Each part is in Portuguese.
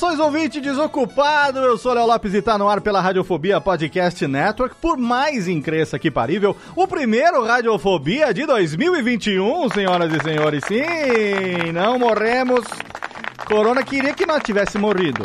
Saudações, ouvinte desocupado! Eu sou Léo Lopes e tá no ar pela Radiofobia Podcast Network. Por mais incresça que parível, o primeiro Radiofobia de 2021, senhoras e senhores. Sim, não morremos. Corona queria que nós tivesse morrido.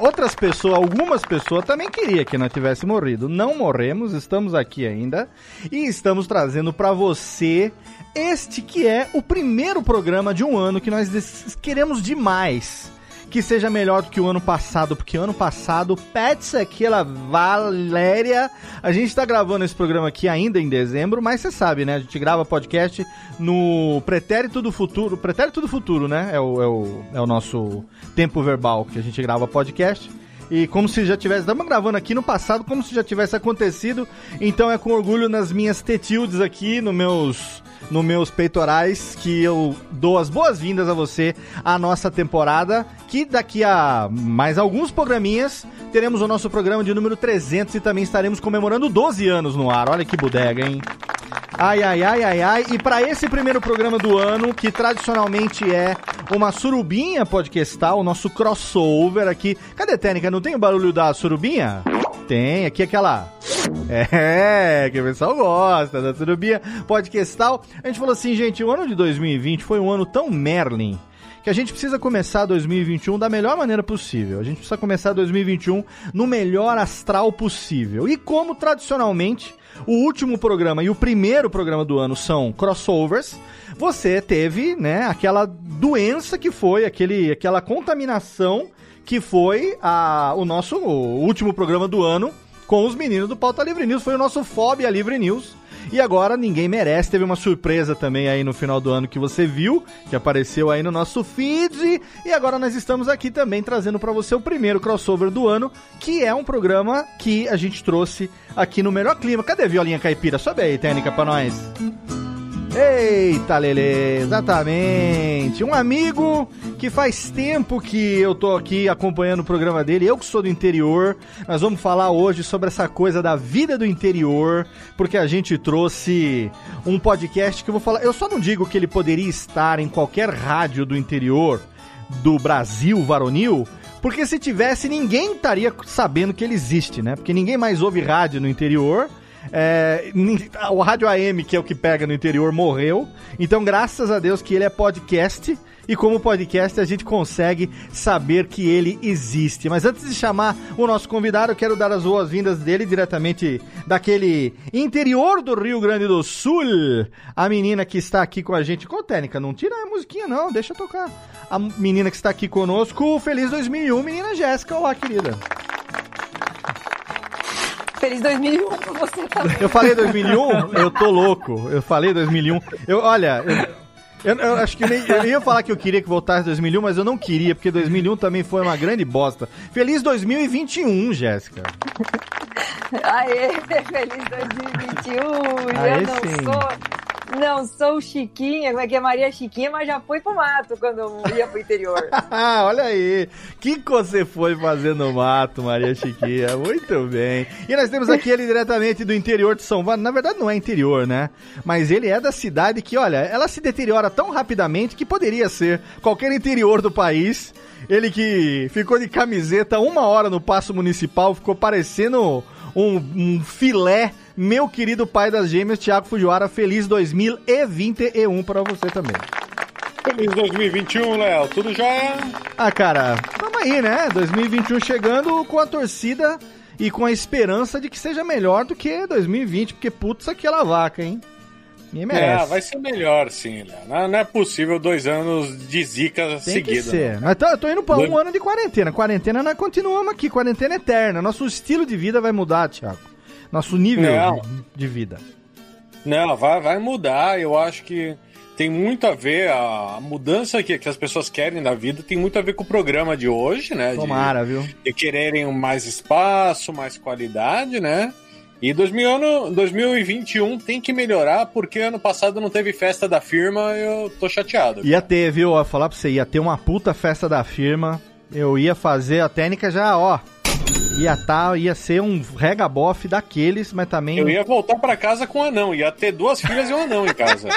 Outras pessoas, algumas pessoas também queria que nós tivesse morrido. Não morremos, estamos aqui ainda e estamos trazendo para você este que é o primeiro programa de um ano que nós queremos demais que seja melhor do que o ano passado, porque ano passado, Pets aquela Valéria, a gente tá gravando esse programa aqui ainda em dezembro, mas você sabe, né? A gente grava podcast no Pretérito do Futuro, Pretérito do Futuro, né? É o, é o, é o nosso tempo verbal que a gente grava podcast. E como se já tivesse, estamos gravando aqui no passado, como se já tivesse acontecido. Então é com orgulho nas minhas tetildes aqui, nos meus, nos meus peitorais, que eu dou as boas-vindas a você à nossa temporada. Que daqui a mais alguns programinhas teremos o nosso programa de número 300 e também estaremos comemorando 12 anos no ar. Olha que bodega, hein? Ai, ai, ai, ai, ai. E para esse primeiro programa do ano, que tradicionalmente é uma surubinha podcastal, o nosso crossover aqui. Cadê técnica? Não tem o barulho da surubinha? Tem, aqui aquela. É, que o pessoal gosta da surubinha podcastal. A gente falou assim, gente, o ano de 2020 foi um ano tão Merlin que a gente precisa começar 2021 da melhor maneira possível. A gente precisa começar 2021 no melhor astral possível. E como tradicionalmente o último programa e o primeiro programa do ano são crossovers, você teve, né, aquela doença que foi aquele aquela contaminação que foi a, o nosso o último programa do ano com os meninos do Pauta Livre News, foi o nosso Fobia Livre News. E agora ninguém merece. Teve uma surpresa também aí no final do ano que você viu, que apareceu aí no nosso feed. E agora nós estamos aqui também trazendo para você o primeiro crossover do ano, que é um programa que a gente trouxe aqui no melhor clima. Cadê a violinha caipira? Sobe aí, técnica, pra nós. Eita, Lele, exatamente. Um amigo que faz tempo que eu tô aqui acompanhando o programa dele, eu que sou do interior. Nós vamos falar hoje sobre essa coisa da vida do interior, porque a gente trouxe um podcast que eu vou falar. Eu só não digo que ele poderia estar em qualquer rádio do interior do Brasil varonil, porque se tivesse, ninguém estaria sabendo que ele existe, né? Porque ninguém mais ouve rádio no interior. É, o rádio AM, que é o que pega no interior, morreu. Então, graças a Deus que ele é podcast. E como podcast, a gente consegue saber que ele existe. Mas antes de chamar o nosso convidado, eu quero dar as boas-vindas dele diretamente daquele interior do Rio Grande do Sul. A menina que está aqui com a gente. Qual técnica? Não tira a musiquinha, não. Deixa tocar. A menina que está aqui conosco. Feliz 2001, menina Jéssica. Olá, querida. Feliz 2001 pra você também. Eu falei 2001, eu tô louco. Eu falei 2001. Eu, olha, eu, eu- eu acho que nem, eu ia falar que eu queria que voltasse 2001, mas eu não queria, porque 2001 também foi uma grande bosta. Feliz 2021, Jéssica. Aê, feliz 2021. Aê, eu não sim. sou Não, sou Chiquinha, como é que é Maria Chiquinha, mas já fui pro mato quando eu ia pro interior. Ah, olha aí. O que, você foi fazer no mato, Maria Chiquinha? Muito bem. E nós temos aqui ele diretamente do interior de São Paulo. Na verdade, não é interior, né? Mas ele é da cidade que, olha, ela se deteriora tão rapidamente que poderia ser qualquer interior do país. Ele que ficou de camiseta uma hora no Paço Municipal, ficou parecendo um, um filé. Meu querido pai das gêmeas, Thiago Fujiwara, feliz 2021 para você também. Feliz 2021, Léo. Tudo jóia? Ah, cara, tamo aí, né? 2021 chegando com a torcida e com a esperança de que seja melhor do que 2020, porque putz aquela vaca, hein? Ninguém merece. É, vai ser melhor, sim, Léo. Não, é possível dois anos de zica Tem seguida. que ser. não. Mas tô, eu tô indo pra um ano de quarentena. Quarentena nós continuamos aqui, quarentena eterna. Nosso estilo de vida vai mudar, Thiago. Nosso nível Não. de, de vida. Não, vai, vai mudar. Eu acho que tem muito a ver, a mudança que, que as pessoas querem na vida tem muito a ver com o programa de hoje, né? De- Tomara, viu? de quererem mais espaço, mais qualidade, né? E 2000 ano- 2021 tem que melhorar, porque ano passado não teve festa da firma, eu tô chateado. Ia ter, viu? Ó, falar pra você, ia ter uma puta festa da firma. Eu ia fazer a técnica já, ó. Ia tá, ia ser um regabof daqueles, mas também Eu ia voltar pra casa com um anão, ia ter duas filhas e um anão em casa.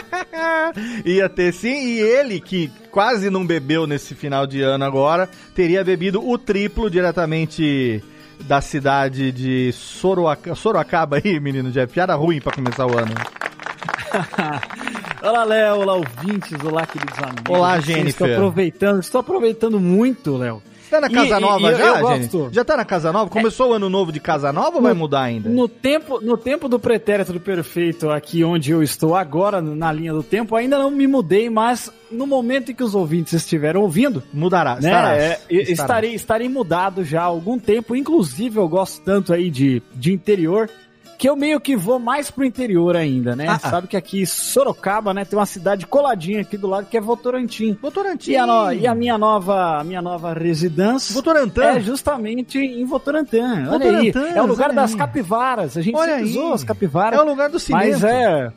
ia ter sim, e ele que quase não bebeu nesse final de ano agora, teria bebido o triplo diretamente da cidade de Sorocaba, Sorocaba aí, menino Jeff. Piada ruim pra começar o ano. Olá, Léo, olá, ouvintes, olá, queridos amigos. Olá, Jennifer. Estou aproveitando, estou aproveitando muito, Léo. Tá na Casa e- Nova e já, eu gente? gosto. Já tá na Casa Nova? Começou o ano novo de Casa Nova ou vai mudar ainda? No tempo, no tempo do pretérito do perfeito, aqui onde eu estou agora, na linha do tempo, ainda não me mudei, mas no momento em que os ouvintes estiveram ouvindo, Mudará, né, estarás, é, estarás. estarei, estarei mudado já há algum tempo. Inclusive, eu gosto tanto aí de, de interior que eu meio que vou mais pro interior ainda, né? Ah, ah. Sabe que aqui Sorocaba, né, tem uma cidade coladinha aqui do lado que é Votorantim. Votorantim. E a, no- e a minha nova, a minha nova residência Votorantã. é justamente em Votorantã. Olha Votorantã, aí, é o lugar das aí. capivaras. A gente Olha sempre aí. usou as capivaras. É o lugar do cimento. Mas é,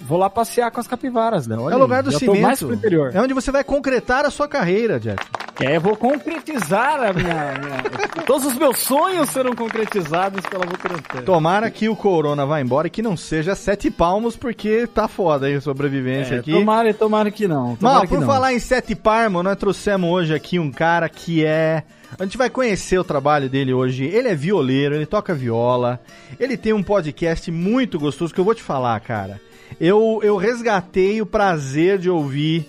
vou lá passear com as capivaras, né? Olha É o lugar aí, do cimento. Tô mais pro interior. É onde você vai concretar a sua carreira, Jeff. É, eu vou concretizar a minha, minha- Todos os meus sonhos serão concretizados pela Votorantã. Tomara que o Corona vá embora e que não seja sete palmos, porque tá foda aí a sobrevivência É, aqui. tomara, tomara que não. Mas, Tomara que por não. falar em Sete Parmo, nós trouxemos hoje aqui um cara que é. A gente vai conhecer o trabalho dele hoje. Ele é violeiro, ele toca viola. Ele tem um podcast muito gostoso que eu vou te falar, cara. Eu, eu resgatei o prazer de ouvir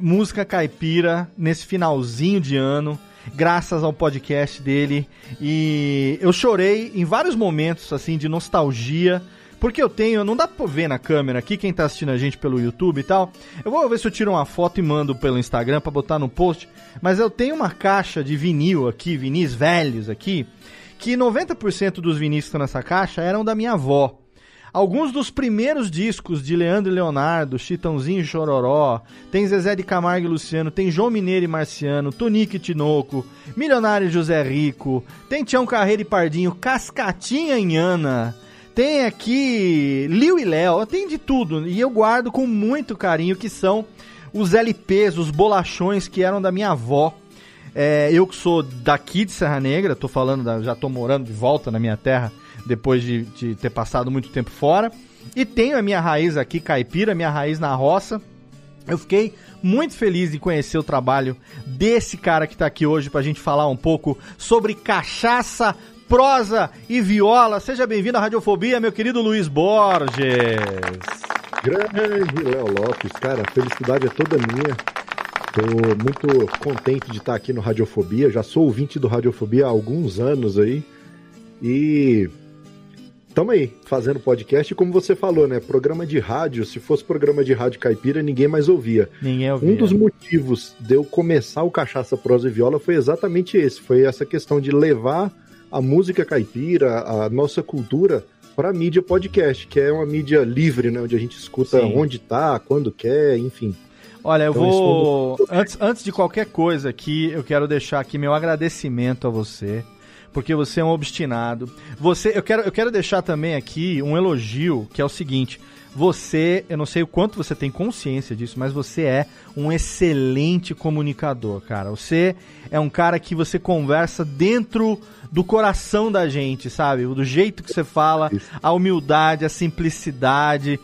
música caipira nesse finalzinho de ano, graças ao podcast dele. E eu chorei em vários momentos, assim, de nostalgia. Porque eu tenho, não dá pra ver na câmera aqui, quem tá assistindo a gente pelo YouTube e tal. Eu vou ver se eu tiro uma foto e mando pelo Instagram pra botar no post. Mas eu tenho uma caixa de vinil aqui, vinis velhos aqui, que 90% dos vinis que estão nessa caixa eram da minha avó. Alguns dos primeiros discos de Leandro e Leonardo, Chitãozinho e Chororó, tem Zezé de Camargo e Luciano, tem João Mineiro e Marciano, Tonique e Tinoco, Milionário e José Rico, tem Tião Carreiro e Pardinho, Cascatinha e Ana, tem aqui Liu e Léo, tem de tudo. E eu guardo com muito carinho que são os LPs, os bolachões que eram da minha avó. É, eu que sou daqui de Serra Negra, tô falando, da- já tô morando de volta na minha terra depois de, de ter passado muito tempo fora. E tenho a minha raiz aqui, caipira, minha raiz na roça. Eu fiquei muito feliz de conhecer o trabalho desse cara que tá aqui hoje pra gente falar um pouco sobre cachaça, prosa e viola. Seja bem-vindo à Radiofobia, meu querido Luiz Borges. Grande Léo Lopes, cara, a felicidade é toda minha. Tô muito contente de estar aqui no Radiofobia. Já sou ouvinte do Radiofobia há alguns anos aí. E tamo aí, fazendo podcast. E como você falou, né? Programa de rádio. Se fosse programa de rádio caipira, ninguém mais ouvia. Ninguém ouviu. Um dos motivos de eu começar o Cachaça, Prosa e Viola foi exatamente esse. Foi essa questão de levar a música caipira, a nossa cultura, para mídia podcast, que é uma mídia livre, né? Onde a gente escuta Sim. onde tá, quando quer, enfim. Olha, eu Então, vou. Antes, antes de qualquer coisa aqui, eu quero deixar aqui meu agradecimento a você. Porque você é um obstinado. Você, eu quero, eu quero deixar também aqui um elogio, que é o seguinte: você, eu não sei o quanto você tem consciência disso, mas você é um excelente comunicador, cara. Você é um cara que você conversa dentro do coração da gente, sabe? Do jeito que você fala, a humildade, a simplicidade.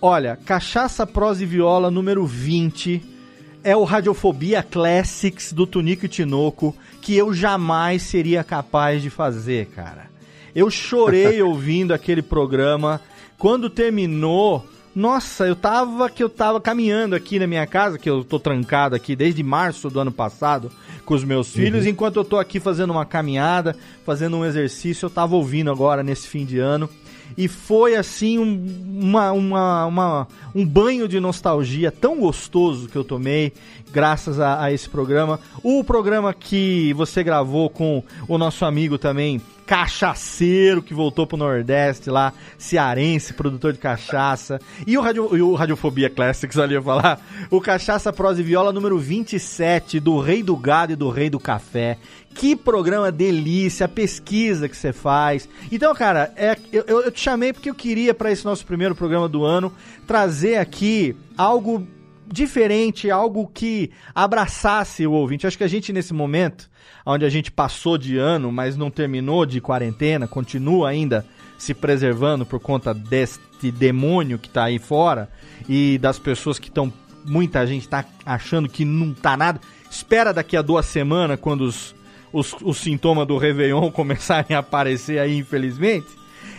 Olha, Cachaça, Prosa e Viola número 20 é o Radiofobia Classics do Tunico e Tinoco que eu jamais seria capaz de fazer, cara. Eu chorei ouvindo aquele programa. Quando terminou, nossa, eu tava que eu tava caminhando aqui na minha casa, que eu tô trancado aqui desde março do ano passado com os meus filhos, Uhum. enquanto eu tô aqui fazendo uma caminhada, fazendo um exercício, eu tava ouvindo agora nesse fim de ano. E foi assim um, uma, uma, uma- um banho de nostalgia tão gostoso que eu tomei graças a, a esse programa. O programa que você gravou com o nosso amigo também, cachaceiro, que voltou pro Nordeste lá, cearense, produtor de cachaça. E o, Radio, e o Radiofobia Classics, ali eu falar. O Cachaça Prosa e Viola número 27, do Rei do Gado e do Rei do Café. Que programa delícia, a pesquisa que você faz. Então, cara, é, eu, eu- te chamei porque eu queria, para esse nosso primeiro programa do ano, trazer aqui algo diferente, algo que abraçasse o ouvinte. Acho que a gente, nesse momento, onde a gente passou de ano, mas não terminou de quarentena, continua ainda se preservando por conta deste demônio que tá aí fora e das pessoas que estão. Muita gente tá achando que não tá nada. Espera daqui a duas semanas, quando os, os, os sintomas do Réveillon começarem a aparecer aí, infelizmente.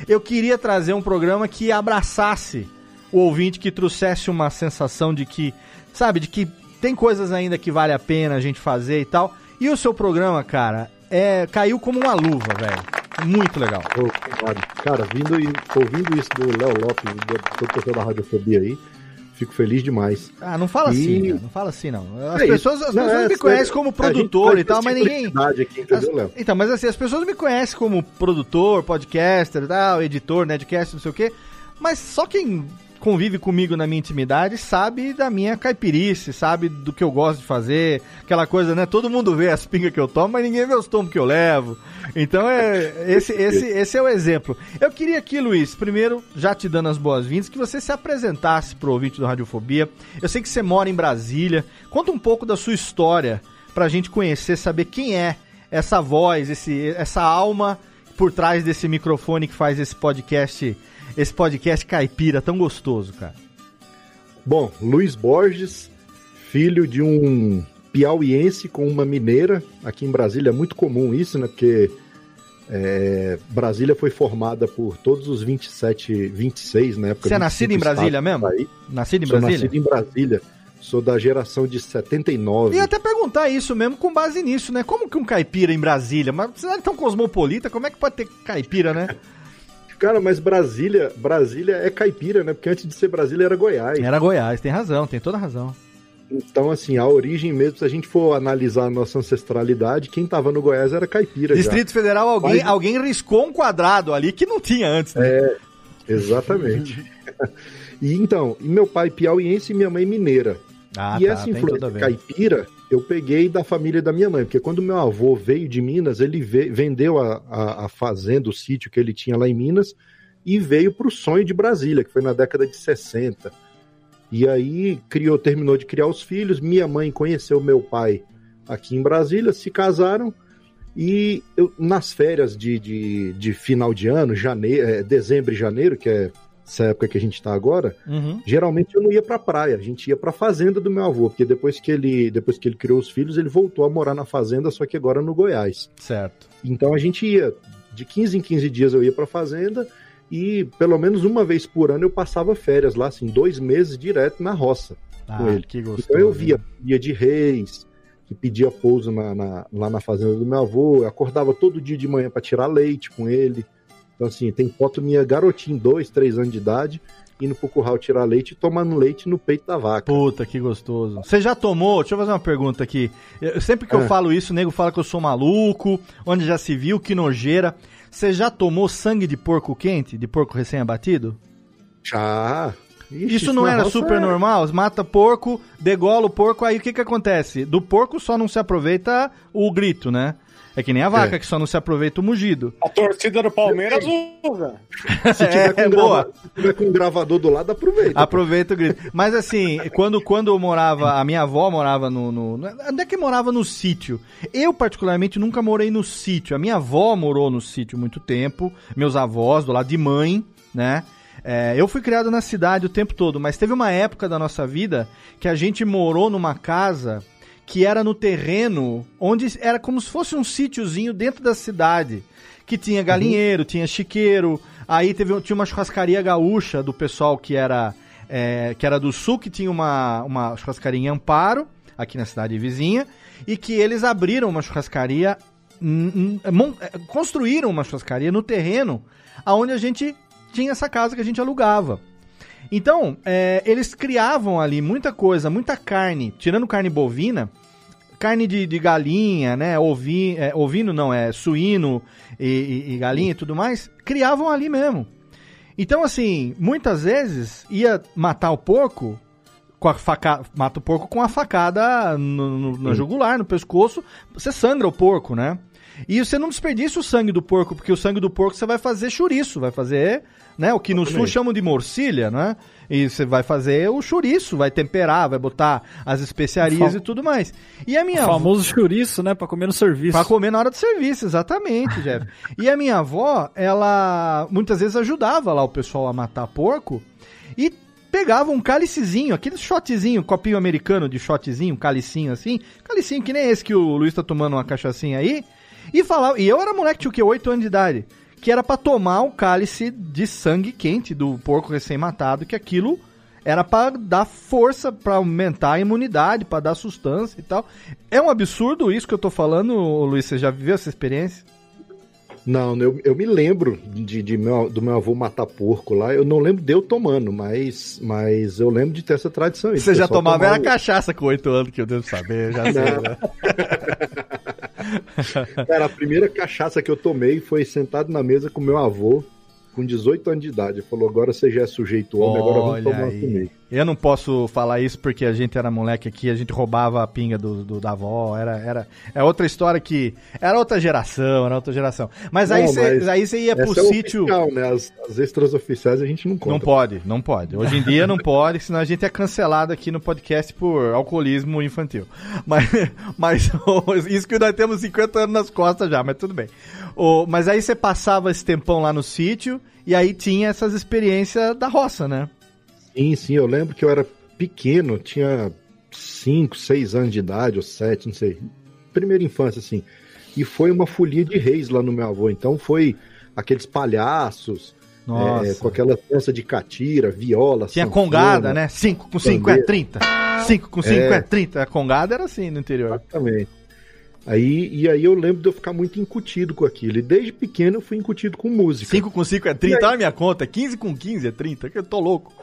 Eu queria trazer um programa que abraçasse o ouvinte, que trouxesse uma sensação de que, sabe, de que tem coisas ainda que vale a pena a gente fazer e tal. E o seu programa, cara, é caiu como uma luva, velho. Muito legal. Cara, vindo e ouvindo isso do Léo Lopes, do produtor da Radiofobia aí, fico feliz demais. Ah, não fala E- assim, cara, não fala assim, não. As É pessoas, as Não, pessoas é me conhecem como A gente produtor e tal, mas ninguém. simplicidade Aqui, entendeu, Léo? Então, mas assim, as pessoas me conhecem como produtor, podcaster, tal, editor, nedcast, não sei o quê. Mas só quem convive comigo na minha intimidade sabe da minha caipirice, sabe do que eu gosto de fazer, aquela coisa, né? Todo mundo vê as pingas que eu tomo, mas ninguém vê os tomos que eu levo. Então é esse, esse, esse é o exemplo. Eu queria aqui, Luiz, primeiro, já te dando as boas-vindas, que você se apresentasse pro ouvinte do Radiofobia. Eu sei que você mora em Brasília. Conta um pouco da sua história pra gente conhecer, saber quem é essa voz, esse, essa alma por trás desse microfone que faz esse podcast, esse podcast caipira tão gostoso, cara. Bom, Luiz Borges, filho de um piauiense com uma mineira. Aqui em Brasília é muito comum isso, né? Porque é, Brasília foi formada por todos os 27, 26 na época. Você é 25 nascido em Brasília mesmo? Nascido em Sou Brasília? nascido em Brasília. Sou da geração de 79. E até perguntar isso mesmo com base nisso, né? Como que um caipira em Brasília? Mas cidade tão cosmopolita, como é que pode ter caipira, né? Cara, mas Brasília, Brasília é caipira, né? Porque antes de ser Brasília era Goiás. Era Goiás, tem razão, tem toda razão. Então, assim, a origem mesmo, se a gente for analisar a nossa ancestralidade, quem tava no Goiás era caipira já. Distrito Federal, alguém, Mas- alguém riscou um quadrado ali que não tinha antes, né? É, exatamente. e então, meu pai piauiense e minha mãe mineira. Ah, e tá, essa influência caipira eu peguei da família da minha mãe, porque quando meu avô veio de Minas, ele ve- vendeu a, a, a fazenda, o sítio que ele tinha lá em Minas, e veio para o sonho de Brasília, que foi na década de 60. E aí criou, terminou de criar os filhos, minha mãe conheceu meu pai aqui em Brasília, se casaram, e eu, nas férias de, de, de final de ano, janeiro, é, dezembro e janeiro, que é essa época que a gente está agora, Uhum. geralmente eu não ia pra praia, a gente ia pra fazenda do meu avô, porque depois que ele, depois que ele criou os filhos, ele voltou a morar na fazenda, só que agora no Goiás. Certo. Então a gente ia de 15 em 15 dias eu ia pra fazenda e pelo menos uma vez por ano eu passava férias lá, assim, dois meses direto na roça Ah, com ele. que gostoso. Então eu via dia de reis, que pedia pouso na, na- lá na fazenda do meu avô, eu acordava todo dia de manhã pra tirar leite com ele. Então, assim, tem foto minha garotinho, dois, três anos de idade, indo pro curral tirar leite e tomando leite no peito da vaca. Puta, que gostoso. Você já tomou? Deixa eu fazer uma pergunta aqui. Eu- sempre que eu Ah. falo isso, o nego fala que eu sou maluco, onde já se viu, que nojeira. Você já tomou sangue de porco quente? De porco recém-abatido? Já. Ixi, Isso não era super é- normal? Mata porco, degola o porco, aí o que que acontece? Do porco só não se aproveita o grito, né? É que nem a vaca, É. que só não se aproveita o mugido. A torcida do Palmeiras usa. Se tiver, com É, boa. grava- se tiver com um gravador do lado, aproveita. Aproveita o grito. Mas assim, quando, quando eu morava, a minha avó morava no, no. Onde é que morava no sítio? Eu, particularmente, nunca morei no sítio. A minha avó morou no sítio muito tempo, meus avós, do lado de mãe, né? É, eu fui criado na cidade o tempo todo, mas teve uma época da nossa vida que a gente morou numa casa que era no terreno onde era como se fosse um sítiozinho dentro da cidade. Que tinha galinheiro, tinha chiqueiro, aí teve, tinha uma churrascaria gaúcha do pessoal que era, é, que era do sul, que tinha uma, uma churrascaria em Amparo, aqui na cidade vizinha, e que eles abriram uma churrascaria, hum, hum, mon- é, construíram uma churrascaria no terreno aonde a gente tinha essa casa que a gente alugava. Então, é, eles criavam ali muita coisa, muita carne, tirando carne bovina, carne de, de galinha, né? Ovi, é, ovino não, é suíno e, e- e galinha e tudo mais, criavam ali mesmo. Então, assim, muitas vezes ia matar o porco com a faca, mata o porco com a facada no, no- na jugular, no pescoço, você sangra o porco, né? E você não desperdiça o sangue do porco, porque o sangue do porco você vai fazer chouriço, vai fazer, né, o que no sul chamam de morcilha, né? E você vai fazer o chouriço, vai temperar, vai botar as especiarias e tudo mais. E a minha O famoso chouriço, né? Pra comer no serviço. Pra comer na hora do serviço, exatamente, Jeff. e a minha avó, ela muitas vezes ajudava lá o pessoal a matar porco e pegava um cálicezinho, aquele shotzinho, copinho americano de shotzinho, um cálicinho assim, cálicinho que nem esse que o Luiz tá tomando uma cachaçinha aí, e falava, e eu era moleque, tinha o quê? 8 anos de idade, que era pra tomar o cálice de sangue quente do porco recém-matado, que aquilo era pra dar força, pra aumentar a imunidade, pra dar sustância e tal. É um absurdo isso que eu tô falando, Luiz, você já viveu essa experiência? Não, eu, eu me lembro de, de meu, do meu avô matar porco lá. Eu não lembro de eu tomando, mas, mas eu lembro de ter essa tradição. Você já tomava era o- cachaça com 8 anos, que eu devo saber, eu já sei, né? Cara, a primeira cachaça que eu tomei foi sentado na mesa com meu avô, com 18 anos de idade. Ele falou: agora você já é sujeito homem, agora vamos Olha tomar aí. comigo. Eu não posso falar isso porque a gente era moleque aqui, a gente roubava a pinga do, do- da avó, era, era é outra história que era outra geração, era outra geração. Mas aí Não, você mas aí você ia pro é sítio, oficial, né? As, as extras oficiais a gente não conta. não pode, não pode. Hoje em dia não pode, senão a gente é cancelado aqui no podcast por alcoolismo infantil. Mas, mas isso que nós temos 50 anos nas costas já, mas tudo bem. O, mas aí você passava esse tempão lá no sítio e aí tinha essas experiências da roça, né? Sim, sim, eu lembro que eu era pequeno, tinha 5, 6 anos de idade, ou 7, não sei. Primeira infância, assim. E foi uma folia de reis lá no meu avô. Então foi aqueles palhaços, é, com aquela dança de catira, viola, Tinha sanfona. congada, né? 5 com 5 é bandeira. 30. 5 com 5 é. É. 30. A congada era assim no interior. Exatamente. Aí, e aí eu lembro de eu ficar muito incutido com aquilo. E desde pequeno eu fui incutido com música. 5 com 5 é 30, olha a minha conta. 15 com 15 é 30, que eu tô louco.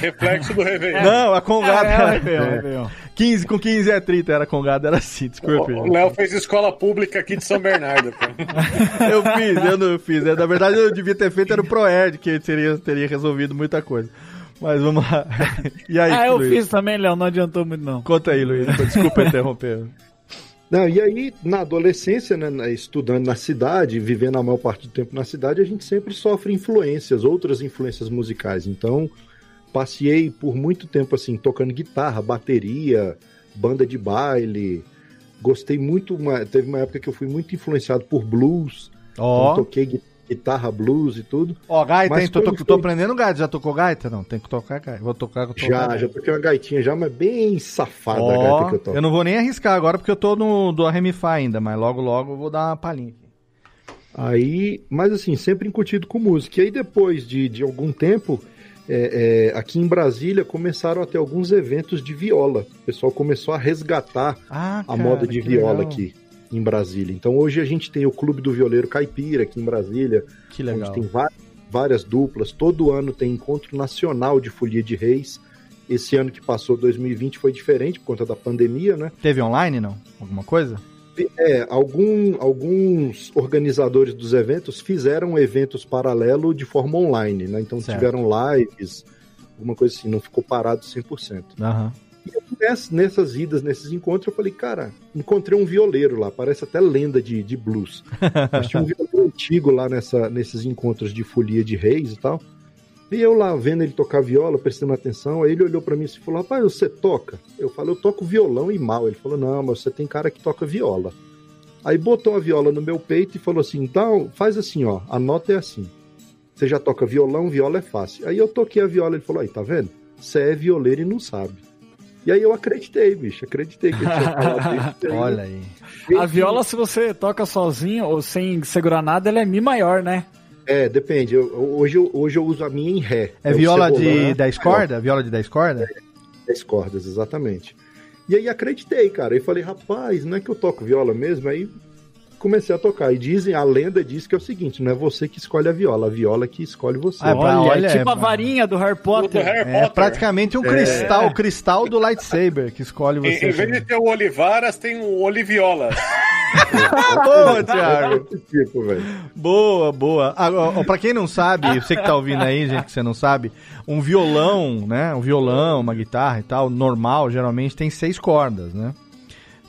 Reflexo do Réveillon. Não, a congada É, era. Réveillon, Réveillon. 15 com 15 é 30, era congada, era assim, desculpe. O Léo fez escola pública aqui de São Bernardo. pô. Eu fiz, eu não fiz. É, Na verdade, eu devia ter feito era o Proerd, que teria, teria resolvido muita coisa. Mas vamos lá. E aí, Ah, eu Luiz? fiz também, Léo, não adiantou muito não. Conta aí, Luiz. Desculpa interromper. Não, e aí, na adolescência, né, estudando na cidade, vivendo a maior parte do tempo na cidade, a gente sempre sofre influências, outras influências musicais. Então, passei por muito tempo assim, tocando guitarra, bateria, banda de baile. Gostei muito, uma- teve uma época que eu fui muito influenciado por blues. Ó, Então, toquei gui- guitarra, blues e tudo. ó, gaita, hein? Tô, tô, tô aprendendo gaita. Já tocou gaita? Não, tem que tocar gaita. Vou tocar, tocar Já, gaita. já toquei uma gaitinha já, mas bem safada a Ó, gaita que eu toco. eu não vou nem arriscar agora porque eu tô no do Remify ainda, mas logo logo eu vou dar uma palhinha aqui. Aí, mas assim, sempre incutido com música. E aí depois de, de algum tempo, é, é, aqui em Brasília começaram a ter alguns eventos de viola. O pessoal começou a resgatar Ah, a cara, moda de viola legal. aqui em Brasília. Então hoje a gente tem o Clube do Violeiro Caipira aqui em Brasília, Que legal. onde tem va- várias duplas. Todo ano tem encontro nacional de folia de reis. Esse ano que passou, 2020, foi diferente por conta da pandemia, né? Teve online, não? Alguma coisa? É, algum, alguns organizadores dos eventos fizeram eventos paralelo de forma online, né? Então Certo. tiveram lives, alguma coisa assim, não ficou parado 100%. Aham. Ness- nessas idas, nesses encontros, eu falei, cara, encontrei um violeiro lá, parece até lenda de, de blues. Mas tinha um violeiro antigo lá nessa, nesses encontros de folia de reis e tal. E eu lá vendo ele tocar viola, prestando atenção, aí ele olhou pra mim e falou: Rapaz, você toca? Eu falei: Eu toco violão e mal. Ele falou: Não, mas você tem cara que toca viola. Aí botou a viola no meu peito e falou assim: Então, faz assim, ó, a nota é assim. Você já toca violão, viola é fácil. Aí eu toquei a viola, ele falou: Aí, tá vendo? Você é violeiro e não sabe. E aí eu acreditei, bicho, acreditei que ele tinha falado isso. Olha aí. A viola, se você toca sozinho ou sem segurar nada, ela é Mi maior, né? É, depende. Eu- hoje, eu, hoje eu uso a minha em Ré. É o viola de cebolão, 10 cordas? Viola de 10 cordas? 10 cordas, exatamente. E aí acreditei, cara. Aí falei, rapaz, não é que eu toco viola mesmo? Aí comecei a tocar. E dizem, a lenda diz que é o seguinte: não é você que escolhe a viola, a viola que escolhe você. Ah, olha, olha, é tipo é- a varinha do Harry Potter. É praticamente um cristal, o cristal do lightsaber que escolhe Em, você. em vez de ter o Olivaras, tem o Oliviolas. Boa, Thiago. Tipo. Boa, boa. Agora, ó, pra quem não sabe, você que tá ouvindo aí, gente, que você não sabe, um violão, né? Um violão, uma guitarra e tal, normal, geralmente tem seis cordas, né?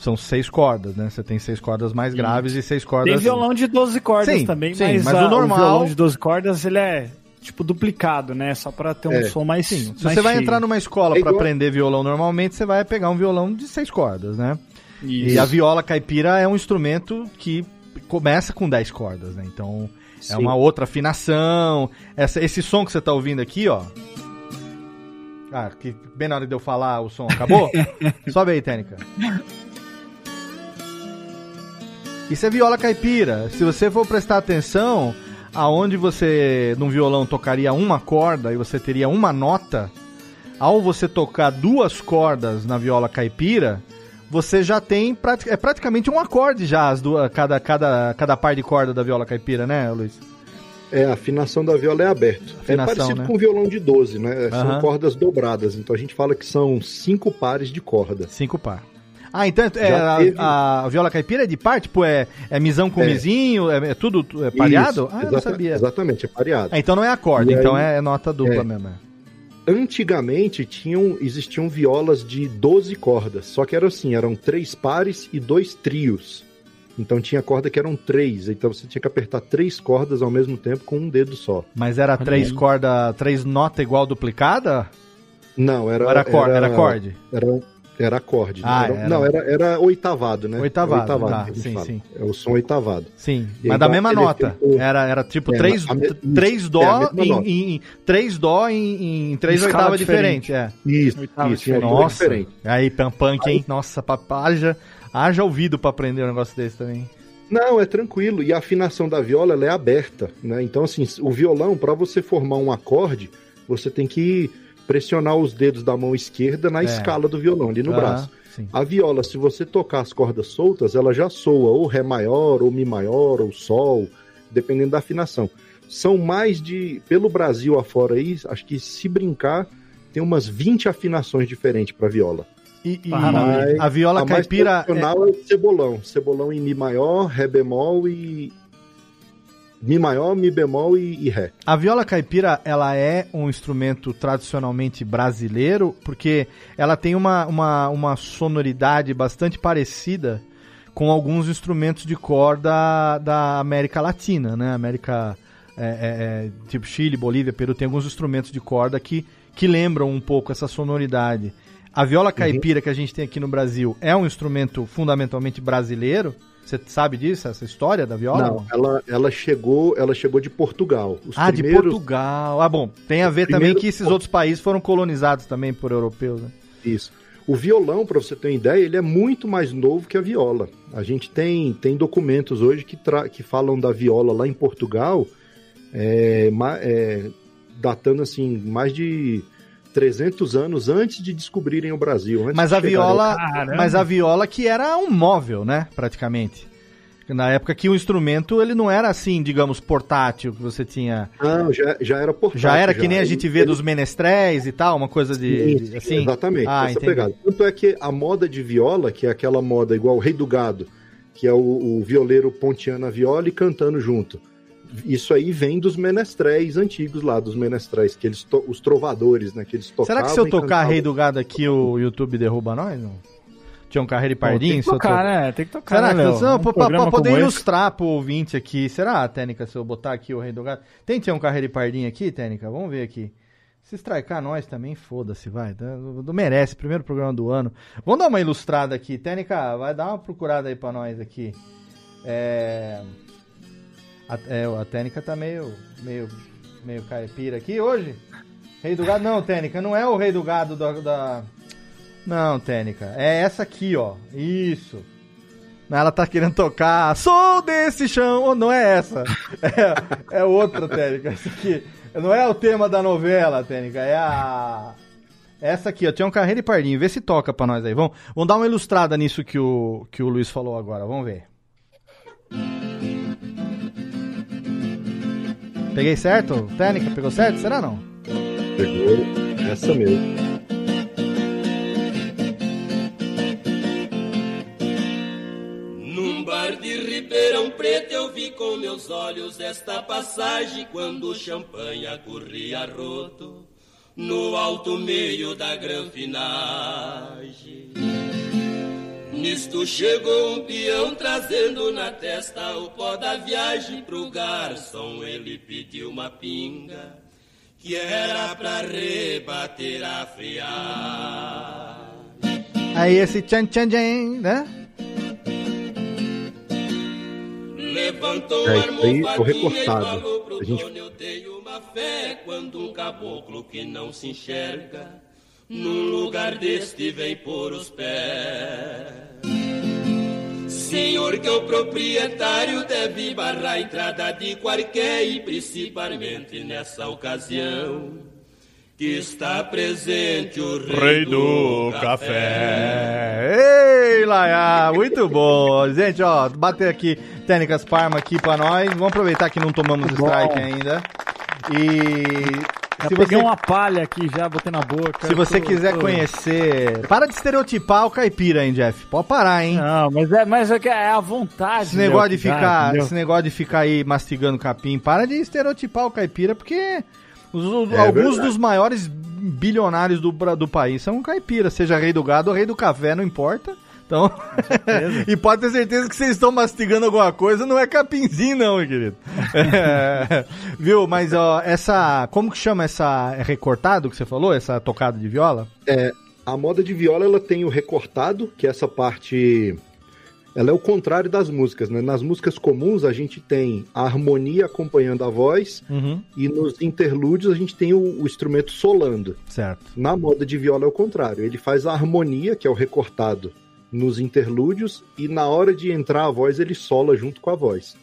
São seis cordas, né? Você tem seis cordas mais graves e seis cordas. Tem violão de 12 cordas Sim, também, sim, mas, mas a- o normal- violão de 12 cordas, ele é tipo duplicado, né? Só pra ter um É. som mais Sim, se mais você vai cheio. entrar numa escola É pra igual- aprender violão normalmente, você vai pegar um violão de seis cordas, né? Isso. E a viola caipira é um instrumento que começa com 10 cordas, né? Então é Sim. uma outra afinação. Essa, esse som que você tá ouvindo aqui, ó. Ah, que bem na hora de eu falar o som acabou? Sobe aí, técnica. Isso é viola caipira. Se você for prestar atenção, aonde você num violão tocaria uma corda e você teria uma nota, ao você tocar duas cordas na viola caipira, você já tem é praticamente um acorde já as duas, cada, cada, cada par de corda da viola caipira, né, Luiz? É, a afinação da viola é aberto. Afinação, é parecido né? com o violão de 12, né? São cordas dobradas. Então a gente fala que são cinco pares de corda. Cinco par. Ah, então é, Já a, a viola caipira é de par? Tipo, é, é misão com É. mizinho? É, é tudo é pareado? Isso, ah, eu não sabia. Exatamente, é pareado. Ah, então não é acorde, então aí- é nota dupla é. mesmo. é. Antigamente tinham, existiam violas de 12 cordas, só que era assim, eram três pares e dois trios. Então tinha corda que eram três, então você tinha que apertar três cordas ao mesmo tempo com um dedo só. Mas era três aí. cordas, três notas igual duplicada? Não, era era, cor, era acorde? Era, era acorde. Ah, Era- era. Não, era, era oitavado, né? Oitavado, Oitavado, tá, sim, fala. sim. É o som oitavado. Sim, E mas da mesma nota. Era, era tipo É, três, a me- t- três isso, dó é em, em- três dó em, em três Escala oitavas diferentes. diferente. É. Isso, Oitava isso, em altura Nossa. diferente. Aí, punk, hein? Nossa, papá, haja, ouvido pra aprender um negócio desse também. Não, é tranquilo. E a afinação da viola é aberta, né? Então, assim, o violão, para você formar um acorde, você tem que pressionar os dedos da mão esquerda na É. escala do violão, ali no Aham, braço. sim. A viola, se você tocar as cordas soltas, ela já soa ou Ré maior, ou Mi maior, ou Sol, dependendo da afinação. São mais de. Pelo Brasil afora aí, acho que se brincar, tem umas 20 afinações diferentes para viola. E, e Mas a viola a mais caipira. é- tradicional é... o cebolão. Cebolão em Mi maior, Ré bemol e. Mi maior, Mi bemol e, e Ré. A viola caipira, ela é um instrumento tradicionalmente brasileiro, porque ela tem uma, uma, uma sonoridade bastante parecida com alguns instrumentos de corda da América Latina, né? América, é, é, é, tipo Chile, Bolívia, Peru, tem alguns instrumentos de corda que, que lembram um pouco essa sonoridade. A viola caipira que a gente tem aqui no Brasil é um instrumento fundamentalmente brasileiro? Você sabe disso, essa história da viola? Não, ela, ela, chegou, ela chegou de Portugal. Os ah, primeiros... de Portugal. Ah, bom, tem a ver também que esses outros países foram colonizados também por europeus, né? Isso. O violão, para você ter uma ideia, ele é muito mais novo que a viola. A gente tem, tem documentos hoje que, tra- que falam da viola lá em Portugal, é, é, datando assim mais de 300 anos antes de descobrirem o Brasil. antes Mas de a viola, Caramba. mas a viola que era um móvel, né, praticamente. Na época que o instrumento ele não era assim, digamos, portátil, que você tinha. Não, já, já era portátil. Já era que nem a Ele- gente vê dos menestréis e tal, uma coisa de, Sim, sim, assim. Exatamente, Ah, essa entendi. pegada. Tanto é que a moda de viola, que é aquela moda igual o Rei do Gado, que é o, o violeiro ponteando a viola e cantando junto. Isso aí vem dos menestréis antigos lá, dos menestréis, que eles os trovadores, né? Que eles tocavam. Será que se eu tocar cantavam. Rei do Gado aqui, o YouTube derruba nós? Não? Tinha um carreiro e pardinho? Tem que tocar, to- né? Tem que tocar, Será né, que não, pra, Um pra- poder como esse. ilustrar pro ouvinte aqui, será, Técnica, se eu botar aqui o Rei do Gado? Tem Tinha um carreiro e pardinho aqui, Técnica? Vamos ver aqui. Se strikear nós também, foda-se, vai. Tá- Não merece, primeiro programa do ano. Vamos dar uma ilustrada aqui. Técnica, vai dar uma procurada aí pra nós aqui. É... A, é, a Técnica tá meio, meio, meio caipira aqui hoje. Rei do Gado, não, Técnica, não é o Rei do Gado da... da... Não, Técnica, é essa aqui, ó. Isso. Ela tá querendo tocar Sou desse chão. Oh, Não é essa. É, é outra, Técnica. Essa aqui. Não é o tema da novela, Técnica. É a. Essa aqui, ó. Tinha um carreiro e pardinho. Vê se toca pra nós aí. Vamos, vamos dar uma ilustrada nisso que o, que o Luiz falou agora. Vamos ver. Peguei certo? Técnica, pegou certo? Será não? Pegou essa mesmo. Num bar de Ribeirão Preto eu vi com meus olhos esta passagem quando o champanhe corria roto no alto meio da granfinagem. Nisto chegou um peão trazendo na testa o pó da viagem pro garçom. Ele pediu uma pinga que era pra rebater a friagem. Aí esse tchan tchan tchan, né? Levantou É, aí o e recortado. falou pro A gente- dono, eu tenho uma fé quando um caboclo que não se enxerga num lugar deste vem pôr os pés. Senhor que é o proprietário deve barrar a entrada de qualquer e principalmente nessa ocasião que está presente o rei, do, café. Ei, Laia, muito bom. Gente, ó, bater aqui técnicas Parma aqui pra nós. Vamos aproveitar que não tomamos strike ainda. E Já se peguei você, uma palha aqui já, botei na boca. se você Tô- quiser tô- conhecer, para de estereotipar o caipira, hein, Jeff? Pode parar, hein? Não, mas é, mas é, é a vontade. Esse negócio de ficar, entendeu? esse negócio de ficar aí mastigando capim, para de estereotipar o caipira, porque os- os- É alguns verdade. dos maiores bilionários do, do país são caipira, seja rei do gado ou rei do café, não importa. Então, e pode ter certeza que vocês estão mastigando alguma coisa, não é capinzinho não, meu querido. É, viu, mas ó, essa, como que chama essa, é recortado que você falou, essa tocada de viola? É, a moda de viola ela tem o recortado, que é essa parte. Ela é o contrário das músicas, né? Nas músicas comuns a gente tem a harmonia acompanhando a voz Uhum, e nos interlúdios a gente tem o, o instrumento solando. certo. Na moda de viola é o contrário. Ele faz a harmonia, que é o recortado, nos interlúdios e na hora de entrar a voz ele sola junto com a voz.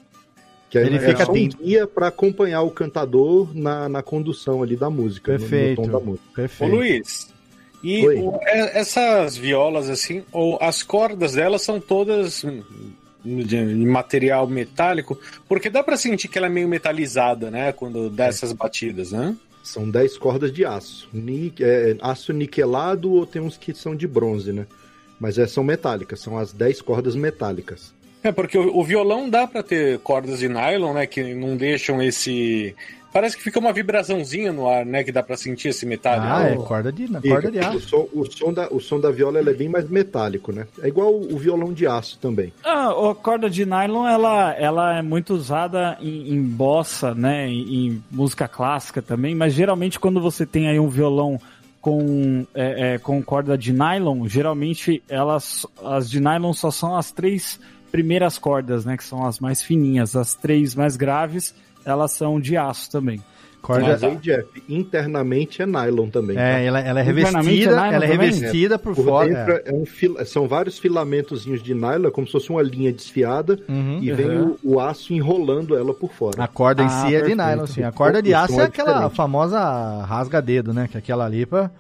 Que aí Ele é fica só um atento. guia para acompanhar o cantador na, na condução ali da música, no- Perfeito. no tom da música. Ô Perfeito. Luiz, e o- é- essas violas, assim, ou as cordas delas são todas hum, de, de material metálico, porque dá pra sentir que ela é meio metalizada, né? Quando dá essas batidas, né? São 10 cordas de aço. Ni- é, aço niquelado ou tem uns que são de bronze, né? Mas é, são metálicas, são as 10 cordas metálicas. É, porque o, o violão dá pra ter cordas de nylon, né? Que não deixam esse. Parece que fica uma vibraçãozinha no ar, né? Que dá pra sentir esse metálico. Ah, é corda de, Fica, corda de o, aço. som, o, som da, o som da viola ela é bem mais metálico, né? É igual o violão de aço também. Ah, a corda de nylon, ela, ela é muito usada em, em bossa, né, em, em música clássica também, mas geralmente quando você tem aí um violão com, é, é, com corda de nylon, geralmente elas, as de nylon só são as três primeiras cordas, né, que são as mais fininhas, as três mais graves, elas são de aço também. Corda, Mas aí, Jeff, internamente é nylon também. tá? É, ela, ela é Internamente revestida, é ela é também? revestida por, Por fora. dentro é. é um fila- são vários filamentozinhos de nylon, é como se fosse uma linha desfiada, Uhum. e vem Uhum. o, o aço enrolando ela por fora. A corda em Ah, si é de perfeito. nylon, sim. A corda de aço é é aquela diferente. famosa rasga-dedo, né? Que é aquela ali pra...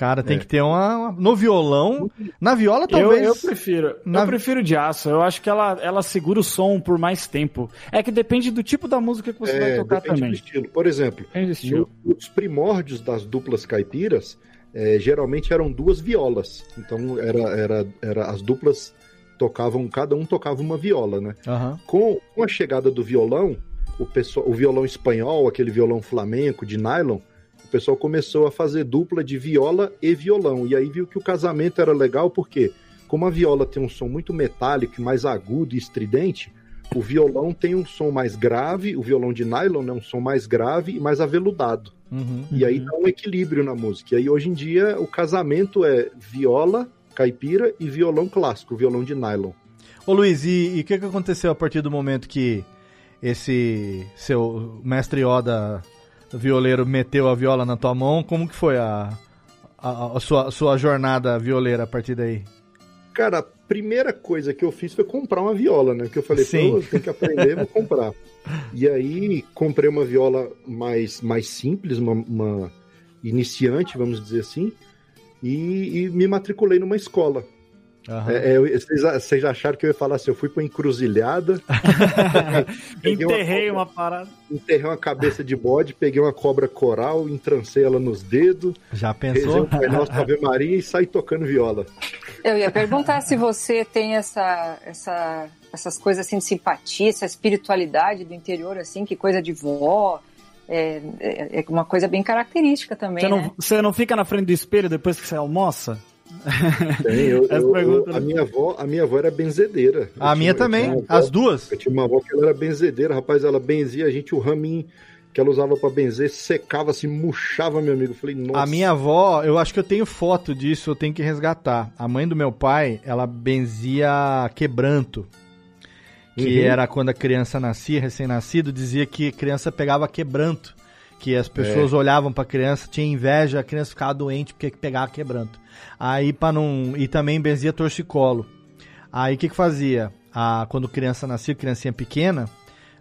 Cara, tem É. que ter uma, uma- No violão... Na viola, Eu, talvez... eu prefiro. Na- Eu prefiro de aço. Eu acho que ela, ela segura o som por mais tempo. É que depende do tipo da música que você vai É, tocar depende também. do estilo. Por exemplo, Depende do estilo. no- os primórdios das duplas caipiras, é, geralmente eram duas violas. Então, era, era, era as duplas tocavam, cada um tocava uma viola, né? Aham. Com, com a chegada do violão, o, pessoal, o violão espanhol, aquele violão flamenco de nylon, pessoal começou a fazer dupla de viola e violão. E aí viu que o casamento era legal porque, como a viola tem um som muito metálico, e mais agudo e estridente, o violão tem um som mais grave, o violão de nylon é um som mais grave e mais aveludado. Uhum. E aí dá um equilíbrio na música. E aí hoje em dia o casamento é viola, caipira e violão clássico, violão de nylon. Ô Luiz, e o que, que aconteceu a partir do momento que esse seu mestre Yoda violeiro meteu a viola na tua mão? Como que foi a, a, a sua, a sua jornada violeira a partir daí? Cara, a primeira coisa que eu fiz foi comprar uma viola, né? Que eu falei, Sim. pô, eu tenho que aprender, vou comprar. E aí comprei uma viola mais, mais simples, uma, uma iniciante, vamos dizer assim, e, e me matriculei numa escola. Aham. É, é, eu- vocês, vocês acharam que eu ia falar assim, eu fui pra encruzilhada, uma Enterrei cobra- uma parada. enterrei uma cabeça de bode, peguei uma cobra coral, entrancei ela nos dedos, Já rezei pensou? um Nosso Ave Maria e saí tocando viola. Eu ia perguntar se você tem essa, essa, essas coisas assim de simpatia, essa espiritualidade do interior, assim, que coisa de vó. É, é, é uma coisa bem característica também, Você não, né? você não fica na frente do espelho depois que você almoça? Tem, eu- eu- pergunta, eu- né? a, minha avó, a minha avó era benzedeira. A minha também, avó- as duas. Eu tinha uma avó que ela era benzedeira, rapaz, ela benzia a gente, o raminho que ela usava pra benzer, secava assim, murchava, meu amigo. Falei, nossa. A minha avó, eu acho que eu tenho foto disso, eu tenho que resgatar. A mãe do meu pai, ela benzia quebranto. Que Uhum. era quando a criança nascia, recém-nascido, dizia que a criança pegava quebranto. Que as pessoas olhavam pra criança, tinha inveja, a criança ficava doente porque pegava quebranto. Aí para não. E também benzia torcicolo. Aí o que que fazia? Ah, quando criança nascia, criancinha pequena,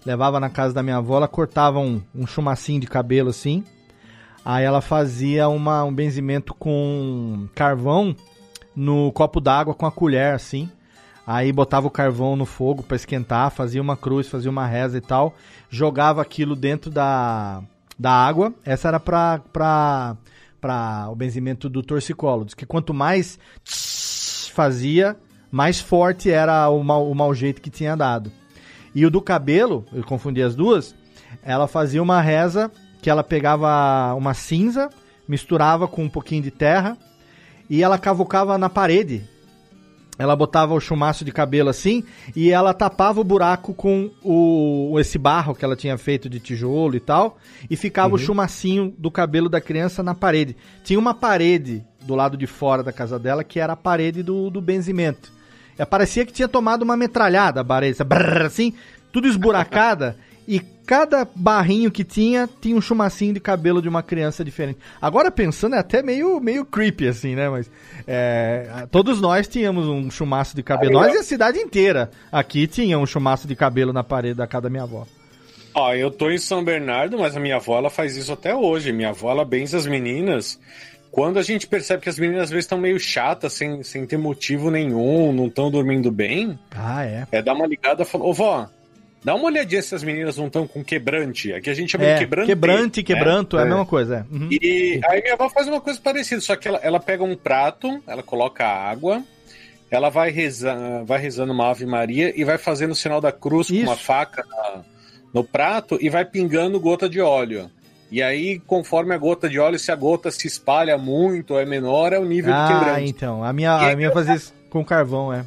levava na casa da minha avó, ela cortava um, um chumacinho de cabelo assim. Aí ela fazia uma, um benzimento com carvão no copo d'água com a colher, assim. Aí botava o carvão no fogo para esquentar, fazia uma cruz, fazia uma reza e tal. Jogava aquilo dentro da, da água. Essa era pra, pra, pra o benzimento do torcicolo. Diz que quanto mais fazia, mais forte era o mau, o mau jeito que tinha dado. E o do cabelo, eu confundi as duas, ela fazia uma reza que ela pegava uma cinza, misturava com um pouquinho de terra e ela cavucava na parede. Ela botava o chumaço de cabelo assim e ela tapava o buraco com o, esse barro que ela tinha feito de tijolo e tal e ficava o chumacinho do cabelo da criança na parede. Tinha uma parede do lado de fora da casa dela que era a parede do, do benzimento. E parecia que tinha tomado uma metralhada a parede, assim, tudo esburacada e cada barrinho que tinha tinha um chumacinho de cabelo de uma criança diferente. Agora pensando é até meio, meio creepy assim, né? Mas é, todos nós tínhamos um chumaço de cabelo. Nós e a cidade inteira aqui tinha um chumaço de cabelo na parede da casa da minha avó. Ó, eu tô em São Bernardo, mas a minha avó ela faz isso até hoje. Minha avó ela benze as meninas. Quando a gente percebe que as meninas às vezes estão meio chatas, sem, sem ter motivo nenhum, não estão dormindo bem, Ah, é. é dar uma ligada e falar, ô vó, dá uma olhadinha se as meninas não estão com quebrante. Aqui a gente chama É, de quebrante. quebrante, quebranto, é, a É. mesma coisa. É. Uhum. E aí minha avó faz uma coisa parecida, só que ela, ela pega um prato, ela coloca água, ela vai, reza, vai rezando uma Ave Maria e vai fazendo o sinal da cruz Isso. com uma faca na- no prato e vai pingando gota de óleo. E aí, conforme a gota de óleo, se a gota se espalha muito ou é menor, é o nível de Ah, quebrante. então. A minha, a minha fazia isso com carvão, é.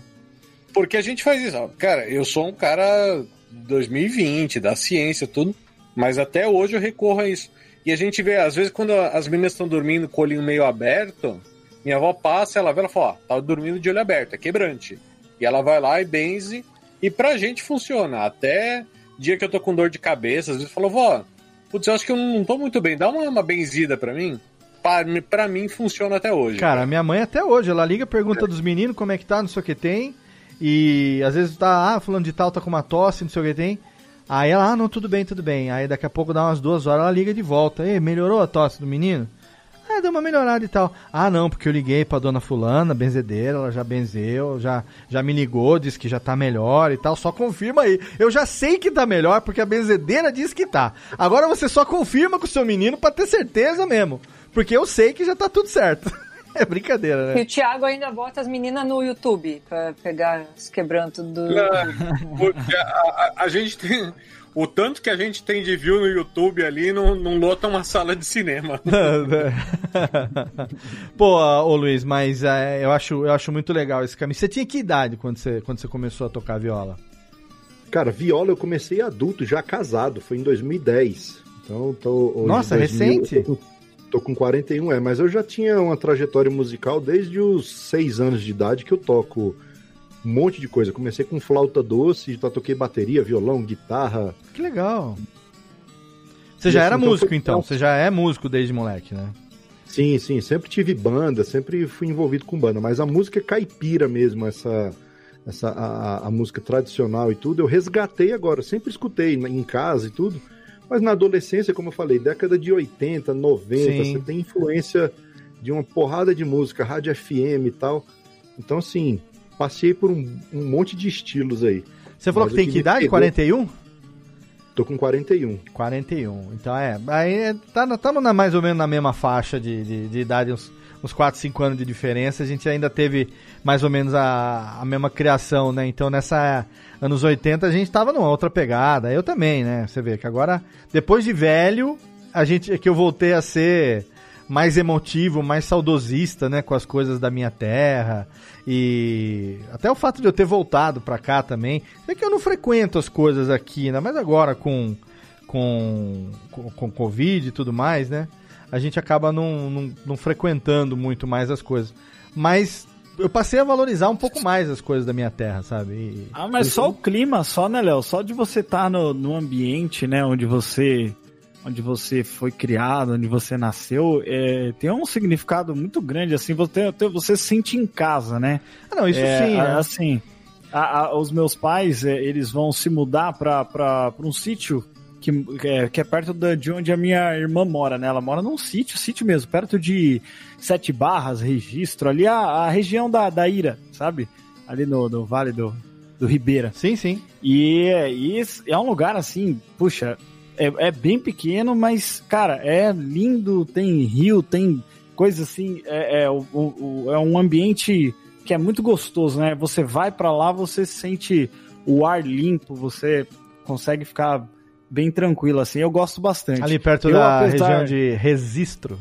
Porque a gente faz isso. ó. Cara, eu sou um cara 2020, da ciência, tudo, mas até hoje eu recorro a isso. E a gente vê, às vezes, quando as meninas estão dormindo com o olhinho meio aberto, minha avó passa, ela vê, ela fala, ó, tá dormindo de olho aberto, é quebrante. E ela vai lá e benze, e pra gente funciona. Até dia que eu tô com dor de cabeça, às vezes falo, vó, putz, eu acho que eu não tô muito bem, dá uma, uma benzida pra mim. Pra, pra mim funciona até hoje. Cara, minha mãe até hoje, ela liga, pergunta dos meninos como é que tá, não sei o que tem. E às vezes tá, ah, fulano de tal tá com uma tosse, não sei o que tem. Aí ela, ah, não, tudo bem, tudo bem. Aí daqui a pouco dá umas duas horas, ela liga de volta. Ei, melhorou a tosse do menino? Ah, deu uma melhorada e tal. Ah, não, porque eu liguei pra dona fulana, benzedeira, ela já benzeu, já, já me ligou, disse que já tá melhor e tal. Só confirma aí. Eu já sei que tá melhor, porque a benzedeira diz que tá. Agora você só confirma com o seu menino pra ter certeza mesmo. Porque eu sei que já tá tudo certo. É brincadeira, E né? o Thiago ainda bota as meninas no YouTube pra pegar os quebrantos do. Porque a, a- a gente tem. O tanto que a gente tem de view no YouTube ali não, não lota uma sala de cinema. Pô, ô Luiz, mas é, eu, acho, eu acho muito legal esse caminho. Você tinha que idade quando você, quando você começou a tocar viola? Cara, viola eu comecei adulto, já casado, foi em 2010. Então, tô, hoje, Nossa, 2000, recente? eu Tô tô com 41, é, mas eu já tinha uma trajetória musical desde os 6 anos de idade que eu toco um monte de coisa. Comecei com flauta doce, já toquei bateria, violão, guitarra. Que legal. Você E já assim, era então músico, foi- então? Você já é músico desde moleque, né? Sim, sim, sempre tive banda, sempre fui envolvido com banda, mas a música é caipira mesmo, essa, essa a, a- música tradicional e tudo, eu resgatei agora, sempre escutei em casa e tudo, mas na adolescência, como eu falei, década de 80, 90, Sim. você tem influência de uma porrada de música, rádio FM e tal. Então, assim, passei por um, um monte de estilos aí. Você falou Mas que tem que idade? pegou- 41? Tô com 41. 41. Então é. Aí é, tá, estamos na, mais ou menos na mesma faixa de, de, de idade, uns, uns 4, 5 anos de diferença. A gente ainda teve mais ou menos a, a mesma criação, né? Então nessa anos 80 a gente tava numa outra pegada. Eu também, né? Você vê que agora, depois de velho, a gente é que eu voltei a ser mais emotivo, mais saudosista, né, com as coisas da minha terra e até o fato de eu ter voltado pra cá também, é que eu não frequento as coisas aqui, né, mas agora com com com, com Covid e tudo mais, né, a gente acaba não, não, não frequentando muito mais as coisas, mas eu passei a valorizar um pouco mais as coisas da minha terra, sabe? E- Ah, mas só o clima, só, né, Léo? Só de você estar no, no ambiente, né, onde você onde você foi criado, onde você nasceu, é, tem um significado muito grande, assim, você, você se sente em casa, né? Ah, não, isso É, sim, né? Assim, a- a- os meus pais, é, eles vão se mudar para um sítio que, é, que é perto da- de onde a minha irmã mora, né? Ela mora num sítio, sítio mesmo, perto de Sete Barras, Registro, ali a, a região da, da Ira, sabe? Ali no, no Vale do, do Ribeira. Sim, sim. E, e é um lugar assim, puxa, é, é bem pequeno, mas, cara, é lindo, tem rio, tem coisa assim, é, é, o- o- é um ambiente que é muito gostoso, né? Você vai pra lá, você sente o ar limpo, você consegue ficar bem tranquilo, assim, eu gosto bastante. Ali perto Eu, da apesar- região de Registro.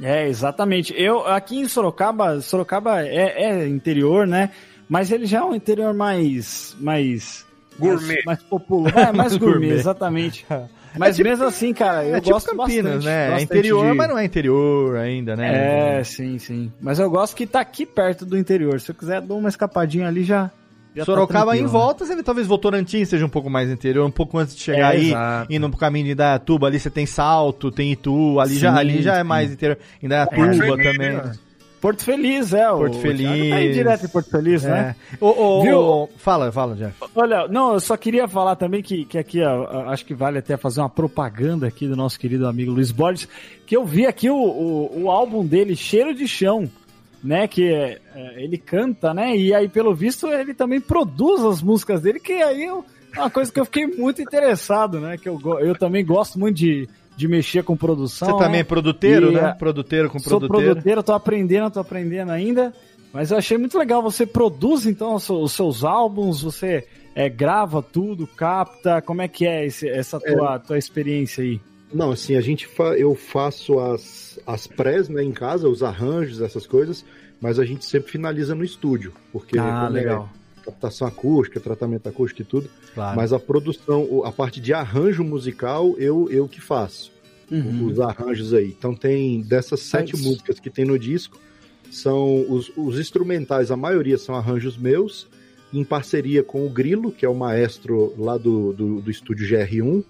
é, exatamente. Eu aqui em Sorocaba, Sorocaba é, é interior, né? Mas ele já é um interior mais mais Gourmet. mais, mais popular, é, mais gourmet, Gourmet. exatamente. Mas mesmo assim, cara, eu é tipo gosto Campinas, bastante, né? É interior, de- mas não é interior ainda, né? É, sim, sim. Mas eu gosto que tá aqui perto do interior. Se eu quiser dar uma escapadinha ali já. Já tá Sorocaba em tranquilo, né? volta, você talvez Votorantim seja um pouco mais interior, um pouco antes de chegar É, aí, exato. indo pro caminho de Indaiatuba, ali você tem Salto, tem Itu, ali, já, Sim, ali já é mais interior. Indaiatuba Feliz, também. né? Porto Feliz, é. Porto o Feliz. Tá aí direto em Porto Feliz, né? É. Ô, ô, Viu? ô, fala, fala, Jeff. Olha, não, eu só queria falar também que, que aqui, ó, ó, acho que vale até fazer uma propaganda aqui do nosso querido amigo Luiz Borges, que eu vi aqui o, o, o álbum dele, Cheiro de Chão, né, que é, é, ele canta, né, e aí pelo visto ele também produz as músicas dele, que aí é uma coisa que eu fiquei muito interessado, né, que eu, eu também gosto muito de, de mexer com produção. Você também né? é produteiro, E, né? é, Produteiro com Sou produteiro. produteiro, tô aprendendo, tô aprendendo ainda. Mas eu achei muito legal. Você produz então os seus- álbuns, você é, grava tudo, capta. Como é que é esse- essa tua, tua experiência aí? Não, assim, a gente fa... eu faço as, as prés né, em casa, os arranjos, essas coisas, mas a gente sempre finaliza no estúdio, porque Ah, é legal. captação acústica, tratamento acústico e tudo, Claro. mas a produção, a parte de arranjo musical, eu, eu que faço, Uhum. os arranjos aí. Então tem, dessas sete Mas- músicas que tem no disco, são os, os instrumentais, a maioria são arranjos meus, em parceria com o Grilo, que é o maestro lá do, do, do estúdio GR1,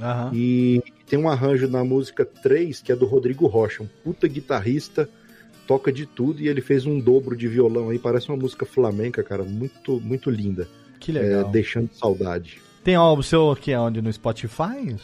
Aham. e tem um arranjo na música 3, que é do Rodrigo Rocha, um puta guitarrista, toca de tudo e ele fez um dobro de violão aí, parece uma música flamenca, cara, muito muito linda. Que É, legal. deixando saudade. Tem álbum seu que é onde? No Spotify?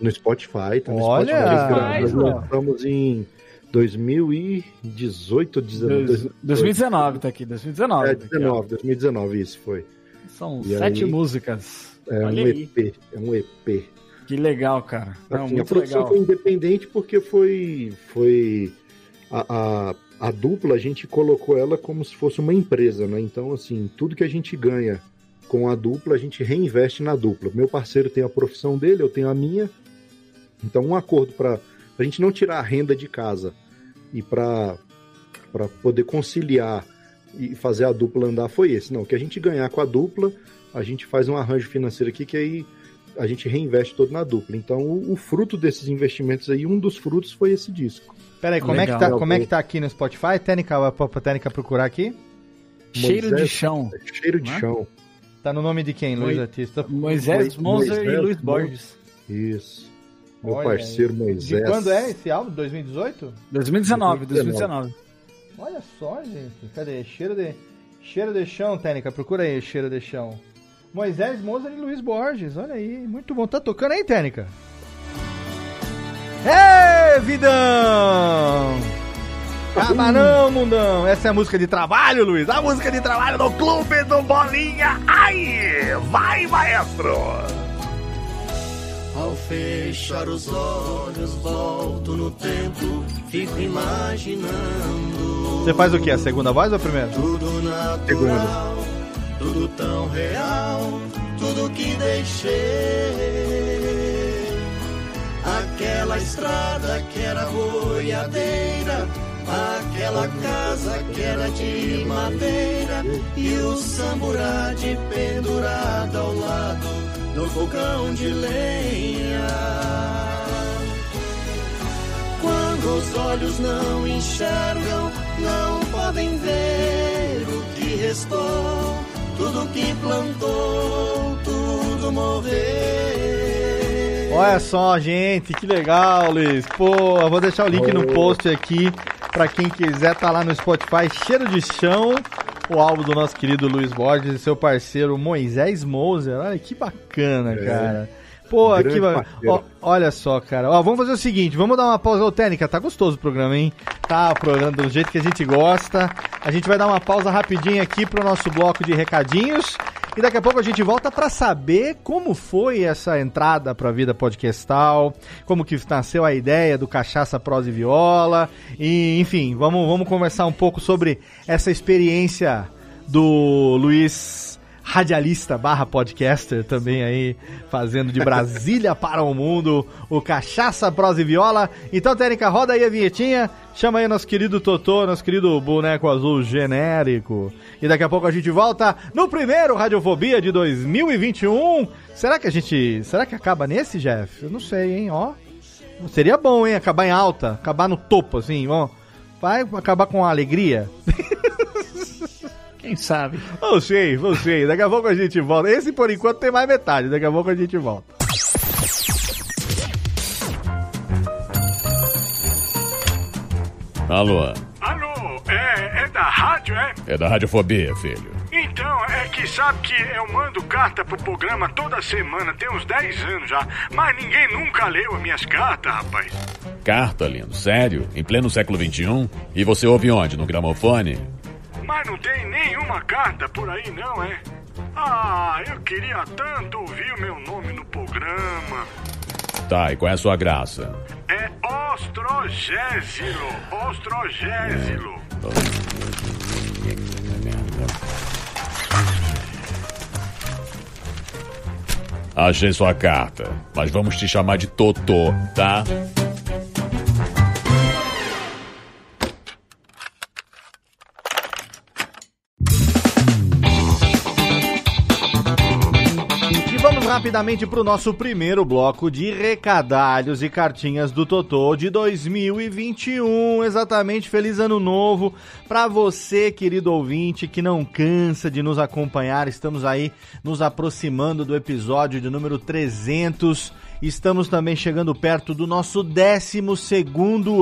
No Spotify, tá no Olha! Spotify. Nós lançamos em 2018, 19, Dois- 2019 tá aqui, 2019. É, tá aqui, ó. 19, 2019 isso foi. São E sete aí- músicas. É Olha um aí. EP, é um EP. Que legal, cara. Não, Assim, a produção legal. foi independente porque foi foi a, a- a dupla a gente colocou ela como se fosse uma empresa, né? Então, assim, tudo que a gente ganha com a dupla, a gente reinveste na dupla. Meu parceiro tem a profissão dele, eu tenho a minha. Então, um acordo para a gente não tirar a renda de casa e para poder conciliar e fazer a dupla andar foi esse. Não, que a gente ganhar com a dupla, a gente faz um arranjo financeiro aqui que aí a gente reinveste todo na dupla. Então, o, o fruto desses investimentos aí, um dos frutos foi esse disco. Peraí, como, é que, tá, como é que tá aqui no Spotify? Técnica, pra Técnica procurar aqui? Cheiro Moisés, de chão. Cheiro de chão. Tá no nome de quem, Luiz Artista? Moisés Moser e Luiz Borges. Isso. Meu Olha parceiro aí. Moisés. De quando é esse álbum? 2018? 2019, 2019. Olha só, gente. Cadê? Cheiro de, cheiro de chão, Técnica. Procura aí, cheiro de chão. Moisés Moser e Luiz Borges. Olha aí, muito bom. Tá tocando aí, Técnica? Ê, vidão! Calma não, mundão. Essa é a música de trabalho, Luiz. A música de trabalho do Clube do Bolinha. Ai, vai, maestro. Ao fechar os olhos, volto no tempo, fico imaginando. Você faz o que? A segunda voz ou a primeira? Tudo natural, segunda. Tudo tão real, tudo que deixei. Aquela estrada que era boiadeira Aquela casa que era de madeira e o samburá de pendurado ao lado do fogão de lenha. Quando os olhos não enxergam, não podem ver o que restou, tudo que plantou, tudo morreu. Olha só, gente, que legal, Luiz. Pô, eu vou deixar o link no post aqui para quem quiser tá lá no Spotify, Cheiro de Chão, o álbum do nosso querido Luiz Borges e seu parceiro Moisés Moser. Olha que bacana, é. cara. Pô, aqui, ó, olha só, cara. Ó, vamos fazer o seguinte, vamos dar uma pausa ô, técnica. Tá gostoso o programa, hein? Tá o programa do jeito que a gente gosta. A gente vai dar uma pausa rapidinho aqui pro nosso bloco de recadinhos. E daqui a pouco a gente volta para saber como foi essa entrada para a vida podcastal, como que nasceu a ideia do Cachaça, Prosa e Viola. E, enfim, vamos, vamos conversar um pouco sobre essa experiência do Luiz radialista barra podcaster também aí, fazendo de Brasília para o mundo o Cachaça, Prosa e Viola. Então, Técnica, roda aí a vinhetinha, chama aí nosso querido Totô, nosso querido boneco azul genérico. E daqui a pouco a gente volta no primeiro Radiofobia de 2021. Será que a gente... Será que acaba nesse, Jeff? Eu não sei, hein, ó. Seria bom, hein, acabar em alta, acabar no topo, assim, ó. Vai acabar com alegria. Quem sabe? Não sei, não sei. Daqui a pouco a gente volta. Esse por enquanto tem mais metade. Daqui a pouco a gente volta. Alô? Alô, é, é da rádio, é? É da Radiofobia, filho. Então, é que sabe que eu mando carta pro programa toda semana, tem uns 10 anos já, mas ninguém nunca leu as minhas cartas, rapaz. Carta, lindo? Sério? Em pleno século XXI? E você ouve onde? No gramofone? Mas não tem nenhuma carta por aí, não, é? Ah, eu queria tanto ouvir o meu nome no programa. Tá, e qual é a sua graça? É Ostrogésilo. Ostrogésilo. Achei sua carta, mas vamos te chamar de Totô, tá? Rapidamente para o nosso primeiro bloco de recadalhos e cartinhas do Totô de 2021. Exatamente, feliz ano novo para você, querido ouvinte, que não cansa de nos acompanhar. Estamos aí nos aproximando do episódio de número 300 Estamos também chegando perto do nosso 12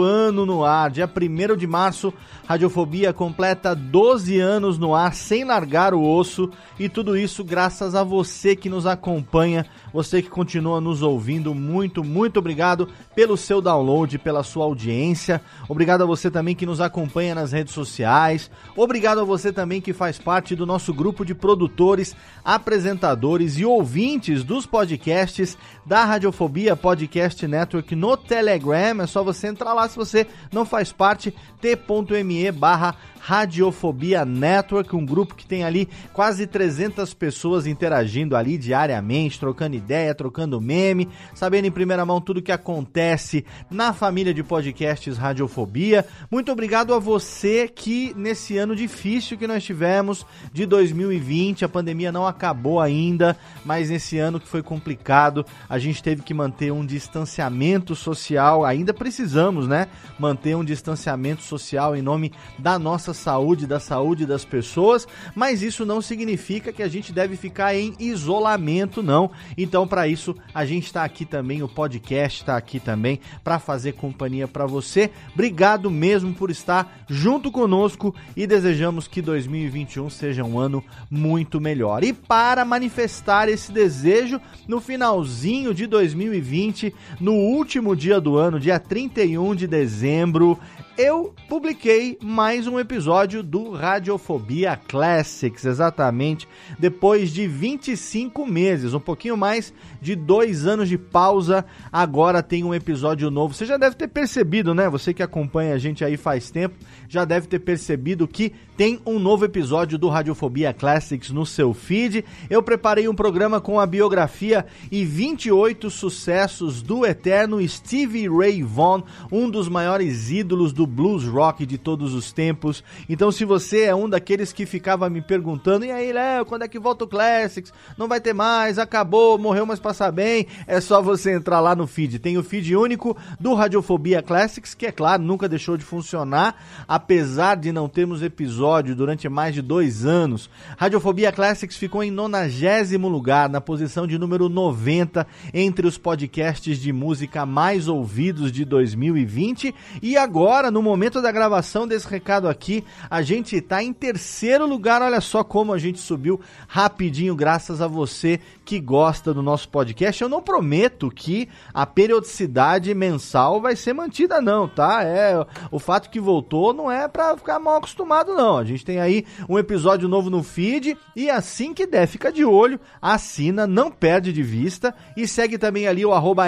ano no ar. Dia 1 de março, Radiofobia completa 12 anos no ar sem largar o osso. E tudo isso graças a você que nos acompanha, você que continua nos ouvindo. Muito, muito obrigado pelo seu download, pela sua audiência. Obrigado a você também que nos acompanha nas redes sociais. Obrigado a você também que faz parte do nosso grupo de produtores, apresentadores e ouvintes dos podcasts da Rádio Radiofobia Podcast Network no Telegram. É só você entrar lá se você não faz parte, t.me barra Radiofobia Network, um grupo que tem ali quase 300 pessoas interagindo ali diariamente, trocando ideia, trocando meme, sabendo em primeira mão tudo que acontece na família de podcasts Radiofobia. Muito obrigado a você que nesse ano difícil que nós tivemos de 2020, a pandemia não acabou ainda, mas nesse ano que foi complicado, a gente teve que manter um distanciamento social, ainda precisamos, né? Manter um distanciamento social em nome da nossa saúde, da saúde das pessoas, mas isso não significa que a gente deve ficar em isolamento, não. Então, para isso, a gente está aqui também, o podcast está aqui também para fazer companhia para você. Obrigado mesmo por estar junto conosco e desejamos que 2021 seja um ano muito melhor. E para manifestar esse desejo, no finalzinho de 2020, no último dia do ano, dia 31 de dezembro, eu publiquei mais um episódio do Radiofobia Classics, exatamente depois de 25 meses, um pouquinho mais de dois anos de pausa. Agora tem um episódio novo. Você já deve ter percebido, né? Você que acompanha a gente aí faz tempo, já deve ter percebido que tem um novo episódio do Radiofobia Classics no seu feed. Eu preparei um programa com a biografia e 28 sucessos do eterno Stevie Ray Vaughan, um dos maiores ídolos do blues rock de todos os tempos. Então, se você é um daqueles que ficava me perguntando, e aí, Léo, quando é que volta o Classics? Não vai ter mais, acabou, morreu, mas passar bem. É só você entrar lá no feed. Tem o feed único do Radiofobia Classics, que é claro, nunca deixou de funcionar, apesar de não termos episódio durante mais de dois anos. Radiofobia Classics ficou em nonagésimo lugar, na posição de número 90 entre os podcasts de música mais ouvidos de 2020. E agora, no momento da gravação desse recado aqui, a gente está em terceiro lugar. Olha só como a gente subiu rapidinho, graças a você que gosta do nosso podcast. Eu não prometo que a periodicidade mensal vai ser mantida, não, tá? É o fato que voltou não é para ficar mal acostumado, não. A gente tem aí um episódio novo no feed e assim que der, fica de olho, assina, não perde de vista e segue também ali o arroba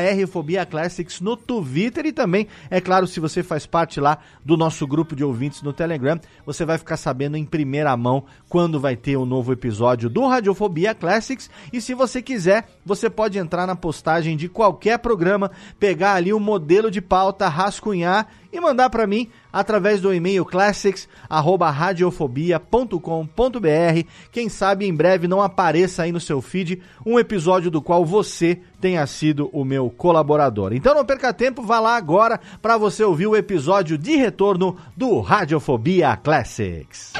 Classics no Twitter e também, é claro, se você faz parte lá do nosso grupo de ouvintes no Telegram, você vai ficar sabendo em primeira mão quando vai ter um novo episódio do Radiofobia Classics e se você você quiser, você pode entrar na postagem de qualquer programa, pegar ali o modelo de pauta, rascunhar e mandar para mim através do e-mail classics@radiofobia.com.br. Quem sabe em breve não apareça aí no seu feed um episódio do qual você tenha sido o meu colaborador. Então não perca tempo, vá lá agora para você ouvir o episódio de retorno do Radiofobia Classics.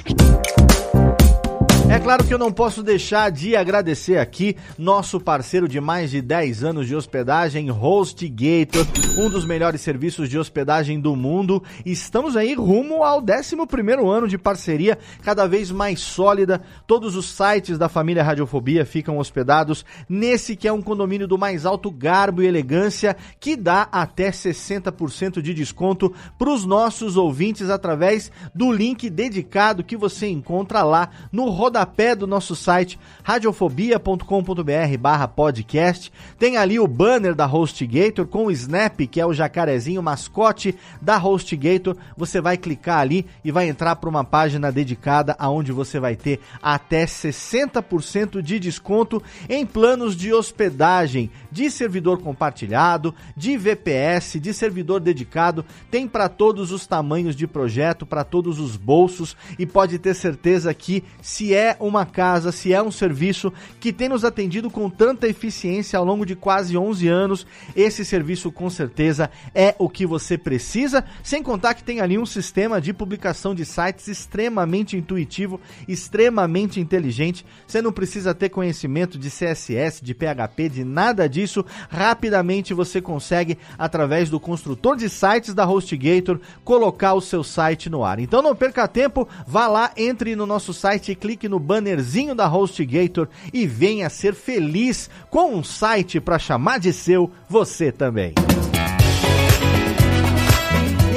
É claro que eu não posso deixar de agradecer aqui nosso parceiro de mais de 10 anos de hospedagem, HostGator, um dos melhores serviços de hospedagem do mundo. Estamos aí rumo ao 11º ano de parceria, cada vez mais sólida. Todos os sites da família Radiofobia ficam hospedados nesse que é um condomínio do mais alto garbo e elegância, que dá até 60% de desconto para os nossos ouvintes através do link dedicado que você encontra lá no rodapé rodapé do nosso site radiofobia.com.br barra podcast. Tem ali o banner da HostGator com o Snap, que é o jacarezinho mascote da HostGator. Você vai clicar ali e vai entrar para uma página dedicada aonde você vai ter até 60% de desconto em planos de hospedagem, de servidor compartilhado, de VPS, de servidor dedicado. Tem para todos os tamanhos de projeto, para todos os bolsos e pode ter certeza que se é uma casa, se é um serviço que tem nos atendido com tanta eficiência ao longo de quase 11 anos, esse serviço com certeza é o que você precisa, sem contar que tem ali um sistema de publicação de sites extremamente intuitivo, extremamente inteligente. Você não precisa ter conhecimento de CSS, de PHP, de nada disso. Rapidamente você consegue, através do construtor de sites da HostGator, colocar o seu site no ar. Então não perca tempo, vá lá, entre no nosso site e clique no bannerzinho da HostGator e venha ser feliz com um site para chamar de seu você também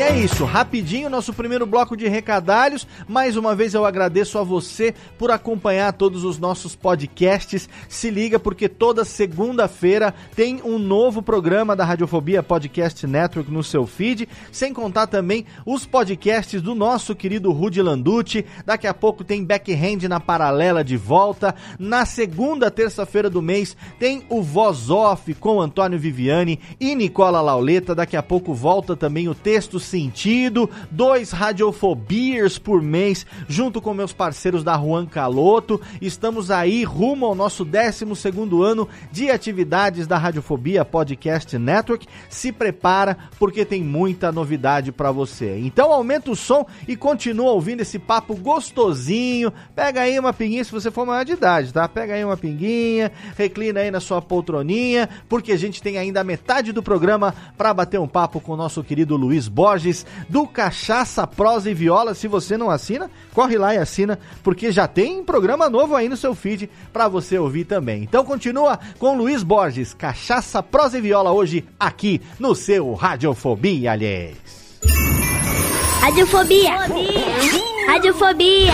é isso, rapidinho, nosso primeiro bloco de recadalhos. Mais uma vez eu agradeço a você por acompanhar todos os nossos podcasts. Se liga porque toda segunda-feira tem um novo programa da Radiofobia Podcast Network no seu feed, sem contar também os podcasts do nosso querido Rudy Landucci. Daqui a pouco tem Backhand na paralela de volta. Na segunda terça-feira do mês tem o Voz Off com Antônio Viviani e Nicola Lauleta. Daqui a pouco volta também o Texto Sentido, dois Radiofobias por mês, junto com meus parceiros da Juan Caloto. Estamos aí rumo ao nosso 12 ano de atividades da Radiofobia Podcast Network. Se prepara porque tem muita novidade para você. Então aumenta o som e continua ouvindo esse papo gostosinho. Pega aí uma pinguinha se você for maior de idade, tá? Pega aí uma pinguinha, reclina aí na sua poltroninha, porque a gente tem ainda metade do programa para bater um papo com o nosso querido Luiz Borges do Cachaça, Prosa e Viola. Se você não assina, corre lá e assina, porque já tem programa novo aí no seu feed para você ouvir também. Então continua com Luiz Borges, Cachaça, Prosa e Viola hoje aqui no seu Radiofobia, aliás. Radiofobia. Radiofobia.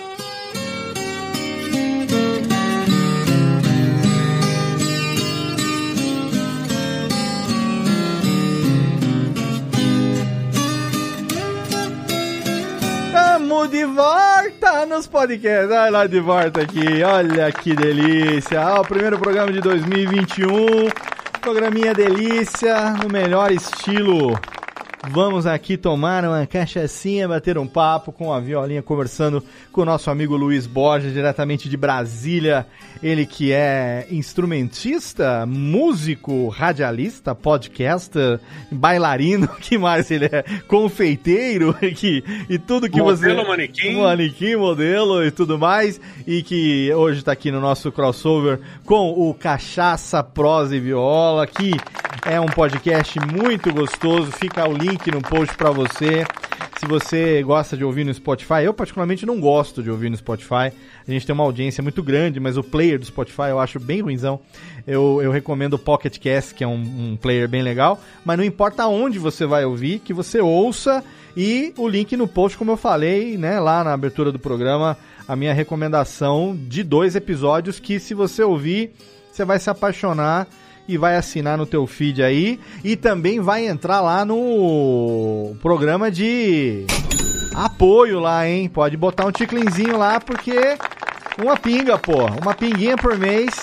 Tamo de volta nos podcasts. Olha lá de volta aqui. Olha que delícia. Ó, o primeiro programa de 2021. Programinha delícia, no melhor estilo. Vamos aqui tomar uma cachaçinha, bater um papo com a violinha, conversando com o nosso amigo Luiz Borges, diretamente de Brasília. Ele que é instrumentista, músico, radialista, podcaster, bailarino, que mais ele é? Confeiteiro que, e tudo que Modelo, você... manequim. Manequim, modelo e tudo mais. E que hoje tá aqui no nosso crossover com o Cachaça, Prosa e Viola, que é um podcast muito gostoso. Fica o link no post pra você. Se você gosta de ouvir no Spotify, eu particularmente não gosto de ouvir no Spotify. A gente tem uma audiência muito grande, mas o player do Spotify eu acho bem ruimzão. Eu, eu recomendo o Pocket Cast, que é um, um player bem legal. Mas não importa onde você vai ouvir, que você ouça. E o link no post, como eu falei, né, lá na abertura do programa, a minha recomendação de dois episódios que se você ouvir, você vai se apaixonar e vai assinar no teu feed aí. E também vai entrar lá no programa de apoio lá, hein? Pode botar um ticlinzinho lá porque uma pinga, pô, uma pinguinha por mês.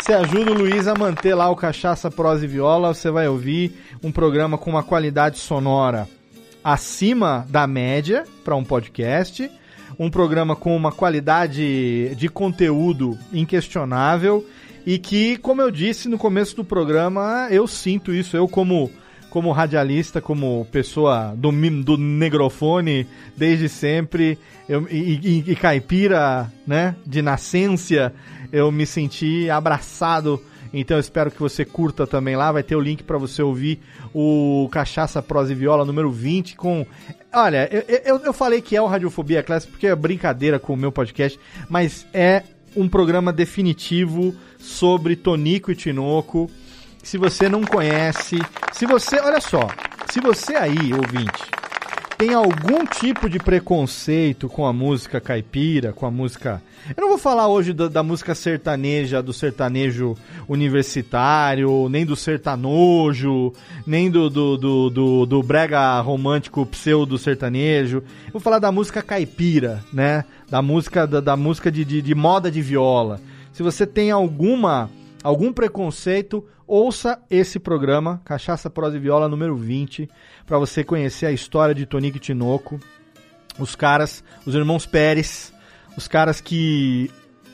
Você ajuda o Luiz a manter lá o Cachaça Prosa e Viola, você vai ouvir um programa com uma qualidade sonora acima da média para um podcast, um programa com uma qualidade de conteúdo inquestionável e que, como eu disse no começo do programa, eu sinto isso, eu como como radialista, como pessoa do, do negrofone desde sempre, eu, e, e- e caipira, né, de nascença, eu me senti abraçado. Então espero que você curta também lá, vai ter o link para você ouvir o Cachaça Prosa e Viola número 20 com Olha, eu, eu, eu falei que é o Radiofobia Classic porque é brincadeira com o meu podcast, mas é um programa definitivo sobre Tonico e Tinoco. Se você não conhece, se você, olha só, se você aí, ouvinte, tem algum tipo de preconceito com a música caipira, com a música. Eu não vou falar hoje da, da música sertaneja, do sertanejo universitário, nem do sertanojo, nem do, do, do, do, do brega romântico pseudo sertanejo. Eu vou falar da música caipira, né? Da música, da, da música de, de, de moda de viola. Se você tem alguma algum preconceito, ouça esse programa, Cachaça Prosa e Viola número 20, para você conhecer a história de Tonico Tinoco, os caras, os irmãos Pérez, os caras que,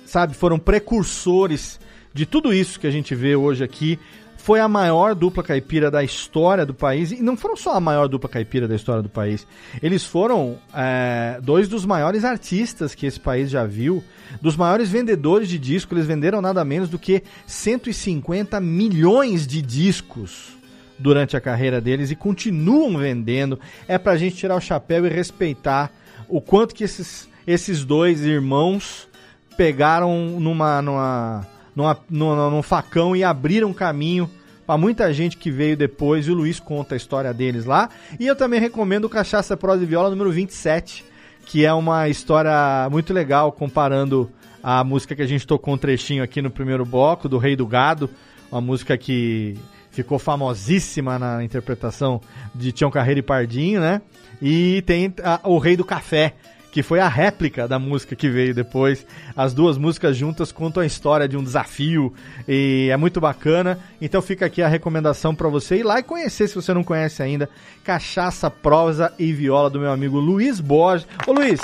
sabe, foram precursores de tudo isso que a gente vê hoje aqui, foi a maior dupla caipira da história do país. E não foram só a maior dupla caipira da história do país. Eles foram é, dois dos maiores artistas que esse país já viu. Dos maiores vendedores de disco. Eles venderam nada menos do que 150 milhões de discos durante a carreira deles e continuam vendendo. É pra gente tirar o chapéu e respeitar o quanto que esses, esses dois irmãos pegaram numa, numa, numa, numa, num facão e abriram caminho para muita gente que veio depois. E o Luiz conta a história deles lá. E eu também recomendo o Cachaça Prosa e Viola número 27, que é uma história muito legal comparando a música que a gente tocou um trechinho aqui no primeiro bloco, do Rei do Gado, uma música que ficou famosíssima na interpretação de Tião Carreiro e Pardinho, né? E tem a, o Rei do Café, que foi a réplica da música que veio depois. As duas músicas juntas contam a história de um desafio e é muito bacana. Então fica aqui a recomendação para você ir lá e conhecer, se você não conhece ainda, Cachaça, Prosa e Viola do meu amigo Luiz Borges. Ô Luiz,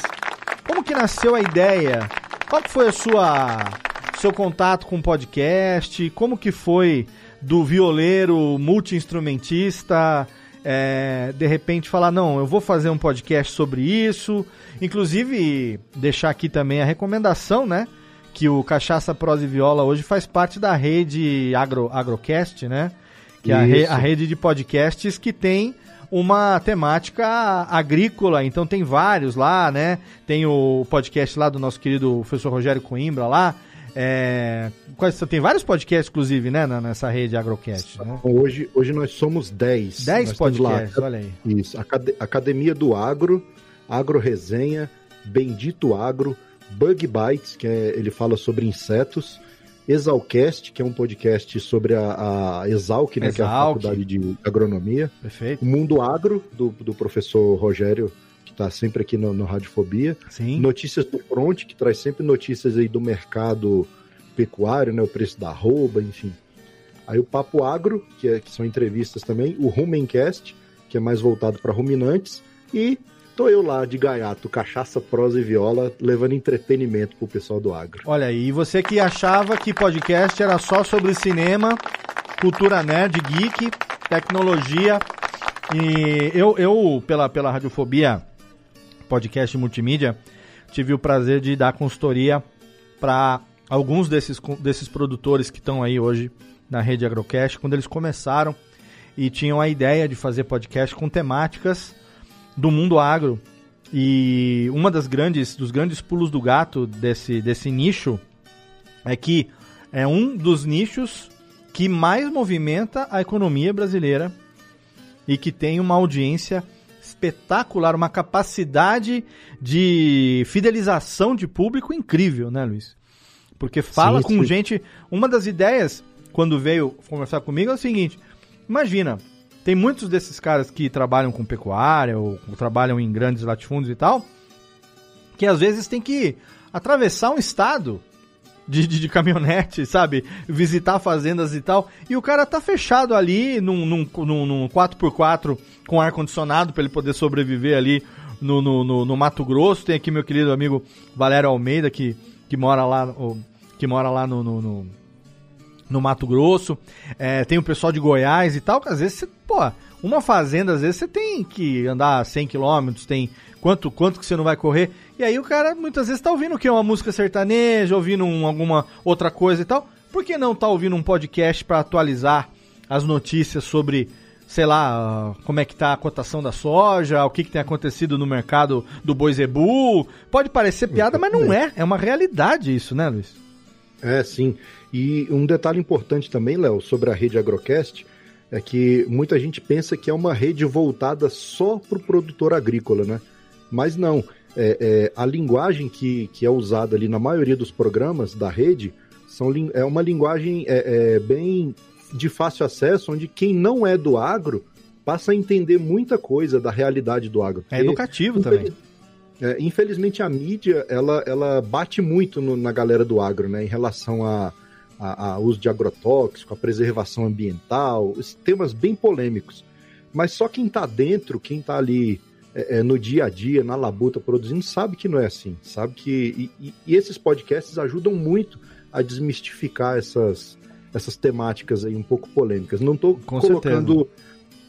como que nasceu a ideia? Qual foi a sua seu contato com o podcast? Como que foi do violeiro multi-instrumentista, é, de repente falar, não, eu vou fazer um podcast sobre isso. Inclusive, deixar aqui também a recomendação, né? Que o Cachaça Prosa e Viola hoje faz parte da rede Agro, Agrocast, né? Que é a, re, a rede de podcasts que tem uma temática agrícola, então tem vários lá, né? Tem o podcast lá do nosso querido professor Rogério Coimbra lá, é, tem vários podcasts, inclusive, né, nessa rede Agrocast. Né? Hoje, hoje nós somos 10. 10 podcasts, lá, olha aí. Isso, Academia do Agro, Agro Resenha, Bendito Agro, Bug Bites, que é, ele fala sobre insetos, Exalcast, que é um podcast sobre a, a Exalc, né, Exalc. que é a faculdade de agronomia. Perfeito. Mundo Agro, do, do professor Rogério está sempre aqui no, no Radiofobia. Sim. Notícias do Front, que traz sempre notícias aí do mercado pecuário, né? O preço da arroba, enfim. Aí o Papo Agro, que, é, que são entrevistas também. O Rumencast, que é mais voltado para ruminantes. E tô eu lá de gaiato, cachaça, prosa e viola, levando entretenimento pro pessoal do agro. Olha aí, você que achava que podcast era só sobre cinema, cultura nerd, geek, tecnologia. E eu, eu pela, pela radiofobia podcast multimídia, tive o prazer de dar consultoria para alguns desses, desses produtores que estão aí hoje na rede Agrocast, quando eles começaram e tinham a ideia de fazer podcast com temáticas do mundo agro. E uma das grandes dos grandes pulos do gato desse, desse nicho é que é um dos nichos que mais movimenta a economia brasileira e que tem uma audiência espetacular, uma capacidade de fidelização de público incrível, né, Luiz? Porque fala sim, com sim. gente. Uma das ideias, quando veio conversar comigo, é o seguinte: imagina, tem muitos desses caras que trabalham com pecuária ou, ou trabalham em grandes latifúndios e tal, que às vezes tem que atravessar um estado de, de, de, caminhonete, sabe? Visitar fazendas e tal. E o cara tá fechado ali num, num, num, num 4x4 com ar-condicionado para ele poder sobreviver ali no, no, no, no, Mato Grosso. Tem aqui meu querido amigo Valério Almeida, que, que mora lá, que mora lá no, no, no, no Mato Grosso. É, tem o pessoal de Goiás e tal, que às vezes você, pô, uma fazenda, às vezes você tem que andar 100 km, tem quanto, quanto que você não vai correr. E aí o cara muitas vezes tá ouvindo o que? Uma música sertaneja, ouvindo um, alguma outra coisa e tal. Por que não tá ouvindo um podcast para atualizar as notícias sobre, sei lá, como é que tá a cotação da soja, o que, que tem acontecido no mercado do boi zebu? Pode parecer piada, mas não é. É uma realidade isso, né, Luiz? É, sim. E um detalhe importante também, Léo, sobre a rede Agrocast, é que muita gente pensa que é uma rede voltada só para o produtor agrícola, né? Mas não é, é, a linguagem que, que é usada ali na maioria dos programas da rede são, é uma linguagem é, é, bem de fácil acesso, onde quem não é do agro passa a entender muita coisa da realidade do agro. É educativo também. É, infelizmente a mídia ela, ela bate muito no, na galera do agro, né, em relação a, a, a, uso de agrotóxico, a preservação ambiental, temas bem polêmicos. Mas só quem está dentro, quem está ali é, é, no dia a dia, na labuta, produzindo, sabe que não é assim. Sabe que. E, e, esses podcasts ajudam muito a desmistificar essas, essas temáticas aí um pouco polêmicas. Não Com colocando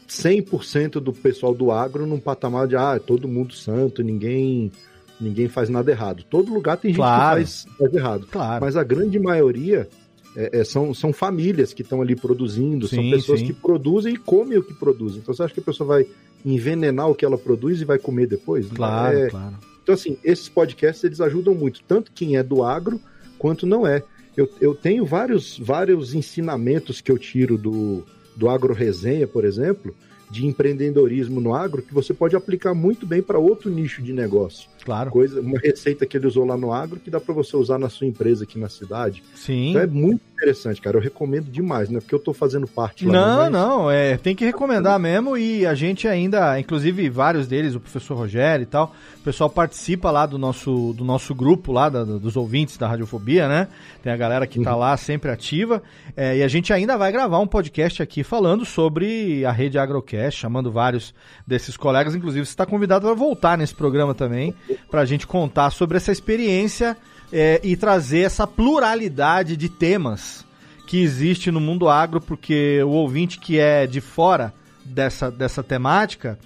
100% do pessoal do agro num patamar de, ah, é todo mundo santo, ninguém ninguém faz nada errado. Todo lugar tem gente Claro. que faz, faz errado. Claro. Mas a grande maioria é, é, são, são famílias que estão ali produzindo, são Sim, pessoas sim. que produzem e comem o que produzem. Então você acha que a pessoa vai envenenar o que ela produz e vai comer depois? Claro, É- claro. Então, assim, esses podcasts eles ajudam muito, tanto quem é do agro quanto não é. Eu, eu tenho vários, vários ensinamentos que eu tiro do, do Agro Resenha, por exemplo, de empreendedorismo no agro, que você pode aplicar muito bem para outro nicho de negócio. Claro. Coisa, uma receita que ele usou lá no agro que dá para você usar na sua empresa aqui na cidade. Sim. Então é muito interessante, cara. Eu recomendo demais, não é porque eu tô fazendo parte lá. Não, mas- não, é, tem que recomendar mesmo e a gente ainda, inclusive vários deles, o professor Rogério e tal, o pessoal participa lá do nosso, do nosso grupo lá, da- dos ouvintes da Radiofobia, né? Tem a galera que tá Uhum. lá sempre ativa é, e a gente ainda vai gravar um podcast aqui falando sobre a rede Agrocast, chamando vários desses colegas, inclusive você está convidado para voltar nesse programa também, para a gente contar sobre essa experiência é, e trazer essa pluralidade de temas que existe no mundo agro, porque o ouvinte que é de fora dessa, dessa temática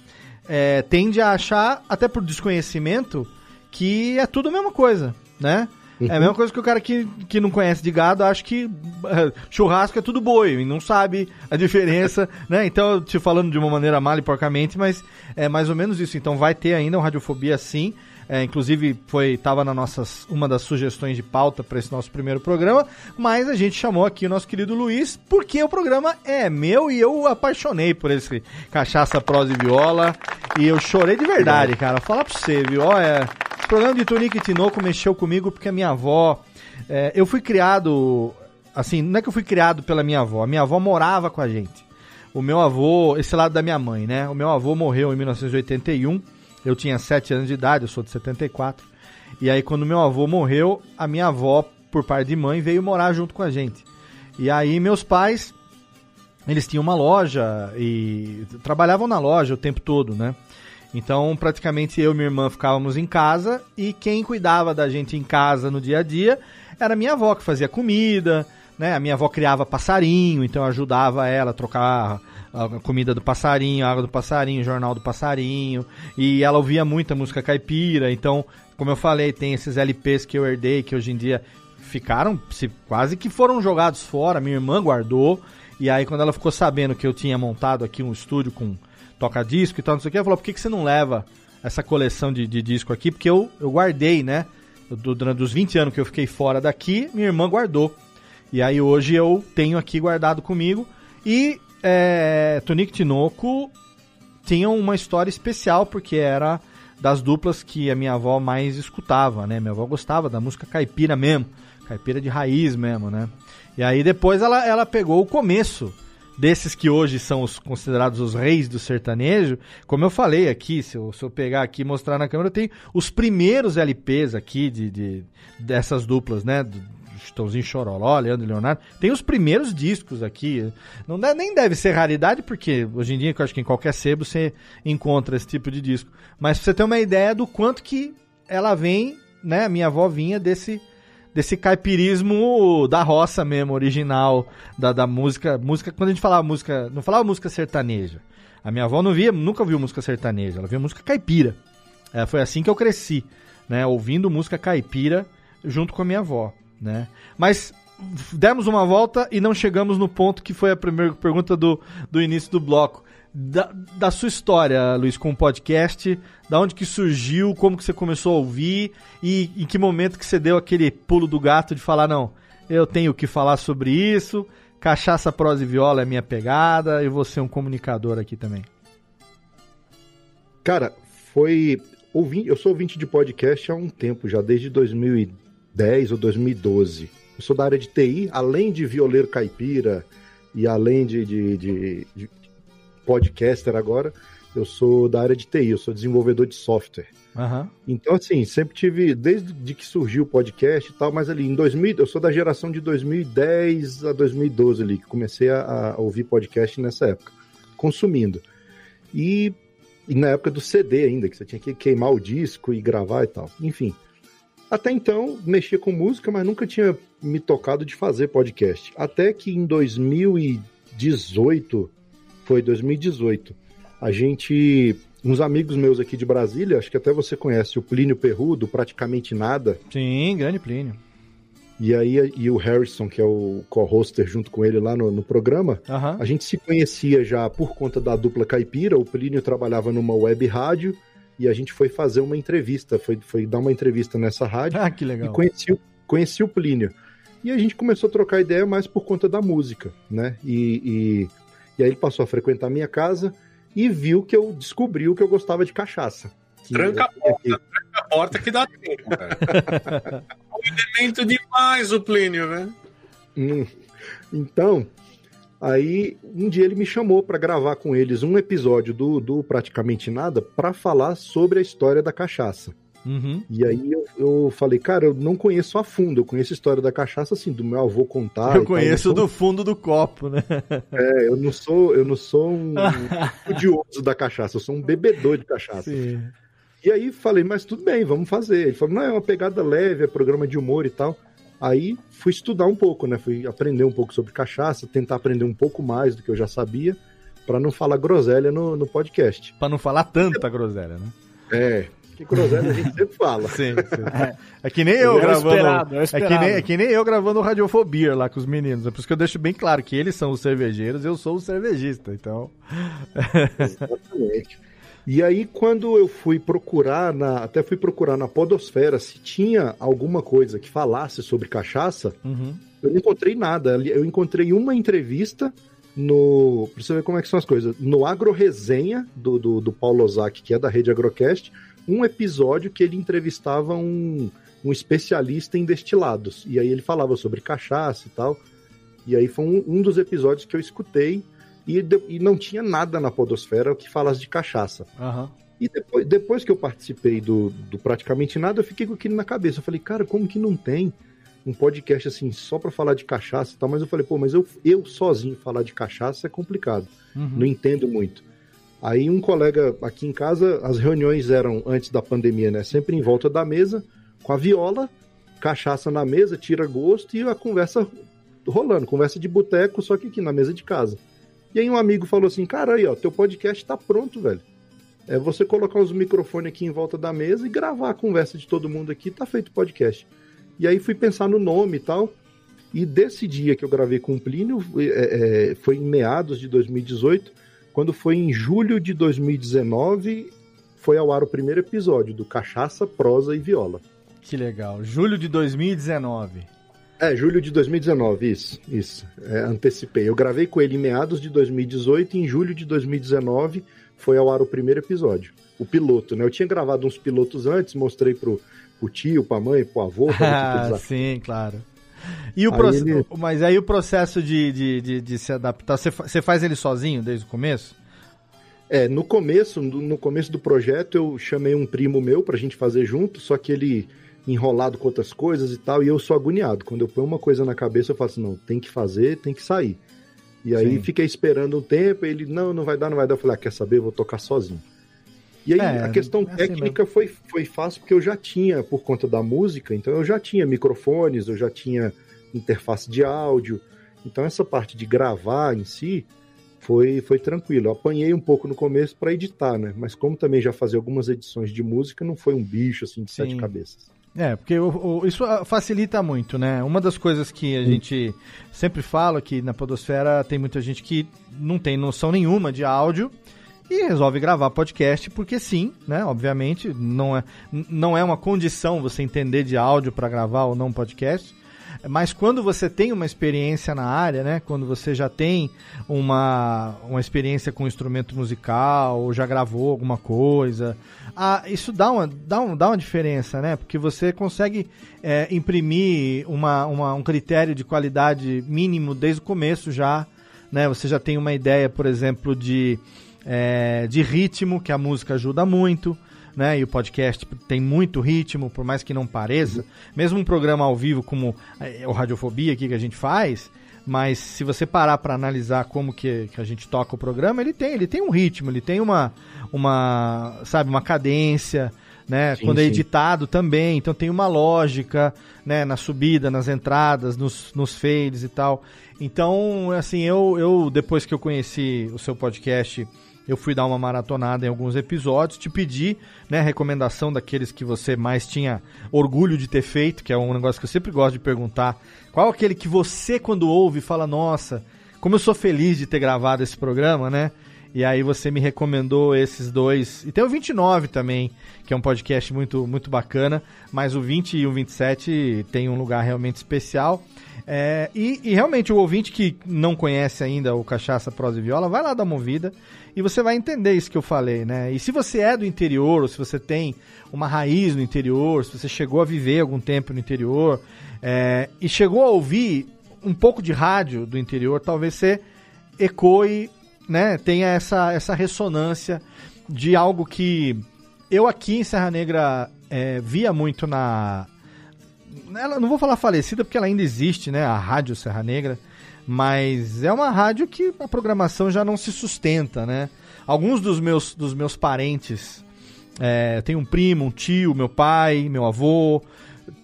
é, tende a achar, até por desconhecimento, que é tudo a mesma coisa, né? É a mesma coisa que o cara que, que não conhece de gado acha que eh, churrasco é tudo boi e não sabe a diferença, né? Então, eu te falando de uma maneira mal e porcamente, mas é mais ou menos isso. Então, vai ter ainda um Radiofobia sim. É, inclusive, foi tava na nossas uma das sugestões de pauta para esse nosso primeiro programa, mas a gente chamou aqui o nosso querido Luiz, porque o programa é meu e eu apaixonei por esse cachaça, prosa e viola. E eu chorei de verdade, cara. Falar pra você, viu? Olha, o programa de Tonico e Tinoco mexeu comigo porque a minha avó. é, eu fui criado. Assim, não é que eu fui criado pela minha avó, a minha avó morava com a gente. O meu avô, esse lado da minha mãe, né? O meu avô morreu em 1981. Eu tinha 7 anos de idade, eu sou de 74. E aí, quando meu avô morreu, a minha avó, por parte de mãe, veio morar junto com a gente. E aí, meus pais, eles tinham uma loja e trabalhavam na loja o tempo todo, né? Então, praticamente eu e minha irmã ficávamos em casa e quem cuidava da gente em casa no dia a dia era minha avó, que fazia comida, né? A minha avó criava passarinho, então eu ajudava ela a trocar a comida do passarinho, a água do passarinho, o jornal do passarinho. E ela ouvia muita música caipira, então, como eu falei, tem esses LPs que eu herdei, que hoje em dia ficaram, se, quase que foram jogados fora, minha irmã guardou. E aí, quando ela ficou sabendo que eu tinha montado aqui um estúdio com toca-disco e tal, não sei o que, ela falou, por que, que você não leva essa coleção de, de disco aqui? Porque eu, eu guardei, né? Do- Durante os 20 anos que eu fiquei fora daqui, minha irmã guardou. E aí hoje eu tenho aqui guardado comigo. E é, Tonico Tinoco tinham uma história especial, porque era das duplas que a minha avó mais escutava, né? Minha avó gostava da música caipira mesmo, caipira de raiz mesmo, né? E aí depois ela, ela pegou o começo desses que hoje são os considerados os reis do sertanejo, como eu falei aqui, se eu, se eu pegar aqui e mostrar na câmera, tem os primeiros LPs aqui de, de- dessas duplas, né? Do Chitãozinho Chororó, Leandro Leonardo. Tem os primeiros discos aqui. Não nem deve ser raridade, porque hoje em dia, eu acho que em qualquer sebo você encontra esse tipo de disco. Mas pra você ter uma ideia do quanto que ela vem, né? A minha avó vinha desse desse caipirismo da roça mesmo, original, da, da música. Música, quando a gente falava música. Não falava música sertaneja. A minha avó não via, nunca viu música sertaneja, ela via música caipira. É, foi assim que eu cresci, né? Ouvindo música caipira junto com a minha avó, né? Mas demos uma volta e não chegamos no ponto que foi a primeira pergunta do, do início do bloco. Da, da sua história, Luiz, com o podcast, da onde que surgiu, como que você começou a ouvir e em que momento que você deu aquele pulo do gato de falar, não, eu tenho que falar sobre isso, cachaça, prosa e viola é minha pegada, eu vou ser um comunicador aqui também. Cara, foi. Ouvinte, eu sou ouvinte de podcast há um tempo, já desde 2010 ou 2012. Eu sou da área de TI, além de violeiro caipira e além de, de, de- de podcaster agora, eu sou da área de TI, eu sou desenvolvedor de software. Aham. Então, assim, sempre tive, desde de que surgiu o podcast e tal, mas ali em 2000, eu sou da geração de 2010 a 2012 ali, que comecei a, a ouvir podcast nessa época, consumindo. E, e na época do CD ainda, que você tinha que queimar o disco e gravar e tal. Enfim. Até então, mexia com música, mas nunca tinha me tocado de fazer podcast. Até que em 2018, foi 2018, a gente, uns amigos meus aqui de Brasília, acho que até você conhece, o Plínio Perrudo, praticamente nada. Sim, grande Plínio. E aí, e o Harrison, que é o co-hoster junto com ele lá no, no programa, Aham. a gente se conhecia já por conta da dupla caipira. O Plínio trabalhava numa web rádio e a gente foi fazer uma entrevista, foi, foi dar uma entrevista nessa rádio. Ah, que legal. E conheci, o- conheci o Plínio. E a gente começou a trocar ideia mais por conta da música, né? E, e, e aí ele passou a frequentar a minha casa e viu que eu descobri o que eu gostava de cachaça. Que Tranca a eu- porta, tranca a porta que dá tempo, cara. Elemento demais o Plínio, velho. Hum. Então, aí um dia ele me chamou para gravar com eles um episódio do, do Praticamente Nada para falar sobre a história da cachaça. Uhum. E aí eu, eu falei, cara, eu não conheço a fundo, eu conheço a história da cachaça assim, do meu avô contar. Eu tal, conheço não sou- do fundo do copo, né? É, eu não sou, eu não sou um estudioso da cachaça, eu sou um bebedor de cachaça. Sim. E aí falei, mas tudo bem, vamos fazer. Ele falou, não, é uma pegada leve, é programa de humor e tal. Aí fui estudar um pouco, né? Fui aprender um pouco sobre cachaça, tentar aprender um pouco mais do que eu já sabia, para não falar groselha no, no podcast. Pra não falar tanta groselha, né? É, que groselha a gente sempre fala. Sim, sim. É que nem eu É o gravando. esperado, é o é, esperado. que nem, é que nem eu gravando Radiofobia lá com os meninos. É por isso que eu deixo bem claro que eles são os cervejeiros, eu sou o cervejista. Então. Exatamente. E aí, quando eu fui procurar, na, até fui procurar na Podosfera se tinha alguma coisa que falasse sobre cachaça, Uhum. eu não encontrei nada. Eu encontrei uma entrevista no. Pra você ver como é que são as coisas. No Agro Resenha, do, do, do Paulo Ozaki, que é da Rede Agrocast, um episódio que ele entrevistava um, um especialista em destilados. E aí ele falava sobre cachaça e tal. E aí foi um, um dos episódios que eu escutei. E, de- e não tinha nada na Podosfera que falasse de cachaça. Aham. E depois, depois que eu participei do, do Praticamente Nada, eu fiquei com aquilo na cabeça. Eu falei, cara, como que não tem um podcast assim só pra falar de cachaça e tal? Mas eu falei, pô, mas eu, eu sozinho falar de cachaça é complicado. Uhum. Não entendo muito. Aí um colega aqui em casa, as reuniões eram antes da pandemia, né? Sempre em volta da mesa, com a viola, cachaça na mesa, tira gosto e a conversa rolando, conversa de boteco, só que aqui na mesa de casa. E aí um amigo falou assim, cara, aí ó, teu podcast tá pronto, velho. É você colocar os microfones aqui em volta da mesa e gravar a conversa de todo mundo aqui, tá feito podcast. E aí fui pensar no nome e tal. E desse dia que eu gravei com o Plínio, é, é, foi em meados de 2018, quando foi em julho de 2019, foi ao ar o primeiro episódio do Cachaça, Prosa e Viola. Que legal. Julho de 2019. É, julho de 2019, isso, isso. É, antecipei. Eu gravei com ele em meados de 2018 e em julho de 2019 foi ao ar o primeiro episódio. O piloto, né? Eu tinha gravado uns pilotos antes, mostrei pro, pro tio, pra mãe, pro avô, pra Ah, sim, claro. E o Aí proce- ele- Mas aí o processo de, de, de, de se adaptar, você fa- você faz ele sozinho desde o começo? É, no começo, no no começo do projeto, eu chamei um primo meu pra gente fazer junto, só que ele enrolado com outras coisas e tal, e eu sou agoniado. Quando eu ponho uma coisa na cabeça, eu falo assim, não, tem que fazer, tem que sair. E aí Sim. fiquei esperando um tempo, ele, não, não vai dar, não vai dar. Eu falei, ah, quer saber, eu vou tocar sozinho. E aí É, a questão é assim técnica foi, foi fácil, porque eu já tinha, por conta da música, então eu já tinha microfones, eu já tinha interface de áudio. Então essa parte de gravar em si foi, foi tranquilo. Eu apanhei um pouco no começo para editar, né? Mas como também já fazia algumas edições de música, não foi um bicho assim de sete Sim. cabeças. É, porque o- o- isso ah, facilita muito, né? Uma das coisas que a gente sempre fala que na Podosfera tem muita gente que não tem noção nenhuma de áudio e resolve gravar podcast porque sim, né? Obviamente, não é, não é uma condição você entender de áudio para gravar ou não podcast. Mas quando você tem uma experiência na área, né? Quando você já tem uma, uma experiência com instrumento musical, ou já gravou alguma coisa, isso dá uma, dá, um, dá uma diferença, né? Porque você consegue é, imprimir uma, uma, um critério de qualidade mínimo desde o começo já, né? Você já tem uma ideia, por exemplo, de, é, de ritmo, que a música ajuda muito né? E o podcast tem muito ritmo, por mais que não pareça. Mesmo um programa ao vivo como é, o Radiofobia aqui que a gente faz, mas se você parar para analisar como que, que a gente toca o programa, ele tem, ele tem um ritmo, ele tem uma, uma sabe, uma cadência, né? Sim, Quando é sim. editado também, então tem uma lógica, né? Na subida, nas entradas, nos, nos fades e tal. Então, assim, eu, eu depois que eu conheci o seu podcast, eu fui dar uma maratonada em alguns episódios, te pedi, né, recomendação daqueles que você mais tinha orgulho de ter feito, que é um negócio que eu sempre gosto de perguntar. Qual aquele que você, quando ouve, fala, nossa, como eu sou feliz de ter gravado esse programa, né? E aí você me recomendou esses dois. E tem o 29 também, que é um podcast muito, muito bacana. Mas o 20 e o 27 tem um lugar realmente especial. É, e, e realmente o ouvinte que não conhece ainda o Cachaça, Prosa e Viola, vai lá dar uma ouvida e você vai entender isso que eu falei, né? E se você é do interior, ou se você tem uma raiz no interior, se você chegou a viver algum tempo no interior é, e chegou a ouvir um pouco de rádio do interior, talvez você ecoe, né? Tenha essa, essa ressonância de algo que eu aqui em Serra Negra é, via muito na. Ela, não vou falar falecida porque ela ainda existe, né? A Rádio Serra Negra. Mas é uma rádio que a programação já não se sustenta, né? Alguns dos meus, dos meus parentes, é, tem um primo, um tio, meu pai, meu avô,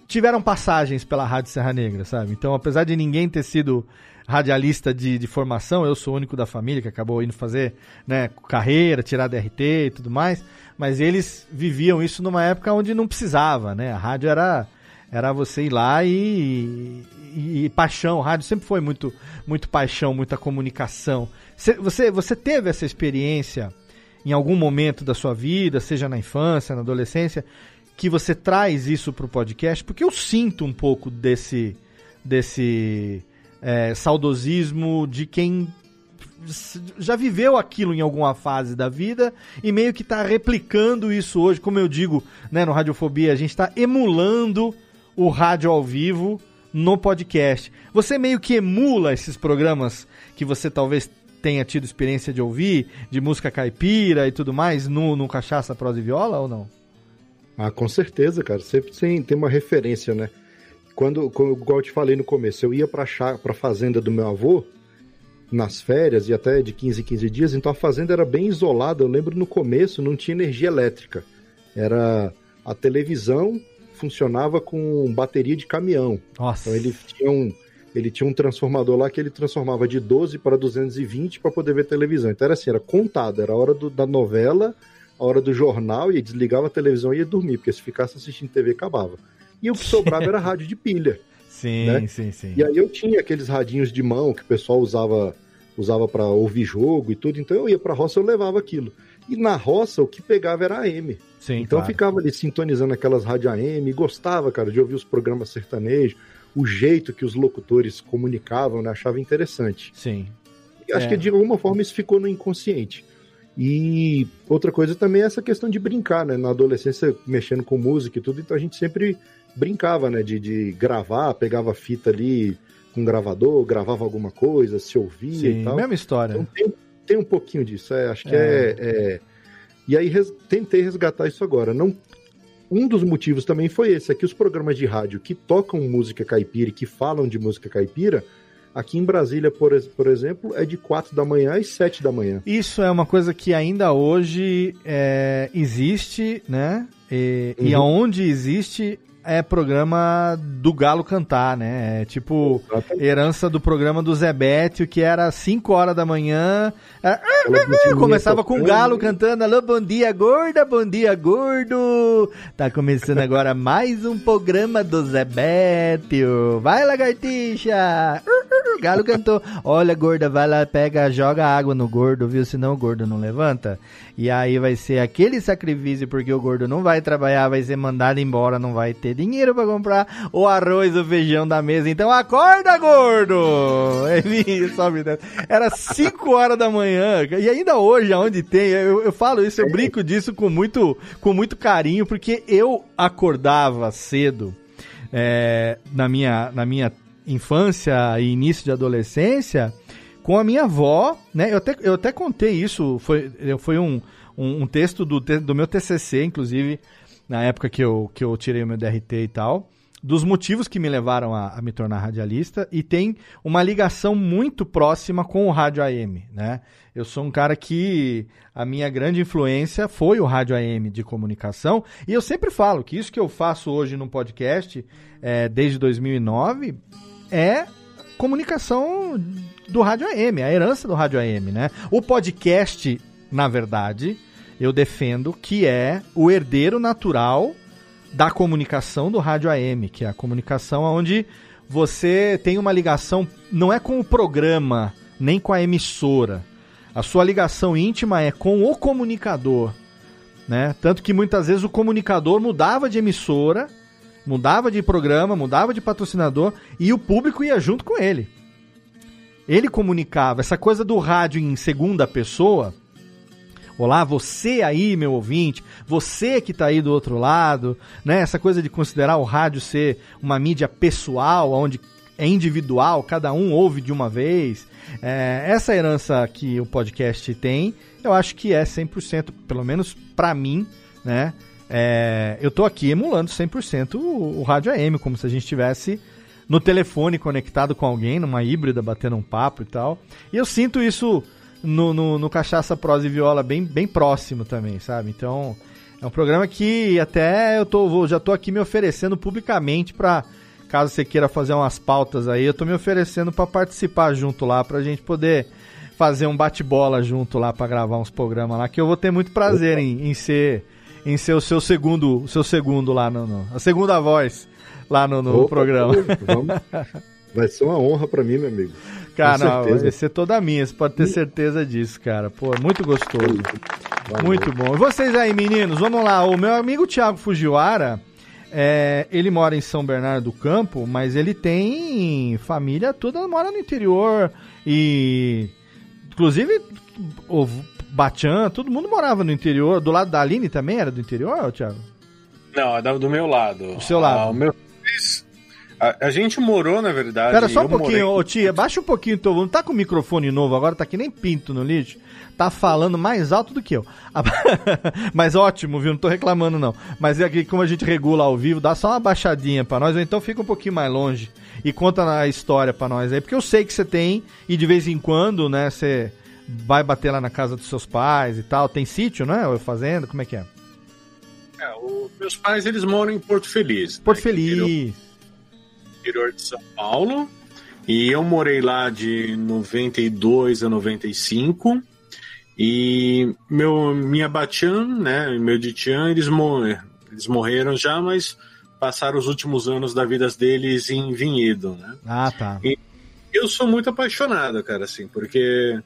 tiveram passagens pela Rádio Serra Negra, sabe? Então, apesar de ninguém ter sido radialista de, de formação, eu sou o único da família que acabou indo fazer né, carreira, tirar DRT e tudo mais, mas eles viviam isso numa época onde não precisava, né? A rádio era, era você ir lá e, e, e paixão, o rádio sempre foi muito, muito paixão, muita comunicação. Cê- Você, você teve essa experiência em algum momento da sua vida, seja na infância, na adolescência, que você traz isso pro podcast? Porque eu sinto um pouco desse, desse é, saudosismo de quem já viveu aquilo em alguma fase da vida e meio que está replicando isso hoje, como eu digo, né, no Radiofobia, a gente está emulando o rádio ao vivo no podcast. Você meio que emula esses programas que você talvez tenha tido experiência de ouvir, de música caipira e tudo mais, no, no Cachaça, Prosa e Viola ou não? Ah, com certeza, cara. Sempre tem, tem uma referência, né? Quando, como, igual eu te falei no começo, eu ia pra, chá, pra fazenda do meu avô nas férias e até de 15 em 15 dias, então a fazenda era bem isolada. Eu lembro no começo não tinha energia elétrica. Era a televisão funcionava com bateria de caminhão. Nossa. Então ele tinha um ele tinha um transformador lá que ele transformava de 12 para 220 para poder ver televisão. Então era assim, era contado, era a hora do- da novela, a hora do jornal, e desligava a televisão e ia dormir, porque se ficasse assistindo TV acabava. E o que sobrava era rádio de pilha. Sim, né? sim, sim. E aí eu tinha aqueles radinhos de mão que o pessoal usava usava para ouvir jogo e tudo, então eu ia pra roça eu levava aquilo. E na roça o que pegava era AM. Sim, então eu claro. ficava ali sintonizando aquelas rádio AM, gostava, cara, de ouvir os programas sertanejos, o jeito que os locutores comunicavam, né, achava interessante. Sim. E acho É. que de alguma forma isso ficou no inconsciente. E outra coisa também é essa questão de brincar, né? Na adolescência, mexendo com música e tudo, então a gente sempre brincava, né? De, de gravar, pegava fita ali com gravador, gravava alguma coisa, se ouvia Sim, e tal. mesma história. Então tem, tem um pouquinho disso, é, acho que É. é. é- E aí res- tentei resgatar isso agora. Não, um dos motivos também foi esse, é que os programas de rádio que tocam música caipira e que falam de música caipira, aqui em Brasília, por, por exemplo, é de 4 da manhã às 7 da manhã. Isso é uma coisa que ainda hoje é, existe, né? E, e Uhum. aonde existe é programa do Galo cantar, né? É tipo herança do programa do Zé Bétio, que era 5 horas da manhã. é, começava com o Galo cantando Alô, bom dia, gorda, bom dia, gordo. Tá começando agora mais um programa do Zé Bétio. Vai, lagartixa! O Galo cantou. Olha, gorda, vai lá, pega, joga água no gordo, viu? Senão o gordo não levanta. E aí vai ser aquele sacrifício, porque o gordo não vai trabalhar, vai ser mandado embora, não vai ter dinheiro pra comprar o arroz, o feijão da mesa. Então acorda, gordo! Ele sobe. Era 5 horas da manhã. E ainda hoje, aonde tem, eu, eu falo isso, eu brinco disso com muito, com muito carinho, porque eu acordava cedo é, na, minha, na minha infância e início de adolescência com a minha avó, né? Eu até, eu até contei isso, foi, foi um, um, um texto do, do meu TCC, inclusive, na época que eu, que eu tirei o meu DRT e tal, dos motivos que me levaram a, a me tornar radialista e tem uma ligação muito próxima com o rádio AM, né? Eu sou um cara que a minha grande influência foi o rádio AM de comunicação e eu sempre falo que isso que eu faço hoje no podcast é, desde 2009 é comunicação do rádio AM, a herança do rádio AM, né? O podcast, na verdade, eu defendo que é o herdeiro natural da comunicação do rádio AM, que é a comunicação onde você tem uma ligação não é com o programa, nem com a emissora. A sua ligação íntima é com o comunicador, né? Tanto que muitas vezes o comunicador mudava de emissora, mudava de programa, mudava de patrocinador e o público ia junto com ele. Ele comunicava essa coisa do rádio em segunda pessoa, Olá, você aí, meu ouvinte, você que está aí do outro lado, né? Essa coisa de considerar o rádio ser uma mídia pessoal, onde é individual, cada um ouve de uma vez. É, essa herança que o podcast tem, eu acho que é 100%, pelo menos para mim, né? É, eu tô aqui emulando 100% o, o rádio AM, como se a gente estivesse no telefone conectado com alguém, numa híbrida, batendo um papo e tal. E eu sinto isso no, no, no Cachaça, Prosa e Viola bem, bem próximo também, sabe? Então, é um programa que até eu tô, já tô aqui me oferecendo publicamente para caso você queira fazer umas pautas aí, eu tô me oferecendo para participar junto lá, pra gente poder fazer um bate-bola junto lá para gravar uns programas lá, que eu vou ter muito prazer em, em, ser em ser o seu segundo, o seu segundo lá no, no a segunda voz lá no, no Opa, programa. Vamos. Vai ser uma honra para mim, meu amigo. Cara, não, vai ser toda minha, você pode ter certeza disso, cara. Pô, muito gostoso. Valeu. Muito bom. E vocês aí, meninos, vamos lá. O meu amigo Thiago Fujiwara, é, ele mora em São Bernardo do Campo, mas ele tem família toda mora no interior e inclusive Bachan, todo mundo morava no interior. Do lado da Aline também era do interior, Thiago? Não, é do meu lado. Do seu lado. Ah, o meu a, a, gente morou, na verdade. Pera só um pouquinho, morei... ô tia, baixa um pouquinho o teu volume. Tá com o microfone novo agora, tá que nem pinto no lixo. Tá falando mais alto do que eu. Mas ótimo, viu? Não tô reclamando, não. Mas é aqui, como a gente regula ao vivo, dá só uma baixadinha pra nós, ou então fica um pouquinho mais longe e conta a história pra nós aí. Porque eu sei que você tem, e de vez em quando, né, você vai bater lá na casa dos seus pais e tal. Tem sítio, né? Ou fazenda? Como é que é? É, o, meus pais, eles moram em Porto Feliz. Porto né, Feliz interior de São Paulo. E eu morei lá de 92 a 95. E meu, minha Batian, né, meu Ditian, eles, mor eles morreram já, mas passaram os últimos anos da vida deles em vinhedo, né? Ah, tá. E eu sou muito apaixonado, cara, assim, porque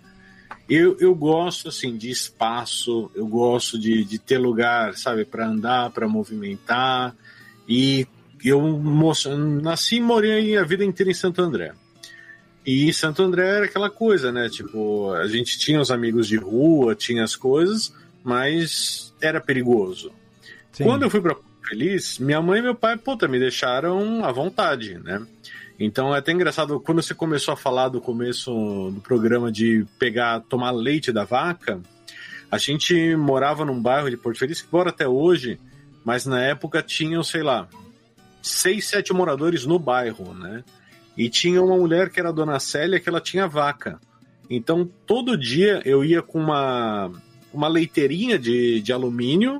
eu, eu gosto, assim, de espaço, eu gosto de, de ter lugar, sabe, para andar, para movimentar. E eu nasci e morei a vida inteira em Santo André. E Santo André era aquela coisa, né? Tipo, a gente tinha os amigos de rua, tinha as coisas, mas era perigoso. Sim. Quando eu fui para Feliz, minha mãe e meu pai, puta, me deixaram à vontade, né? Então é até engraçado, quando você começou a falar do começo do programa de pegar, tomar leite da vaca, a gente morava num bairro de Porto Feliz, que mora até hoje, mas na época tinham, sei lá, seis, sete moradores no bairro, né? E tinha uma mulher que era a dona Célia que ela tinha vaca. Então todo dia eu ia com uma, uma leiteirinha de, de alumínio,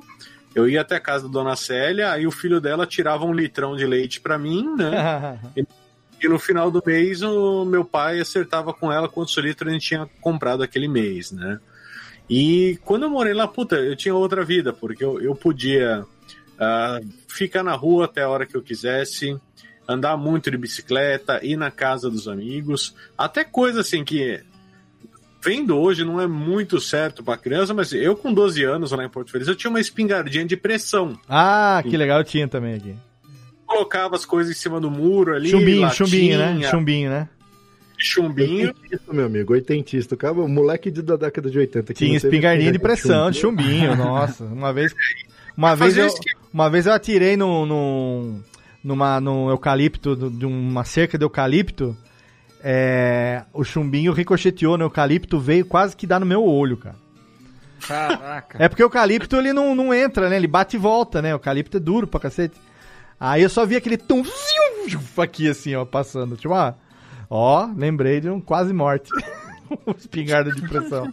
eu ia até a casa da dona Célia, aí o filho dela tirava um litrão de leite para mim, né? e, e, no final do mês o meu pai acertava com ela quantos litros a gente tinha comprado aquele mês, né? E quando eu morei lá, puta, eu tinha outra vida, porque eu, eu podia uh, ficar na rua até a hora que eu quisesse, andar muito de bicicleta, ir na casa dos amigos, até coisa assim que vendo hoje não é muito certo para criança, mas eu com 12 anos lá em Porto Feliz, eu tinha uma espingardinha de pressão. Ah, que legal, eu tinha também aqui. Colocava as coisas em cima do muro ali. Chumbinho, latinha, chumbinho, né? Chumbinho, né? Chumbinho. Oitentista, meu amigo, oitentista. O moleque de, da década de 80. Tinha espingardinha de pressão, de chumbinho, nossa. Uma vez, uma vez eu, uma vez eu atirei no, no, numa, num eucalipto, de uma cerca de eucalipto. É, o chumbinho ricocheteou no eucalipto, veio quase que dar no meu olho, cara. Caraca. É porque o eucalipto ele não, não entra, né? Ele bate e volta, né? O eucalipto é duro pra cacete. Aí eu só vi aquele tum aqui assim, ó, passando. Tipo, ah, ó, lembrei de um quase morte. um espingarda de pressão.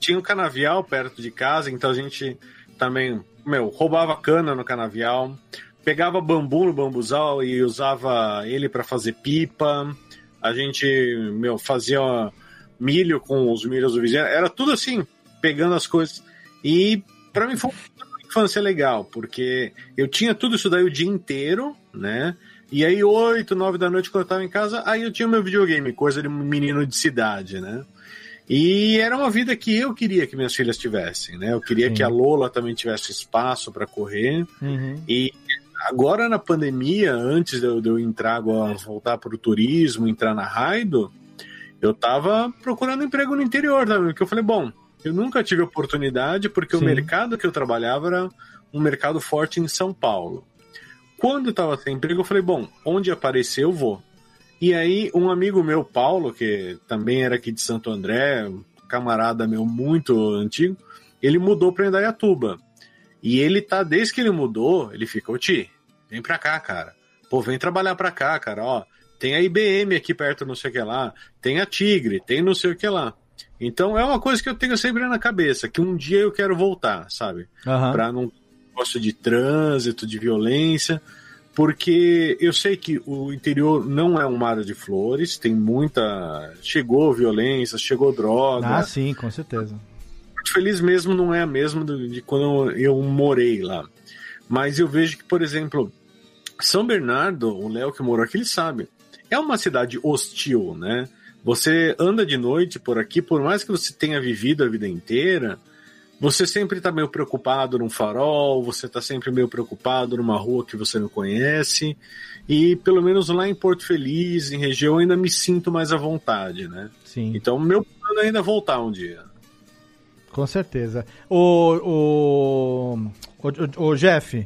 Tinha um canavial perto de casa, então a gente também, meu, roubava cana no canavial, pegava bambu no bambuzal e usava ele para fazer pipa. A gente, meu, fazia milho com os milhos do vizinho. Era tudo assim, pegando as coisas. E para mim foi uma infância legal, porque eu tinha tudo isso daí o dia inteiro, né? E aí, 8, 9 da noite, quando eu tava em casa, aí eu tinha meu videogame, coisa de menino de cidade, né? E era uma vida que eu queria que minhas filhas tivessem, né? Eu queria Sim. que a Lola também tivesse espaço para correr. Uhum. E agora na pandemia, antes de eu, de eu entrar, agora, voltar para o turismo, entrar na Raido, eu tava procurando emprego no interior também, porque eu falei, bom, eu nunca tive oportunidade, porque Sim. o mercado que eu trabalhava era um mercado forte em São Paulo. Quando eu tava sem emprego, eu falei, bom, onde aparecer eu vou. E aí, um amigo meu, Paulo, que também era aqui de Santo André, um camarada meu muito antigo, ele mudou para Indaiatuba. E ele tá, desde que ele mudou, ele ficou, Ti, vem pra cá, cara. Pô, vem trabalhar pra cá, cara, ó. Tem a IBM aqui perto, não sei o que lá. Tem a Tigre, tem não sei o que lá. Então é uma coisa que eu tenho sempre na cabeça, que um dia eu quero voltar, sabe? Pra não gosto de trânsito, de violência, porque eu sei que o interior não é um mar de flores, tem muita. Chegou violência, chegou droga. Ah, sim, com certeza. Feliz mesmo não é a mesma de quando eu morei lá. Mas eu vejo que, por exemplo, São Bernardo, o Léo que morou aqui, ele sabe. É uma cidade hostil, né? Você anda de noite por aqui, por mais que você tenha vivido a vida inteira, você sempre tá meio preocupado num farol, você tá sempre meio preocupado numa rua que você não conhece. E pelo menos lá em Porto Feliz, em região, eu ainda me sinto mais à vontade, né? Sim. Então, meu plano é ainda voltar um dia. Com certeza. O, o, o, o Jeff,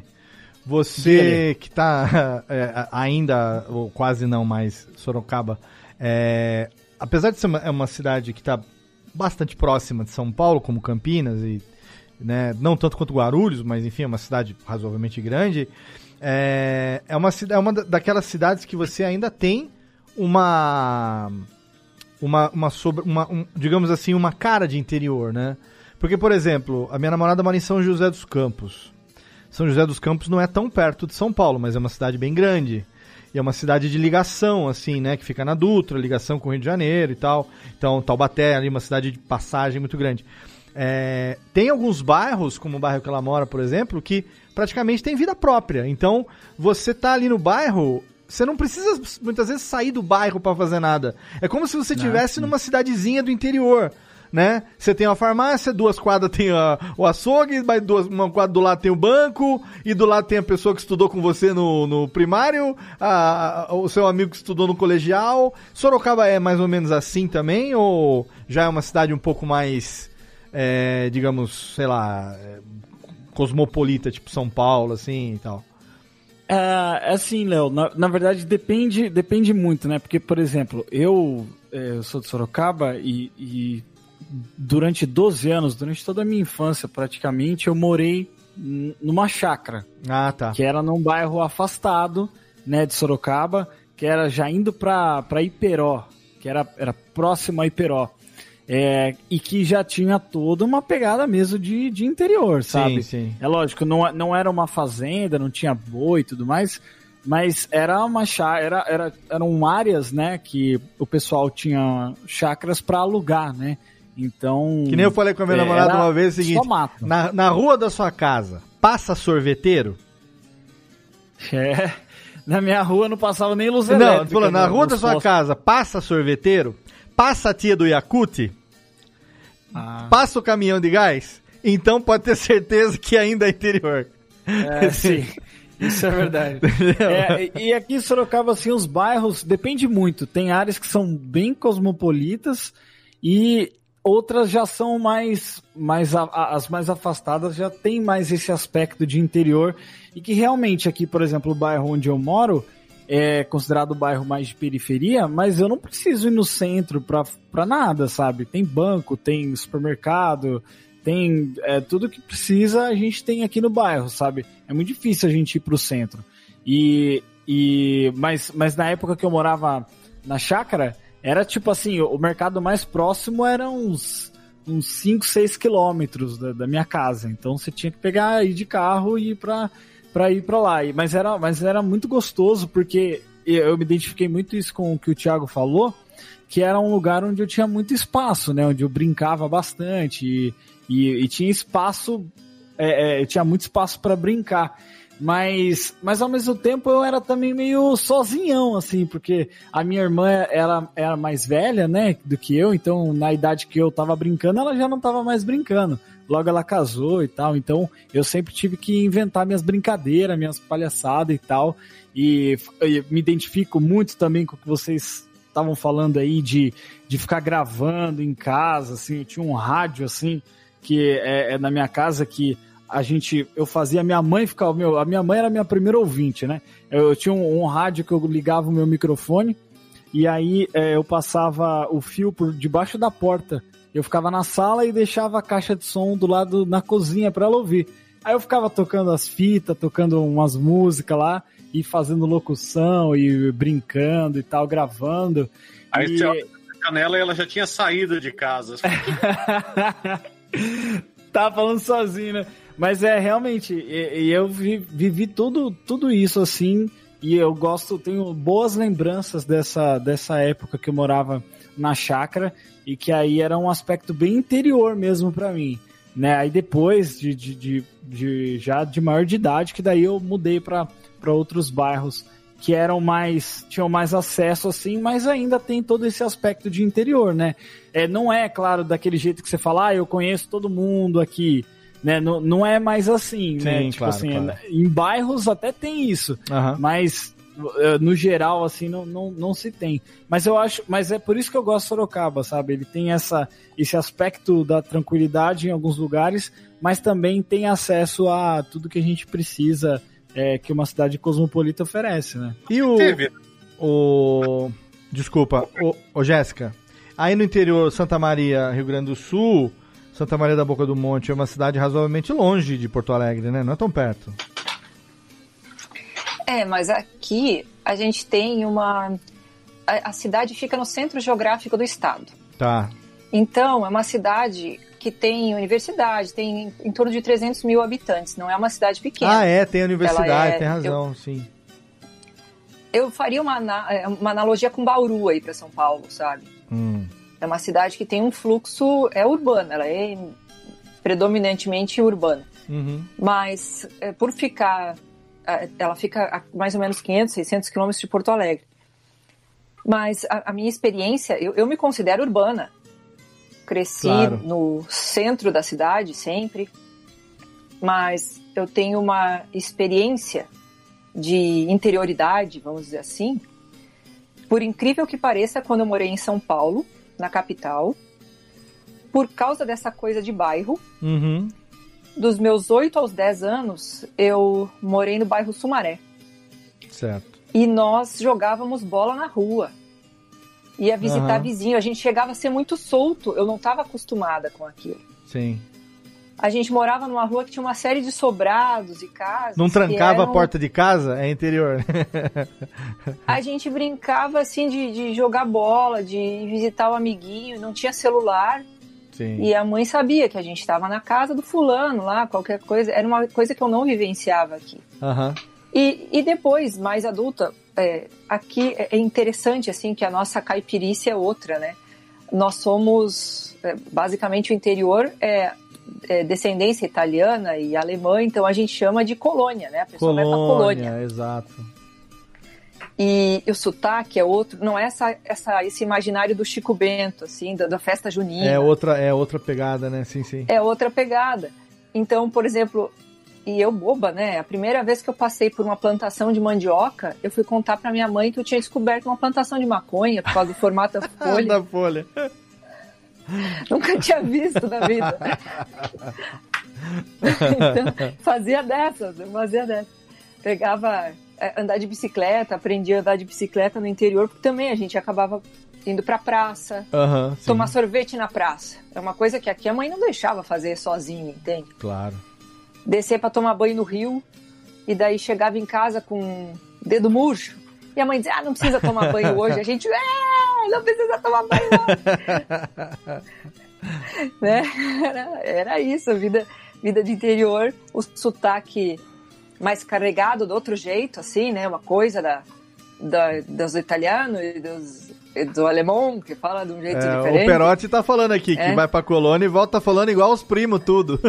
você que tá é, ainda, ou quase não mais, Sorocaba, é, apesar de ser uma, é uma cidade que está bastante próxima de São Paulo, como Campinas, e né, não tanto quanto Guarulhos, mas enfim, é uma cidade razoavelmente grande, é, é, uma, é uma da- daquelas cidades que você ainda tem uma uma, uma, sobre, uma um- digamos assim, uma cara de interior, né? Porque, por exemplo, a minha namorada mora em São José dos Campos. São José dos Campos não é tão perto de São Paulo, mas é uma cidade bem grande. E é uma cidade de ligação, assim, né? Que fica na Dutra, ligação com o Rio de Janeiro e tal. Então, Taubaté, ali, uma cidade de passagem muito grande. É, tem alguns bairros, como o bairro que ela mora, por exemplo, que praticamente tem vida própria. Então, você tá ali no bairro, você não precisa muitas vezes sair do bairro para fazer nada. É como se você estivesse numa cidadezinha do interior. Né? Você tem uma farmácia, duas quadras tem a- o açougue, mas duas, uma quadra do lado tem o banco, e do lado tem a pessoa que estudou com você no, no primário, a- a- o seu amigo que estudou no colegial. Sorocaba é mais ou menos assim também, ou já é uma cidade um pouco mais, é, digamos, sei lá, é, cosmopolita, tipo São Paulo, assim e tal? É, assim, Léo, na, na verdade depende, depende muito, né? Porque, por exemplo, eu, é, eu sou de Sorocaba e, e durante 12 anos, durante toda a minha infância praticamente, eu morei numa chácara. Ah, tá. Que era num bairro afastado, né, de Sorocaba, que era já indo pra, pra Iperó, que era, era próximo a Iperó. É, e que já tinha toda uma pegada mesmo de, de interior, sabe? sim. É lógico, não, não era uma fazenda, não tinha boi e tudo mais, mas era uma era, era, eram áreas, né, que o pessoal tinha chácaras para alugar, né? Então. Que nem eu falei com a minha é, namorada uma vez o seguinte: Só mato. na, na rua da sua casa, passa sorveteiro? É. Na minha rua não passava nem luz Não, elétrica. falando, na no- rua da sua postos. casa, passa sorveteiro? Passa a tia do Yakut? Ah. Passa o caminhão de gás? Então pode ter certeza que ainda é interior. É, sim. Isso é verdade. É, e- e aqui em Sorocaba, assim, os bairros depende muito. Tem áreas que são bem cosmopolitas e outras já são mais, mais a- as mais afastadas já tem mais esse aspecto de interior e que realmente aqui, por exemplo, o bairro onde eu moro é considerado o bairro mais de periferia, mas eu não preciso ir no centro pra nada, sabe? Tem banco, tem supermercado, tem é, tudo que precisa a gente tem aqui no bairro, sabe? É muito difícil a gente ir pro centro. E, e mas, mas na época que eu morava na chácara, era tipo assim, o mercado mais próximo era uns, uns 5, 6 quilômetros da, da minha casa. Então você tinha que pegar, ir de carro e ir pra, pra ir pra lá. E, mas, era, mas era muito gostoso, porque eu me identifiquei muito isso com o que o Thiago falou, que era um lugar onde eu tinha muito espaço, né? Onde eu brincava bastante e, e, e tinha espaço, é, é, tinha muito espaço para brincar. Mas, mas ao mesmo tempo eu era também meio sozinhão, assim, porque a minha irmã ela era mais velha, né, do que eu, então na idade que eu tava brincando, ela já não tava mais brincando. Logo ela casou e tal, então eu sempre tive que inventar minhas brincadeiras, minhas palhaçadas e tal. E, e me identifico muito também com o que vocês estavam falando aí de, de ficar gravando em casa, assim, eu tinha um rádio assim, que é, é na minha casa que a gente, eu fazia, minha mãe ficava, meu, a minha mãe era minha primeira ouvinte, né? Eu, eu tinha um, um, rádio que eu ligava o meu microfone e aí é, eu passava o fio por debaixo da porta. Eu ficava na sala e deixava a caixa de som do lado na cozinha para ela ouvir. Aí eu ficava tocando as fitas, tocando umas músicas lá e fazendo locução e brincando e tal, gravando. Aí e... você janela e ela já tinha saído de casa. Tava falando sozinho, né? Mas é realmente, e, eu vi, vivi tudo, tudo isso assim, e eu gosto, tenho boas lembranças dessa, dessa época que eu morava na chácara e que aí era um aspecto bem interior mesmo para mim. Né? Aí depois de, de, de, de, já de maior de idade, que daí eu mudei para outros bairros que eram mais tinham mais acesso assim, mas ainda tem todo esse aspecto de interior, né? É, não é claro daquele jeito que você fala, ah, eu conheço todo mundo aqui, né? Não, não é mais assim, Sim, né? Tipo claro, assim, claro. em bairros até tem isso, Aham. mas eh, no geral assim não, não, não se tem. Mas eu acho, mas é por isso que eu gosto de Sorocaba, sabe? Ele tem essa esse aspecto da tranquilidade em alguns lugares, mas também tem acesso a tudo que a gente precisa é, que uma cidade cosmopolita oferece, né? E o. O. Desculpa, o, o Jéssica. Aí no interior, Santa Maria, Rio Grande do Sul, Santa Maria da Boca do Monte é uma cidade razoavelmente longe de Porto Alegre, né? Não é tão perto. É, mas aqui a gente tem uma. A, a cidade fica no centro geográfico do estado. Tá. Então, é uma cidade que tem universidade, tem em, em torno de 300 mil habitantes, não é uma cidade pequena. Ah, é, tem universidade, é- tem razão, sim. Eu, eu faria uma, uma analogia com Bauru aí para São Paulo, sabe? Hum. É uma cidade que tem um fluxo, é urbana, ela é predominantemente urbana. Uhum. Mas é, por ficar, ela fica a mais ou menos 500, 600 quilômetros de Porto Alegre. Mas a, a minha experiência, eu, eu me considero urbana. Cresci Claro. no centro da cidade sempre, mas eu tenho uma experiência de interioridade, vamos dizer assim. Por incrível que pareça, quando eu morei em São Paulo, na capital, por causa dessa coisa de bairro, Uhum. dos meus 8 aos 10 anos, eu morei no bairro Sumaré. Certo. E nós jogávamos bola na rua. Ia visitar Aham. vizinho. A gente chegava a ser muito solto. Eu não estava acostumada com aquilo. Sim. A gente morava numa rua que tinha uma série de sobrados e casas. Não trancava a eram- porta de casa? É interior. A gente brincava assim de, de jogar bola, de visitar o amiguinho. Não tinha celular. Sim. E a mãe sabia que a gente estava na casa do fulano lá, qualquer coisa. Era uma coisa que eu não vivenciava aqui. Aham. E, e depois, mais adulta, é, aqui é interessante assim que a nossa caipirícia é outra, né? Nós somos é, basicamente o interior é, é descendência italiana e alemã, então a gente chama de colônia, né? A pessoa vai pra colônia. Colônia, exato. E o sotaque é outro, não é essa, essa, esse imaginário do Chico Bento, assim, da, da festa junina. É outra, é outra pegada, né? Sim, sim. É outra pegada. Então, por exemplo, e eu boba, né? A primeira vez que eu passei por uma plantação de mandioca, eu fui contar pra minha mãe que eu tinha descoberto uma plantação de maconha por causa do formato da folha. da folha. Nunca tinha visto na vida. então, fazia dessas, eu fazia dessas. Pegava é, andar de bicicleta, aprendi a andar de bicicleta no interior, porque também a gente acabava indo pra praça, sim. tomar sorvete na praça. É uma coisa que aqui a mãe não deixava fazer sozinha, entende? Claro. descer para tomar banho no rio. e daí chegava em casa com dedo murcho. E a mãe dizia, ah, não precisa tomar banho hoje. A gente, é, não precisa tomar banho hoje. né? Era, era isso, vida, vida de interior, o sotaque mais carregado do outro jeito, assim, né? Uma coisa da, da, dos italianos e dos, do alemão, que fala de um jeito É, diferente. o Perotti tá falando aqui que É. vai pra colônia e volta falando igual os primos, tudo.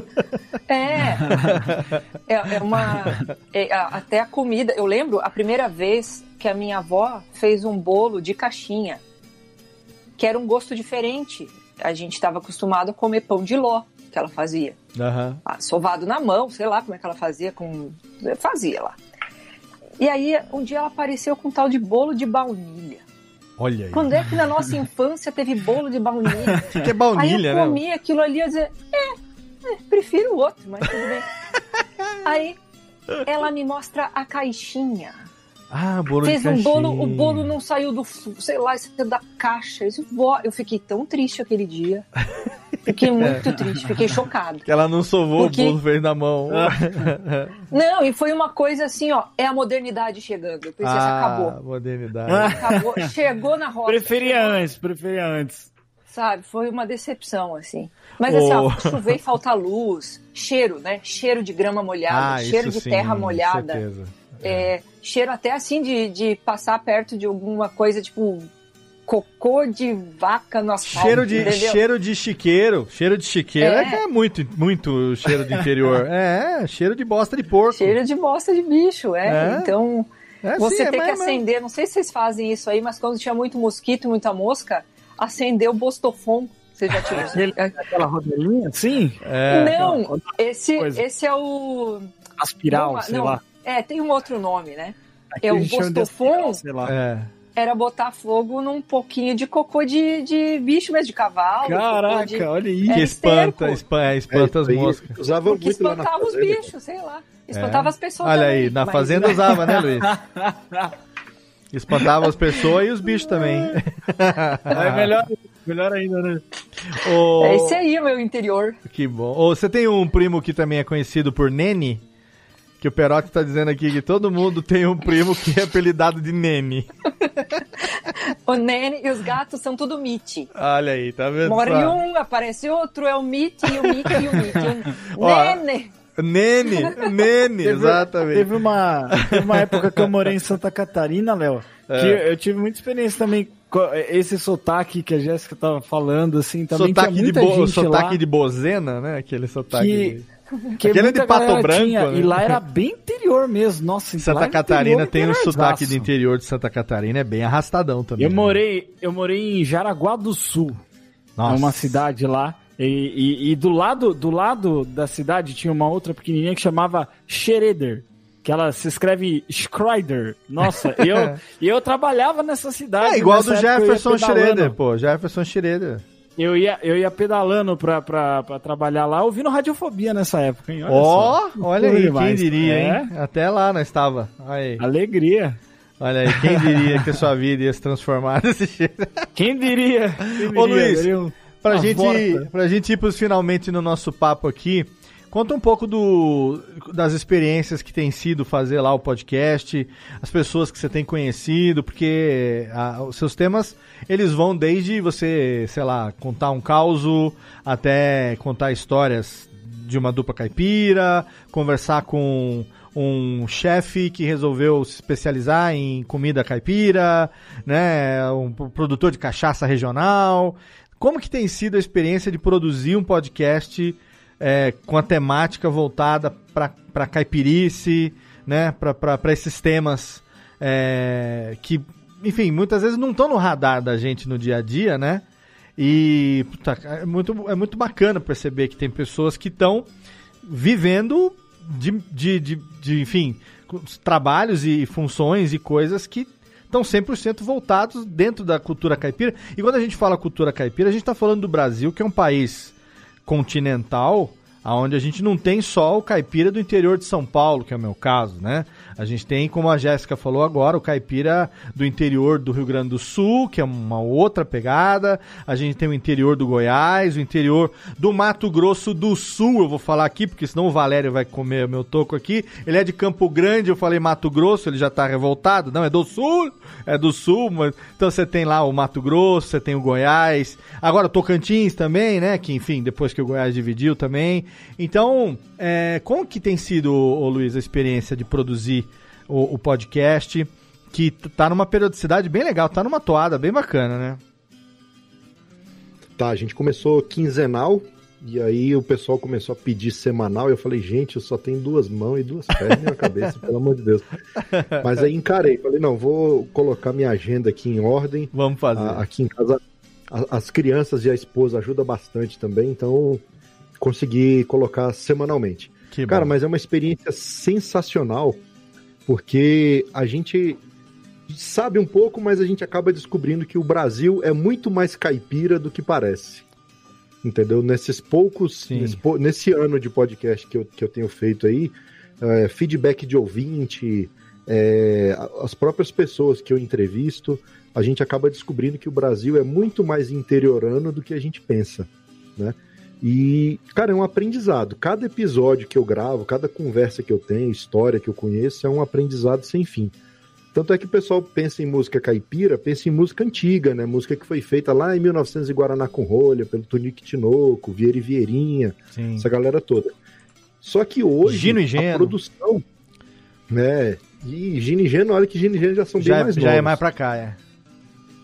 É. É, é uma. é, até a comida. Eu lembro a primeira vez que a minha avó fez um bolo de caixinha, que era um gosto diferente. A gente estava acostumado a comer pão de ló que ela fazia. Ah, sovado na mão, sei lá como é que ela fazia com. Fazia lá. E aí, um dia ela apareceu com um tal de bolo de baunilha. Olha aí. Quando é que na nossa infância teve bolo de baunilha? Que é baunilha, aí né? eu comi aquilo ali e dizia, é, é, prefiro o outro, mas tudo bem. aí ela me mostra a caixinha. Ah, bolo Fez de um bolo, o bolo não saiu do, sei lá, saiu da caixa. Eu, fiquei tão triste aquele dia. Fiquei muito triste, fiquei chocado. Que ela não sovou Porque- o bolo, fez na mão. Não, e foi uma coisa assim, ó, é a modernidade chegando. Eu pensei, assim, ah, acabou. modernidade. Acabou, chegou na roda. Preferia antes, preferia antes. Sabe, foi uma decepção, assim. Mas assim, ó, Oh. chover e falta luz, cheiro, né? Cheiro de grama molhada, Ah, cheiro isso de sim, terra molhada. certeza. É, cheiro até assim de, de passar perto de alguma coisa, tipo cocô de vaca no asfalto, Cheiro de, entendeu? cheiro de chiqueiro. Cheiro de chiqueiro é, É. que é muito, muito cheiro de interior. é, cheiro de bosta de porco. Cheiro de bosta de bicho, é. É. Então, É, você sim, é tem que acender, não sei se vocês fazem isso aí, mas quando tinha muito mosquito, muita mosca, acender o bostofon. Você já tinha Aquele- aquela rodelinha? Sim. É. Não, esse, coisa. esse é o. Aspiral, Não, sei não, lá. É, tem um outro nome, né? Aqui é o aspiral, sei lá. É. era botar fogo num pouquinho de cocô de, de bicho mesmo, de cavalo. Caraca, de... olha aí. Era Que espanta, esterco, espa- é, espanta as isso aí moscas. Usava Porque muito lá na espantava os fazenda. bichos, sei lá. Espantava as pessoas Olha também, aí, na mas- fazenda usava, né, Luiz? Espantava as pessoas e os bichos também. É melhor, melhor ainda, né? Ô, É esse aí o meu interior. Que bom. Ô, você tem um primo que também é conhecido por Nene? Que o Perotti tá dizendo aqui que todo mundo tem um primo que é apelidado de Nene. O Nene e os gatos são tudo Mitty. Olha aí, tá vendo? Morre só? um, aparece outro, é o Mitty, e o Mitty e o Mitty. Ó, Nene! Nene, Nene, Teve- exatamente. Teve uma, teve uma época que eu morei em Santa Catarina, Léo, que É. eu tive muita experiência também com esse sotaque que a Jéssica tava falando, assim, também sotaque tinha de, muita bo... gente sotaque lá de bozena, né? Aquele sotaque. que, de- que Aquele é de Pato Branco, tinha, né? E lá era bem interior mesmo, nossa. Santa Catarina interior, tem um sotaque de interior de Santa Catarina, é bem arrastadão também. Eu né? morei, eu morei em Jaraguá do Sul. Nossa. É uma cidade lá. E, e- e do lado do lado da cidade tinha uma outra pequenininha que chamava Schroeder. Que ela se escreve Schreider. Nossa, eu, eu trabalhava nessa cidade. É igual do Jefferson. Schroeder, pô. Jefferson Schroeder. Eu ia, eu ia pedalando pra, pra, pra trabalhar lá, ouvindo radiofobia nessa época, hein? Olha Ó, só. olha aí, demais. quem diria, É, hein? Até lá nós estava. Aí. Alegria. Olha aí, quem diria que a sua vida ia se transformar desse jeito? Quem diria? Quem Ô diria? Luiz, Daria um- pra gente, volta. pra gente ir pros finalmente no nosso papo aqui, conta um pouco do, das experiências que tem sido fazer lá o podcast, as pessoas que você tem conhecido, porque ah, os seus temas, eles vão desde você, sei lá, contar um caos até contar histórias de uma dupla caipira, conversar com um chefe que resolveu se especializar em comida caipira, né, um pro- produtor de cachaça regional. Como que tem sido a experiência de produzir um podcast é, com a temática voltada para caipirice, né, para esses temas é, que, enfim, muitas vezes não estão no radar da gente no dia a dia, né? E puta, é, muito, é muito bacana perceber que tem pessoas que estão vivendo de, de, de, de, enfim, trabalhos e funções e coisas que estão 100% voltados dentro da cultura caipira. E quando a gente fala cultura caipira, a gente está falando do Brasil, que é um país continental, Onde a gente não tem só o caipira do interior de São Paulo, que é o meu caso, né? A gente tem, como a Jéssica falou agora, o caipira do interior do Rio Grande do Sul, que é uma outra pegada. A gente tem o interior do Goiás, o interior do Mato Grosso do Sul, eu vou falar aqui, porque senão o Valério vai comer meu toco aqui. Ele é de Campo Grande, eu falei Mato Grosso, ele já tá revoltado. Não, é do Sul, é do Sul, mas... então você tem lá o Mato Grosso, você tem o Goiás, agora Tocantins também, né? Que enfim, depois que o Goiás dividiu também. Então, é, como que tem sido, ô, Luiz, a experiência de produzir o, o podcast? Que tá numa periodicidade bem legal, tá numa toada bem bacana, né? Tá, a gente começou quinzenal, e aí o pessoal começou a pedir semanal, e eu falei, gente, eu só tenho duas mãos e duas pernas e uma cabeça, pelo amor de Deus. Mas aí encarei, falei, não, vou colocar minha agenda aqui em ordem. Vamos fazer. A- aqui em casa, a- as crianças e a esposa ajudam bastante também, então consegui colocar semanalmente. Que Cara, bom. mas é uma experiência sensacional, porque a gente sabe um pouco, mas a gente acaba descobrindo que o Brasil é muito mais caipira do que parece. Entendeu? Nesses poucos. Nesse, nesse ano de podcast que eu, que eu tenho feito aí, é, feedback de ouvinte, é, as próprias pessoas que eu entrevisto, a gente acaba descobrindo que o Brasil é muito mais interiorano do que a gente pensa. Né? E, cara, é um aprendizado. Cada episódio que eu gravo, cada conversa que eu tenho, história que eu conheço, é um aprendizado sem fim. Tanto é que o pessoal pensa em música caipira, pensa em música antiga, né? Música que foi feita lá em 1900 em Guaraná com Rolha, pelo Tonique Tinoco, Vieira e Vieirinha, Sim. essa galera toda. Só que hoje, Gino e a Geno. produção, né? E Gino e Geno, olha que Gino e Geno já são Já, bem mais já é novos. mais pra cá, é.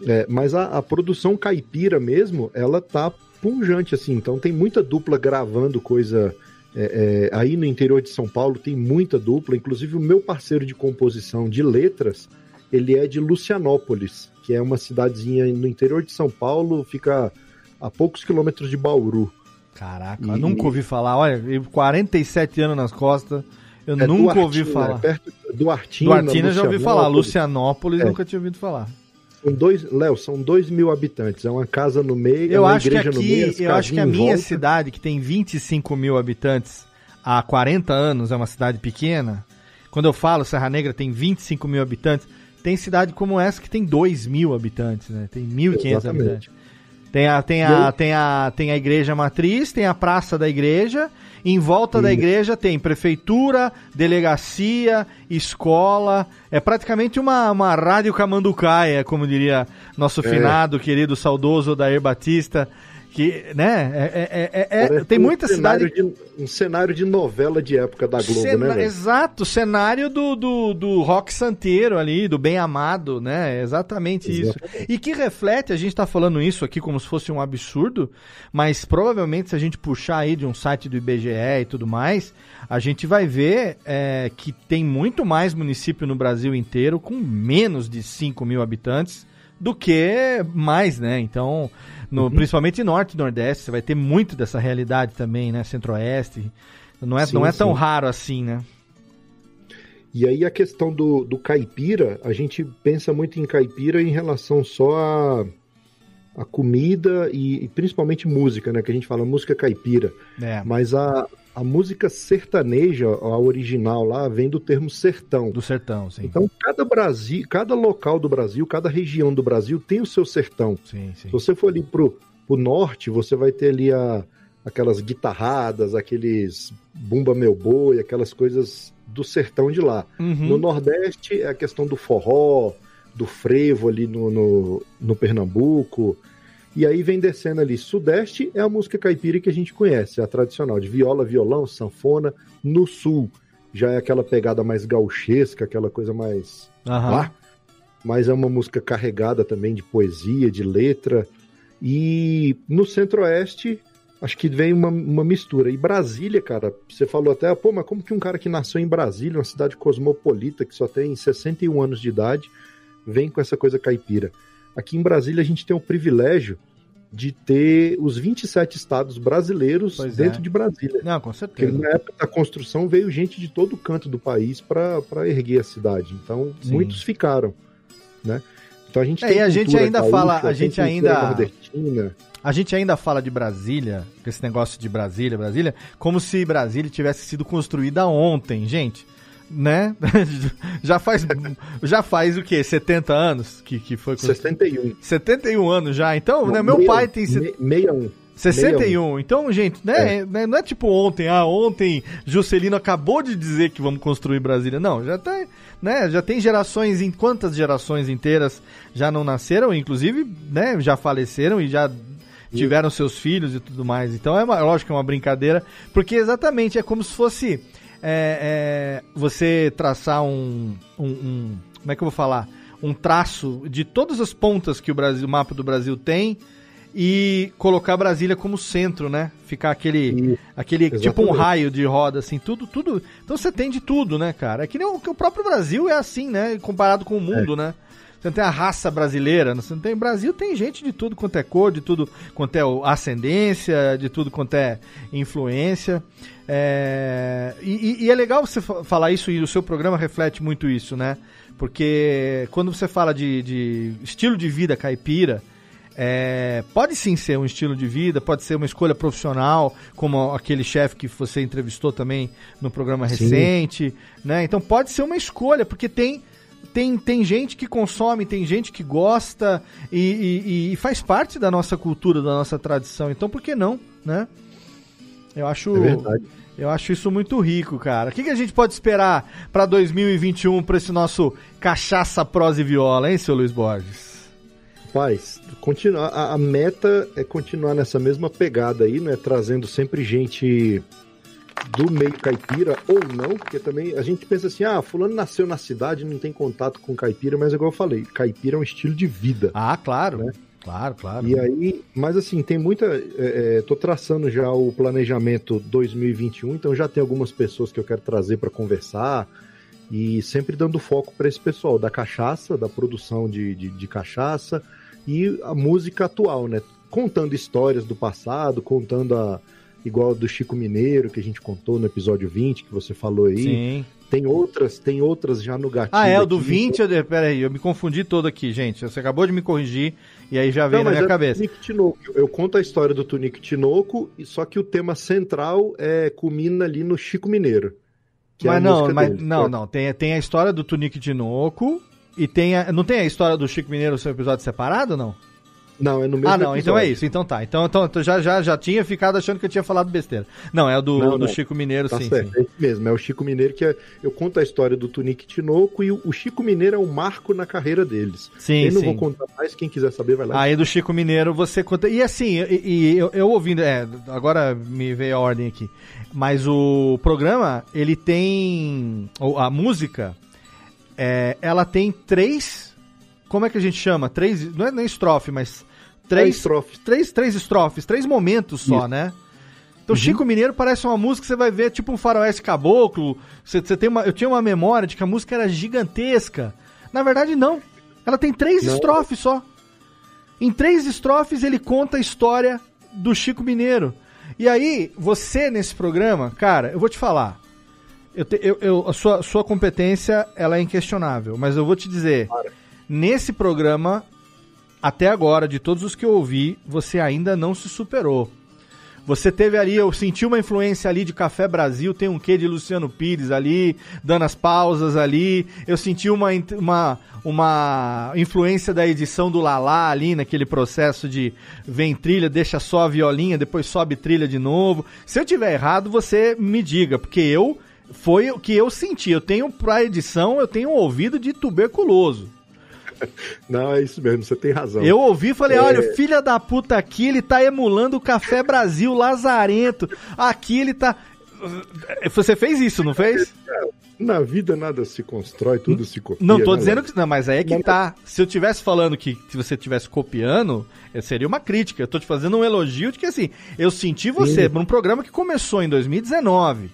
É, mas a, a produção caipira mesmo, ela tá punjante, assim. Então tem muita dupla gravando coisa. é, é, aí no interior de São Paulo tem muita dupla. Inclusive o meu parceiro de composição de letras, ele é de Lucianópolis, que é uma cidadezinha no interior de São Paulo, fica a poucos quilômetros de Bauru. Caraca, E- eu nunca ouvi falar. Olha, eu 47 anos nas costas, eu É nunca ouvi Duartina, falar. é perto do Artina, Duartina já ouvi falar, Lucianópolis. Lucianópolis É. nunca tinha ouvido falar. São dois, Léo, são dois mil habitantes. É uma casa no meio, é Eu uma acho que igreja no meio, aqui, eu acho que a minha volta. cidade, que tem 25 mil habitantes há 40 anos, é uma cidade pequena. Quando eu falo Serra Negra tem 25 mil habitantes, tem cidade como essa que tem 2 mil habitantes, né? Tem 1.500 Exatamente. habitantes. Tem a, tem, a, tem, a, tem a igreja matriz, tem a praça da igreja. Em volta da igreja tem prefeitura, delegacia, escola. É praticamente uma, uma rádio camanducaia, como diria nosso É. finado, querido, saudoso Odair Batista. Que, né? É, é- é- é- é- tem um muita cidade. de- um cenário de novela de época da Globo, Cena- né? Exato, cenário do, do, do rock santeiro ali, do bem amado, né? É Exatamente isso. E que reflete, a gente tá falando isso aqui como se fosse um absurdo, mas provavelmente se a gente puxar aí de um site do IBGE e tudo mais, a gente vai ver é, que tem muito mais município no Brasil inteiro com menos de 5 mil habitantes do que mais, né? Então, no, principalmente norte e nordeste, você vai ter muito dessa realidade também, né? Centro-oeste. Não é, Sim, não é tão sim. raro assim, né? E aí a questão do, do caipira, a gente pensa muito em caipira em relação só a, a comida e, e principalmente música, né? Que a gente fala música caipira. É. Mas a, a música sertaneja, a original lá, vem do termo sertão. Do sertão, sim. Então, cada Brasil, cada local do Brasil, cada região do Brasil tem o seu sertão. Sim, sim. Se você for ali pro, pro norte, você vai ter ali a, aquelas guitarradas, aqueles bumba meu boi, aquelas coisas do sertão de lá. Uhum. No nordeste é a questão do forró, do frevo ali no, no, no Pernambuco. E aí vem descendo ali. Sudeste é a música caipira que a gente conhece, é a tradicional, de viola, violão, sanfona. No sul já é aquela pegada mais gauchesca, aquela coisa mais lá. Mas é uma música carregada também de poesia, de letra. E no centro-oeste, acho que vem uma, uma mistura. E Brasília, cara, você falou até, pô, mas como que um cara que nasceu em Brasília, uma cidade cosmopolita, que só tem 61 anos de idade, vem com essa coisa caipira? Aqui em Brasília a gente tem o privilégio de ter os 27 estados brasileiros Pois dentro é. de Brasília. Não, com Porque certeza. na época da construção veio gente de todo canto do país para erguer a cidade. Então, Sim. muitos ficaram, né? Então a gente É, tem e a gente ainda gaúcha, fala- a tem gente ainda-. A gente ainda fala de Brasília, esse negócio de Brasília, Brasília, como se Brasília tivesse sido construída ontem, gente. Né? já faz já faz o quê? 70 anos que, que foi construído? 61. 71 anos já. Então, né, Não, meu meia- pai tem se- me- 61. 61. Então, gente, né, né, não é tipo ontem, ah, ontem Juscelino acabou de dizer que vamos construir Brasília. Não, já tá, né, já tem gerações, em quantas gerações inteiras já não nasceram, inclusive, né, já faleceram e já tiveram seus filhos e tudo mais. Então é uma, lógico que é uma brincadeira, porque exatamente é como se fosse é, é, você traçar um, um, um- como é que eu vou falar? Um traço de todas as pontas que o Brasil, o mapa do Brasil tem e colocar Brasília como centro, né? Ficar aquele, aquele tipo um raio de roda, assim, tudo, tudo. Então você tem de tudo, né, cara? É que nem o, que o próprio Brasil é assim, né? Comparado com o mundo, né? Você não tem a raça brasileira, você não tem Brasil, tem gente de tudo quanto é cor, de tudo quanto é ascendência, de tudo quanto é influência. É, e, e- é legal você fa- falar isso e o seu programa reflete muito isso, né? Porque quando você fala de, de estilo de vida caipira, é, pode sim ser um estilo de vida, pode ser uma escolha profissional, como aquele chefe que você entrevistou também no programa Sim. recente, né? Então pode ser uma escolha, porque tem tem, tem gente que consome, tem gente que gosta e, e- e faz parte da nossa cultura, da nossa tradição. Então por que não, né? Eu acho, É verdade. eu acho isso muito rico, cara. O que, que a gente pode esperar para 2021 para esse nosso cachaça, prosa e viola, hein, seu Luiz Borges? Rapaz, continuar, a, a meta é continuar nessa mesma pegada aí, né? Trazendo sempre gente do meio caipira ou não, porque também a gente pensa assim, ah, fulano nasceu na cidade, não tem contato com caipira, mas igual eu falei, caipira é um estilo de vida. Ah, claro. Claro, claro. E aí, mas assim, tem muita. É, é, tô traçando já o planejamento 2021, então já tem algumas pessoas que eu quero trazer para conversar e sempre dando foco para esse pessoal da cachaça, da produção de, de, de cachaça e a música atual, né? Contando histórias do passado, contando a. Igual do Chico Mineiro, que a gente contou no episódio 20, que você falou aí. Sim. Tem outras, tem outras já no gatilho. Ah, é, o do aqui. 20, eu, pera aí, eu me confundi todo aqui, gente. Você acabou de me corrigir e aí já veio Não, na minha é cabeça. Tunique Tinoco. Eu conto a história do Tunique Tinoco, e só que o tema central é culmina ali no Chico Mineiro. é Mas a não, mas dele. não, É. não. Tem, tem a história do Tunique Tinoco e tem a, não tem a história do Chico Mineiro seu episódio separado, não? Não, é no mesmo Ah, não, então é episódio. isso, então tá. Então, então eu já, já, já tinha ficado achando que eu tinha falado besteira. Não, é o do, Não, do não. Chico Mineiro, Tá sim, certo, sim. é isso mesmo. É o Chico Mineiro que é, eu conto a história do Tunique Tinoco e o, o Chico Mineiro é um marco na carreira deles. Sim, eu não sim. vou contar mais, quem quiser saber vai lá. Aí do Chico Mineiro você conta. E assim, e, e eu, eu ouvindo. É, agora me veio a ordem aqui. Mas o programa, ele tem. A música, é, ela tem três. Como é que a gente chama? Três. Não é nem estrofe, mas. Três estrofes. Três, três estrofes, três momentos só, Isso. né? Então, Chico Mineiro parece uma música que você vai ver, tipo um faroeste caboclo. Você, você tem uma, eu tinha uma memória de que a música era gigantesca. Na verdade, não. Ela tem três Não. estrofes só. Em três estrofes ele conta a história do Chico Mineiro. E aí, você nesse programa, cara, eu vou te falar. Eu te- eu- eu- a sua, sua competência ela é inquestionável, mas eu vou te dizer, nesse programa, até agora, de todos os que eu ouvi, você ainda não se superou. Você teve ali, eu senti uma influência ali de Café Brasil, tem um quê de Luciano Pires ali, dando as pausas ali. Eu senti uma, uma, uma influência da edição do Lalá ali, naquele processo de vem trilha, deixa só a violinha, depois sobe trilha de novo. Se eu tiver errado, você me diga, porque eu foi o que eu senti. Eu tenho pra edição, eu tenho um ouvido de tuberculoso. Não, é isso mesmo, você tem razão. Eu ouvi e falei, É. olha, filha da puta aqui, ele tá emulando o Café Brasil Lazarento. Aqui ele tá. Você fez isso, não fez? Na vida nada se constrói, tudo se copia. Não tô né, dizendo que. Não, mas aí é que Não, tá. Se eu tivesse falando que se você tivesse copiando, eh, seria uma crítica. Eu tô te fazendo um elogio de que assim, eu senti você Sim. num programa que começou em 2019,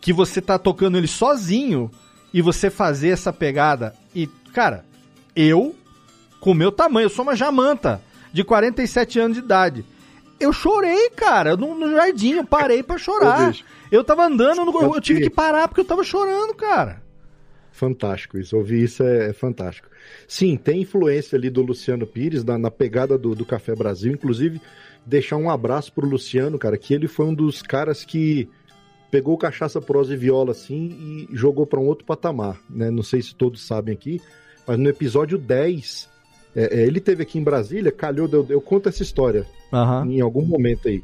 que você tá tocando ele sozinho e você fazer essa pegada. E, cara, eu, com o meu tamanho, eu sou uma jamanta de 47 anos de idade. Eu chorei, cara, no, no jardim, eu parei pra chorar. Eu tava andando, no- eu, tive que parar porque eu tava chorando, cara. Fantástico isso. Ouvir isso é, é fantástico. Sim, tem influência ali do Luciano Pires na, na pegada do, do Café Brasil. Inclusive, deixar um abraço pro Luciano, cara, que ele foi um dos caras que pegou cachaça, prosa e viola assim e jogou para um outro patamar, né? Não sei se todos sabem aqui, mas no episódio 10, é, é, ele teve aqui em Brasília, calhou, eu, eu conto essa história Aham. em algum momento aí.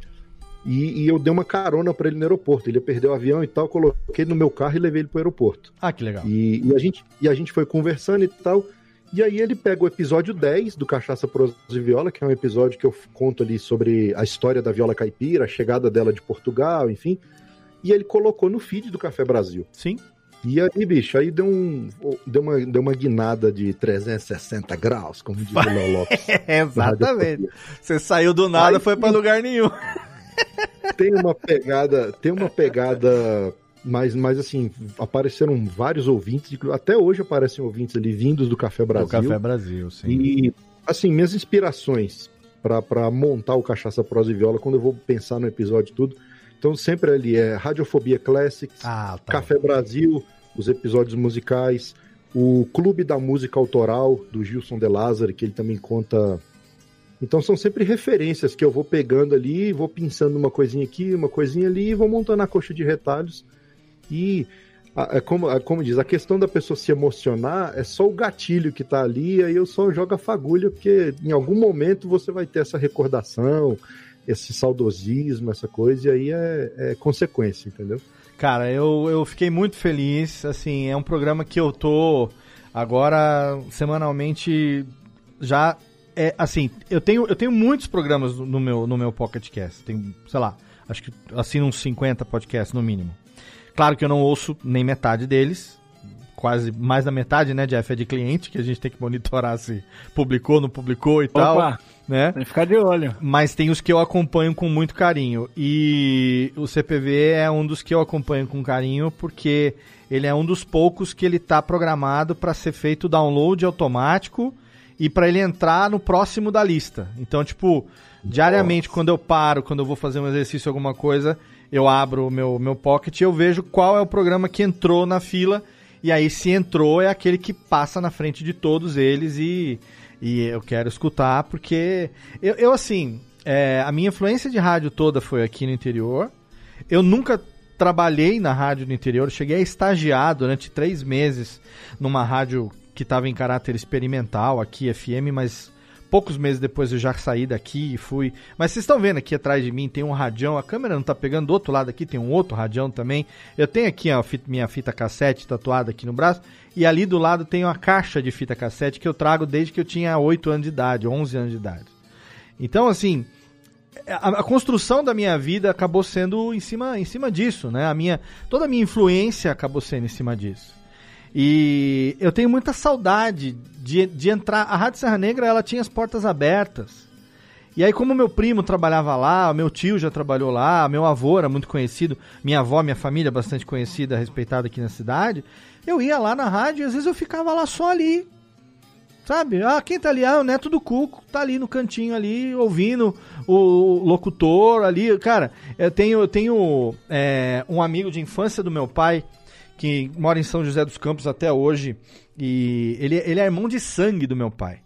E, e eu dei uma carona para ele no aeroporto. Ele ia perder o avião e tal, coloquei no meu carro e levei ele pro aeroporto. Ah, que legal. E, e a gente, e a gente foi conversando e tal. E aí ele pega o episódio 10 do Cachaça, Prosa e Viola, que é um episódio que eu conto ali sobre a história da viola caipira, a chegada dela de Portugal, enfim. E ele colocou no feed do Café Brasil. Sim. E aí, bicho, aí deu, um, deu, uma, deu uma guinada de 360 graus, como diz o Léo Lopes. Exatamente. Você saiu do nada, Aí foi sim. lugar nenhum. tem uma pegada, tem uma pegada mas, mas assim, apareceram vários ouvintes, até hoje aparecem ouvintes ali vindos do Café Brasil. O Café Brasil, sim. E assim, minhas inspirações pra montar o Cachaça Prosa e Viola, quando eu vou pensar no episódio e tudo, então sempre ali é Radiofobia Classics, Ah, tá. Café Brasil, os episódios musicais, o Clube da Música Autoral do Gilson De Lázari, que ele também conta. Então são sempre referências que eu vou pegando ali, vou pensando uma coisinha aqui, uma coisinha ali, e vou montando a coxa de retalhos. E a- é como, é como diz, a questão da pessoa se emocionar é só o gatilho que tá ali, aí eu só jogo a fagulha, porque em algum momento você vai ter essa recordação, esse saudosismo, essa coisa, e aí é, é consequência, entendeu? Cara, eu, eu fiquei muito feliz. Assim, é um programa que eu tô agora semanalmente já. É, assim, eu tenho, eu tenho muitos programas no meu, no meu Pocket Cast. Tem, sei lá, acho que assino uns 50 podcasts no mínimo. Claro que eu não ouço nem metade deles. Quase mais da metade, né, Jeff? É de cliente, que a gente tem que monitorar se publicou, não publicou e tal. Opa, Né? tem que ficar de olho. Mas tem os que eu acompanho com muito carinho. E o CPV é um dos que eu acompanho com carinho porque ele é um dos poucos que ele tá programado para ser feito download automático e para ele entrar no próximo da lista. Então, tipo, diariamente quando eu paro, quando eu vou fazer um exercício alguma coisa, eu abro o meu meu pocket e eu vejo qual é o programa que entrou na fila e aí se entrou é aquele que passa na frente de todos eles e e eu quero escutar porque eu, eu assim, é, a minha influência de rádio toda foi aqui no interior. Eu nunca trabalhei na rádio no interior, cheguei a estagiar durante três meses numa rádio que estava em caráter experimental aqui, FM, mas poucos meses depois eu já saí daqui e fui. Mas vocês estão vendo aqui atrás de mim tem um radião, a câmera não tá pegando, do outro lado aqui tem um outro radião também. Eu tenho aqui a fita- minha fita cassete tatuada aqui no braço e ali do lado tem uma caixa de fita cassete que eu trago desde que eu tinha 8 anos de idade, 11 anos de idade. Então, assim, a, a construção da minha vida acabou sendo em cima, em cima disso, né? A minha, toda a minha influência acabou sendo em cima disso. E eu tenho muita saudade de, de entrar. A Rádio Serra Negra ela tinha as portas abertas. E aí, como meu primo trabalhava lá, meu tio já trabalhou lá, meu avô era muito conhecido, minha avó, minha família bastante conhecida, respeitada aqui na cidade, eu ia lá na rádio e às vezes eu ficava lá só ali, Sabe? Ah, quem tá ali? Ah, o neto do Cuco tá ali no cantinho ali, ouvindo o locutor ali. Cara, eu tenho, eu tenho é, um amigo de infância do meu pai que mora em São José dos Campos até hoje. E ele, ele é irmão de sangue do meu pai.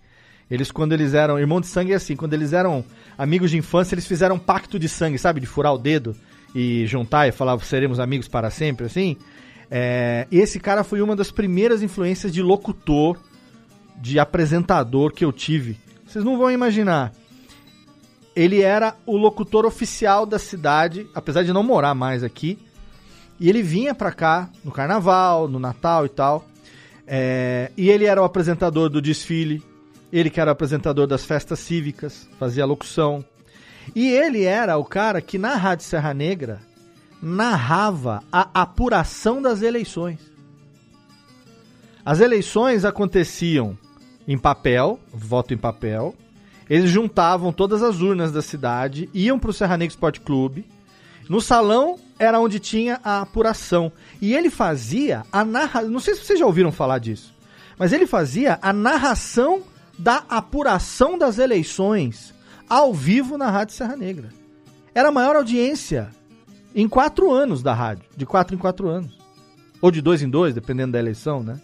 Eles, quando eles eram. Irmão de sangue é assim, quando eles eram amigos de infância, eles fizeram um pacto de sangue, sabe? De furar o dedo e juntar e falar seremos amigos para sempre, assim. É, esse cara foi uma das primeiras influências de locutor de apresentador que eu tive. Vocês não vão imaginar. Ele era o locutor oficial da cidade, apesar de não morar mais aqui. E ele vinha pra cá no carnaval, no Natal e tal. É, e ele era o apresentador do desfile. Ele que era o apresentador das festas cívicas, fazia locução. E ele era o cara que na Rádio Serra Negra narrava a apuração das eleições. As eleições aconteciam em papel, voto em papel. Eles juntavam todas as urnas da cidade, iam para o Serra Negra Sport Clube. No salão era onde tinha a apuração. E ele fazia a narração. Não sei se vocês já ouviram falar disso, mas ele fazia a narração da apuração das eleições ao vivo na Rádio Serra Negra. Era a maior audiência em quatro anos da rádio, de quatro em quatro anos. Ou de dois em dois, dependendo da eleição, né?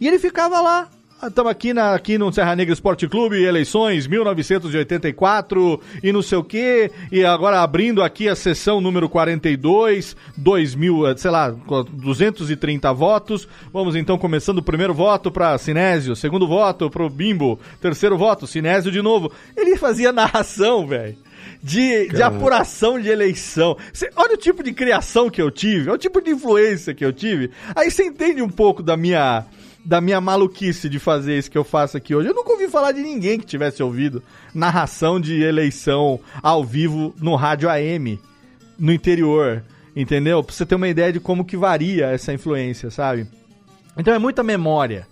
E ele ficava lá. Estamos aqui, na, aqui no Serra Negra Esporte Clube, eleições 1984 e não sei o quê. E agora abrindo aqui a sessão número 42, 2000, eh, sei lá, 230 votos. Vamos então começando o primeiro voto para Sinésio, segundo voto para o Bimbo, terceiro voto, Sinésio de novo. Ele fazia narração, velho de, de apuração de eleição. Cê, olha o tipo de criação que eu tive, olha o tipo de influência que eu tive. Aí você entende um pouco da minha da minha maluquice de fazer isso que eu faço aqui hoje. Eu nunca ouvi falar de ninguém que tivesse ouvido narração de eleição ao vivo no rádio AM no interior, entendeu? Pra você ter uma ideia de como que varia essa influência, sabe? Então é muita memória.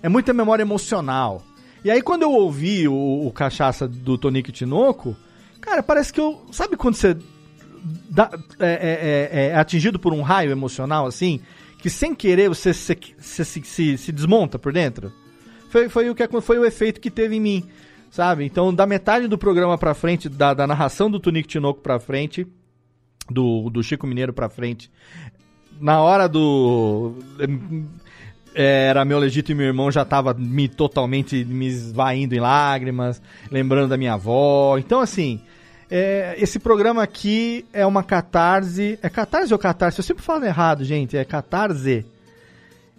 É muita memória emocional. E aí quando eu ouvi o, o Cachaça do Tonico Tinoco, cara, parece que eu... Sabe quando você dá, é, é, é, é atingido por um raio emocional, assim que sem querer você se, se, se, se desmonta por dentro. Foi, foi, o que, foi o efeito que teve em mim, sabe? Então, da metade do programa pra frente, da, da narração do Tunico Tinoco pra frente, do, do Chico Mineiro pra frente, na hora do. É, era meu legítimo irmão, já tava me totalmente me esvaindo em lágrimas, lembrando da minha avó. Então, assim, é, esse programa aqui é uma catarse. É catarse ou catarse? Eu sempre falo errado, gente. É catarse.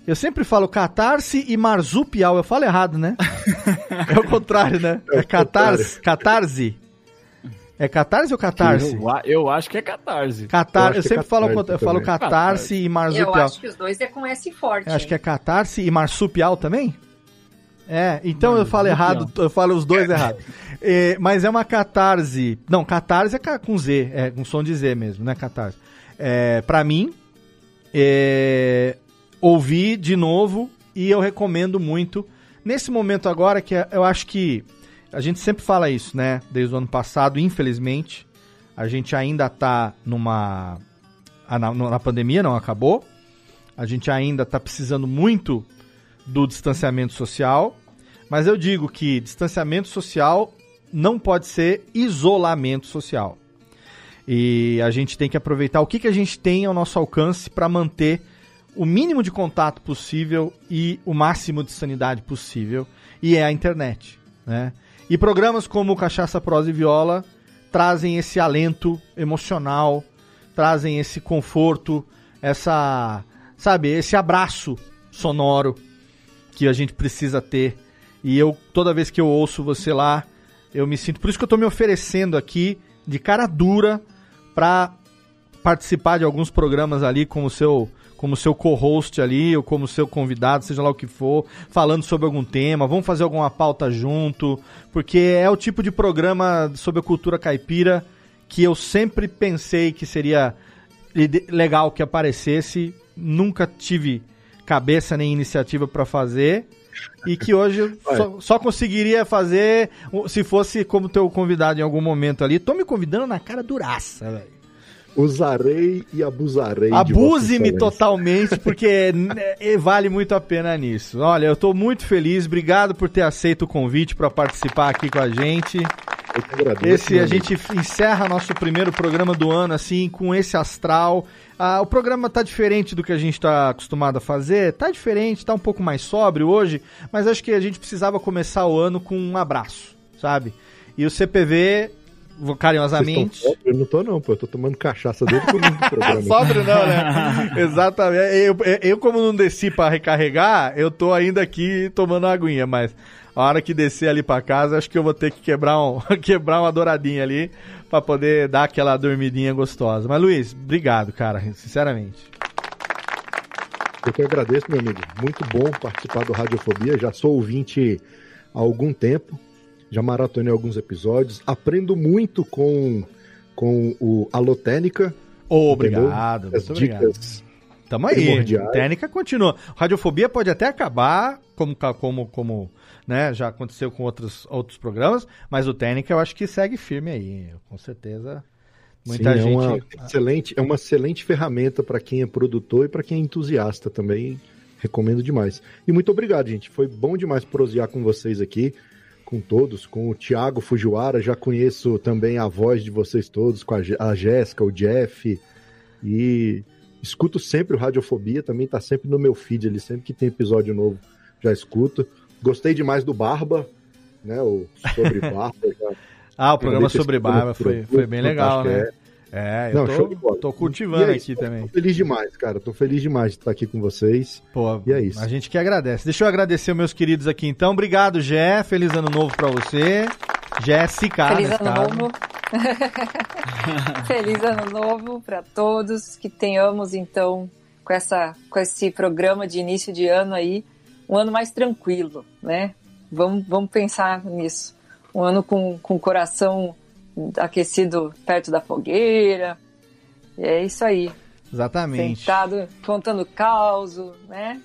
Eu sempre falo catarse e marzupial. Eu falo errado, né? é o contrário, né? É, é catarse. Catarse. É catarse ou catarse? Eu, eu acho que é catarse. Catar, eu, eu sempre é falo, eu falo catarse, catarse e marsupial. Eu acho que os dois é com S forte. Eu acho que é catarse e marsupial também? É, então eu falo errado, eu falo os dois errados. É, mas é uma catarse. Não, catarse é com Z, é com som de Z mesmo, né? Catarse. É, pra mim, é, ouvi de novo e eu recomendo muito. Nesse momento agora, que é, eu acho que a gente sempre fala isso, né? Desde o ano passado, infelizmente, a gente ainda tá numa. Na, na pandemia não acabou. A gente ainda tá precisando muito do distanciamento social. Mas eu digo que distanciamento social não pode ser isolamento social. E a gente tem que aproveitar o que, que a gente tem ao nosso alcance para manter o mínimo de contato possível e o máximo de sanidade possível, e é a internet. Né? E programas como Cachaça, Prosa e Viola trazem esse alento emocional, trazem esse conforto, essa, sabe, esse abraço sonoro que a gente precisa ter e eu, toda vez que eu ouço você lá, eu me sinto. Por isso que eu tô me oferecendo aqui, de cara dura, pra participar de alguns programas ali como seu como seu co-host ali, ou como seu convidado, seja lá o que for, falando sobre algum tema, vamos fazer alguma pauta junto, porque é o tipo de programa sobre a cultura caipira que eu sempre pensei que seria legal que aparecesse, nunca tive cabeça nem iniciativa para fazer, e que hoje só, só, conseguiria fazer se fosse como teu convidado em algum momento ali. Tô me convidando na cara duraça, velho. Usarei e abusarei. Abuse-me totalmente, porque é, vale muito a pena nisso. Olha, eu tô muito feliz. Obrigado por ter aceito o convite para participar aqui com a gente. Esse a gente encerra nosso primeiro programa do ano assim com esse astral. Ah, o programa tá diferente do que a gente está acostumado a fazer, tá diferente, tá um pouco mais sóbrio hoje, mas acho que a gente precisava começar o ano com um abraço, sabe? E o CPV carinhosamente. Eu não tô, não, pô. Eu tô tomando cachaça desde o começo do programa. Sóbrio não, né? Exatamente. Eu, eu, como não desci para recarregar, eu tô ainda aqui tomando aguinha, mas a hora que descer ali para casa, acho que eu vou ter que quebrar, um, quebrar uma douradinha ali para poder dar aquela dormidinha gostosa. Mas Luiz, obrigado, cara, sinceramente. Eu que agradeço, meu amigo. Muito bom participar do Radiofobia. Já sou ouvinte há algum tempo. Já maratonei alguns episódios. Aprendo muito com, com o Alotênica. Oh, obrigado, As muito obrigado. Tamo aí. Técnica continua. Radiofobia pode até acabar, como, como, como né? Já aconteceu com outros, outros programas, mas o Técnica eu acho que segue firme aí, com certeza. Muita Sim, gente. É uma, excelente, é uma excelente ferramenta para quem é produtor e para quem é entusiasta também. Recomendo demais. E muito obrigado, gente. Foi bom demais prosear com vocês aqui, com todos, com o Thiago Fujiwara. Já conheço também a voz de vocês todos, com a, a Jéssica, o Jeff. E escuto sempre o Radiofobia, também tá sempre no meu feed ali, sempre que tem episódio novo já escuto. Gostei demais do Barba, né? O sobre Barba. Ah, o programa sobre barba foi, foi bem legal, né? É, eu Não, show de tô, bola. tô cultivando é isso, aqui também. Tô feliz demais, cara. Tô feliz demais de estar aqui com vocês. Pô, e é isso. A gente que agradece. Deixa eu agradecer meus queridos aqui então. Obrigado, Gé. Feliz ano novo pra você. Jéssica, Feliz ano caso. novo. Feliz ano novo para todos. Que tenhamos, então, com, essa, com esse programa de início de ano aí, um ano mais tranquilo, né? Vamos, vamos pensar nisso. Um ano com, com o coração aquecido perto da fogueira. É isso aí. Exatamente. Sentado, contando caos, né?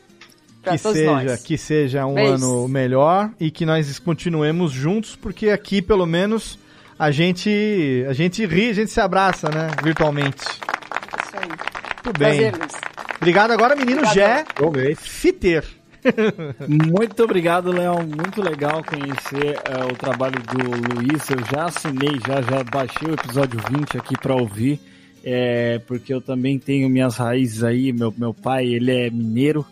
Pra Que todos seja, nós. que seja um Beijos. ano melhor e que nós continuemos juntos, porque aqui pelo menos a gente a gente ri, a gente se abraça, né, virtualmente. Isso aí. Muito bem. Prazer, Luiz. Obrigado agora, menino Gé. Fiter. Muito obrigado, Leão. Muito legal conhecer eh, o trabalho do Luiz. Eu já assinei, já, já baixei o episódio 20 aqui para ouvir, eh, porque eu também tenho minhas raízes aí. Meu, meu pai, ele é mineiro,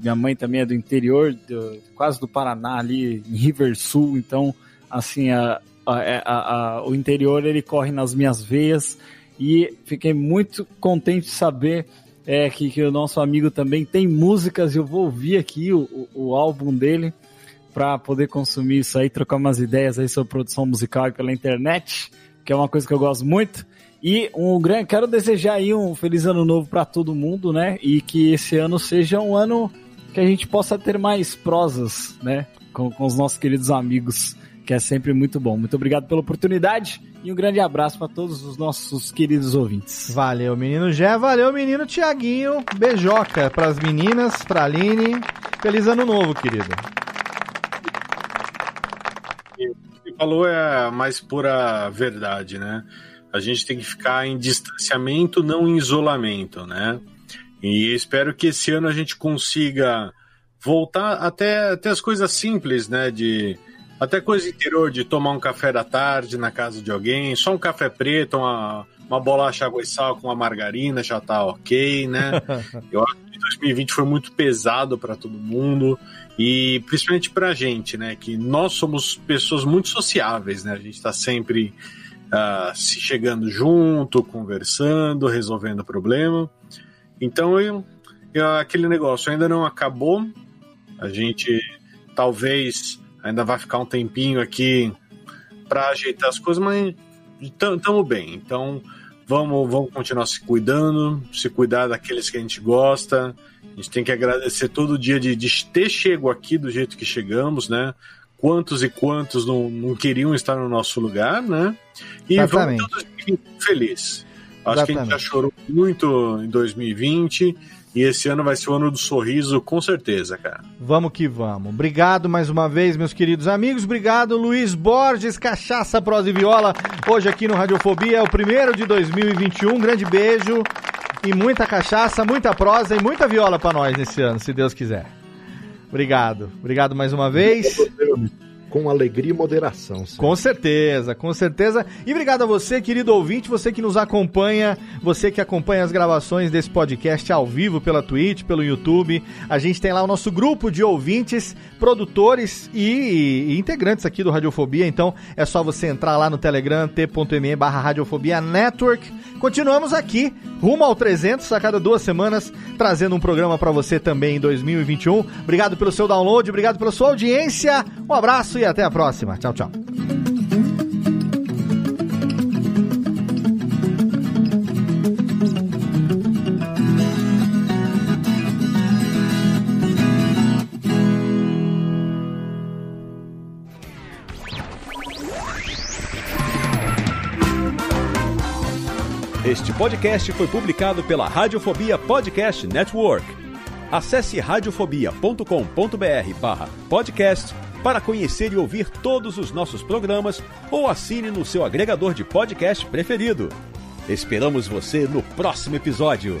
minha mãe também é do interior, do- quase do Paraná, ali em River Sul. Então, assim, a, a- a- a- o interior ele corre nas minhas veias e fiquei muito contente de saber é, que, que o nosso amigo também tem músicas. Eu vou ouvir aqui o, o, o álbum dele para poder consumir isso aí, trocar umas ideias aí sobre produção musical pela internet, que é uma coisa que eu gosto muito. E um grande, quero desejar aí um feliz ano novo para todo mundo, né? E que esse ano seja um ano que a gente possa ter mais prosas, né? Com, com os nossos queridos amigos, que é sempre muito bom. Muito obrigado pela oportunidade e um grande abraço para todos os nossos queridos ouvintes. Valeu, menino Gé. Valeu, menino Tiaguinho. Beijoca pras meninas, pra Aline. Feliz ano novo, querido. Você falou é a mais pura verdade, né? A gente tem que ficar em distanciamento, não em isolamento, né? E espero que esse ano a gente consiga voltar até, até as coisas simples, né? De até coisa interior, de tomar um café da tarde na casa de alguém, só um café preto, uma, uma bolacha água e sal com uma margarina já tá ok, né? Eu acho que 2020 foi muito pesado para todo mundo e principalmente pra gente, né? Que nós somos pessoas muito sociáveis, né? A gente tá sempre ah, se chegando junto, conversando, resolvendo problema. Então, eu, eu- aquele negócio ainda não acabou. A gente talvez ainda vai ficar um tempinho aqui para ajeitar as coisas, mas estamos bem. Então, vamos, vamos continuar se cuidando, se cuidar daqueles que a gente gosta. A gente tem que agradecer todo dia de, de ter chego aqui do jeito que chegamos, né? Quantos e quantos não, não queriam estar no nosso lugar, né? E Exatamente. vamos todos felizes. Acho que a gente já Exatamente. chorou muito em 2020 e esse ano vai ser o ano do sorriso, com certeza, cara. Vamos que vamos. Obrigado mais uma vez, meus queridos amigos. Obrigado, Luiz Borges, Cachaça, Prosa e Viola. Hoje aqui no Radiofobia, é o primeiro de 2021. Um grande beijo e muita cachaça, muita prosa e muita viola pra nós nesse ano, se Deus quiser. Obrigado. Obrigado mais uma vez. Com alegria e moderação. sim. Com certeza, com certeza. E obrigado a você, querido ouvinte, você que nos acompanha, você que acompanha as gravações desse podcast ao vivo pela Twitch, pelo YouTube. A gente tem lá o nosso grupo de ouvintes, produtores e, e integrantes aqui do Radiofobia. Então é só você entrar lá no Telegram, t.me barra Radiofobia Network. Continuamos aqui, rumo ao 300, a cada duas semanas, trazendo um programa para você também em 2021. Obrigado pelo seu download, obrigado pela sua audiência. Um abraço e até a próxima. Tchau, tchau. Este podcast foi publicado pela Radiofobia Podcast Network. Acesse radiofobia.com.br barra podcast para conhecer e ouvir todos os nossos programas ou assine no seu agregador de podcast preferido. Esperamos você no próximo episódio.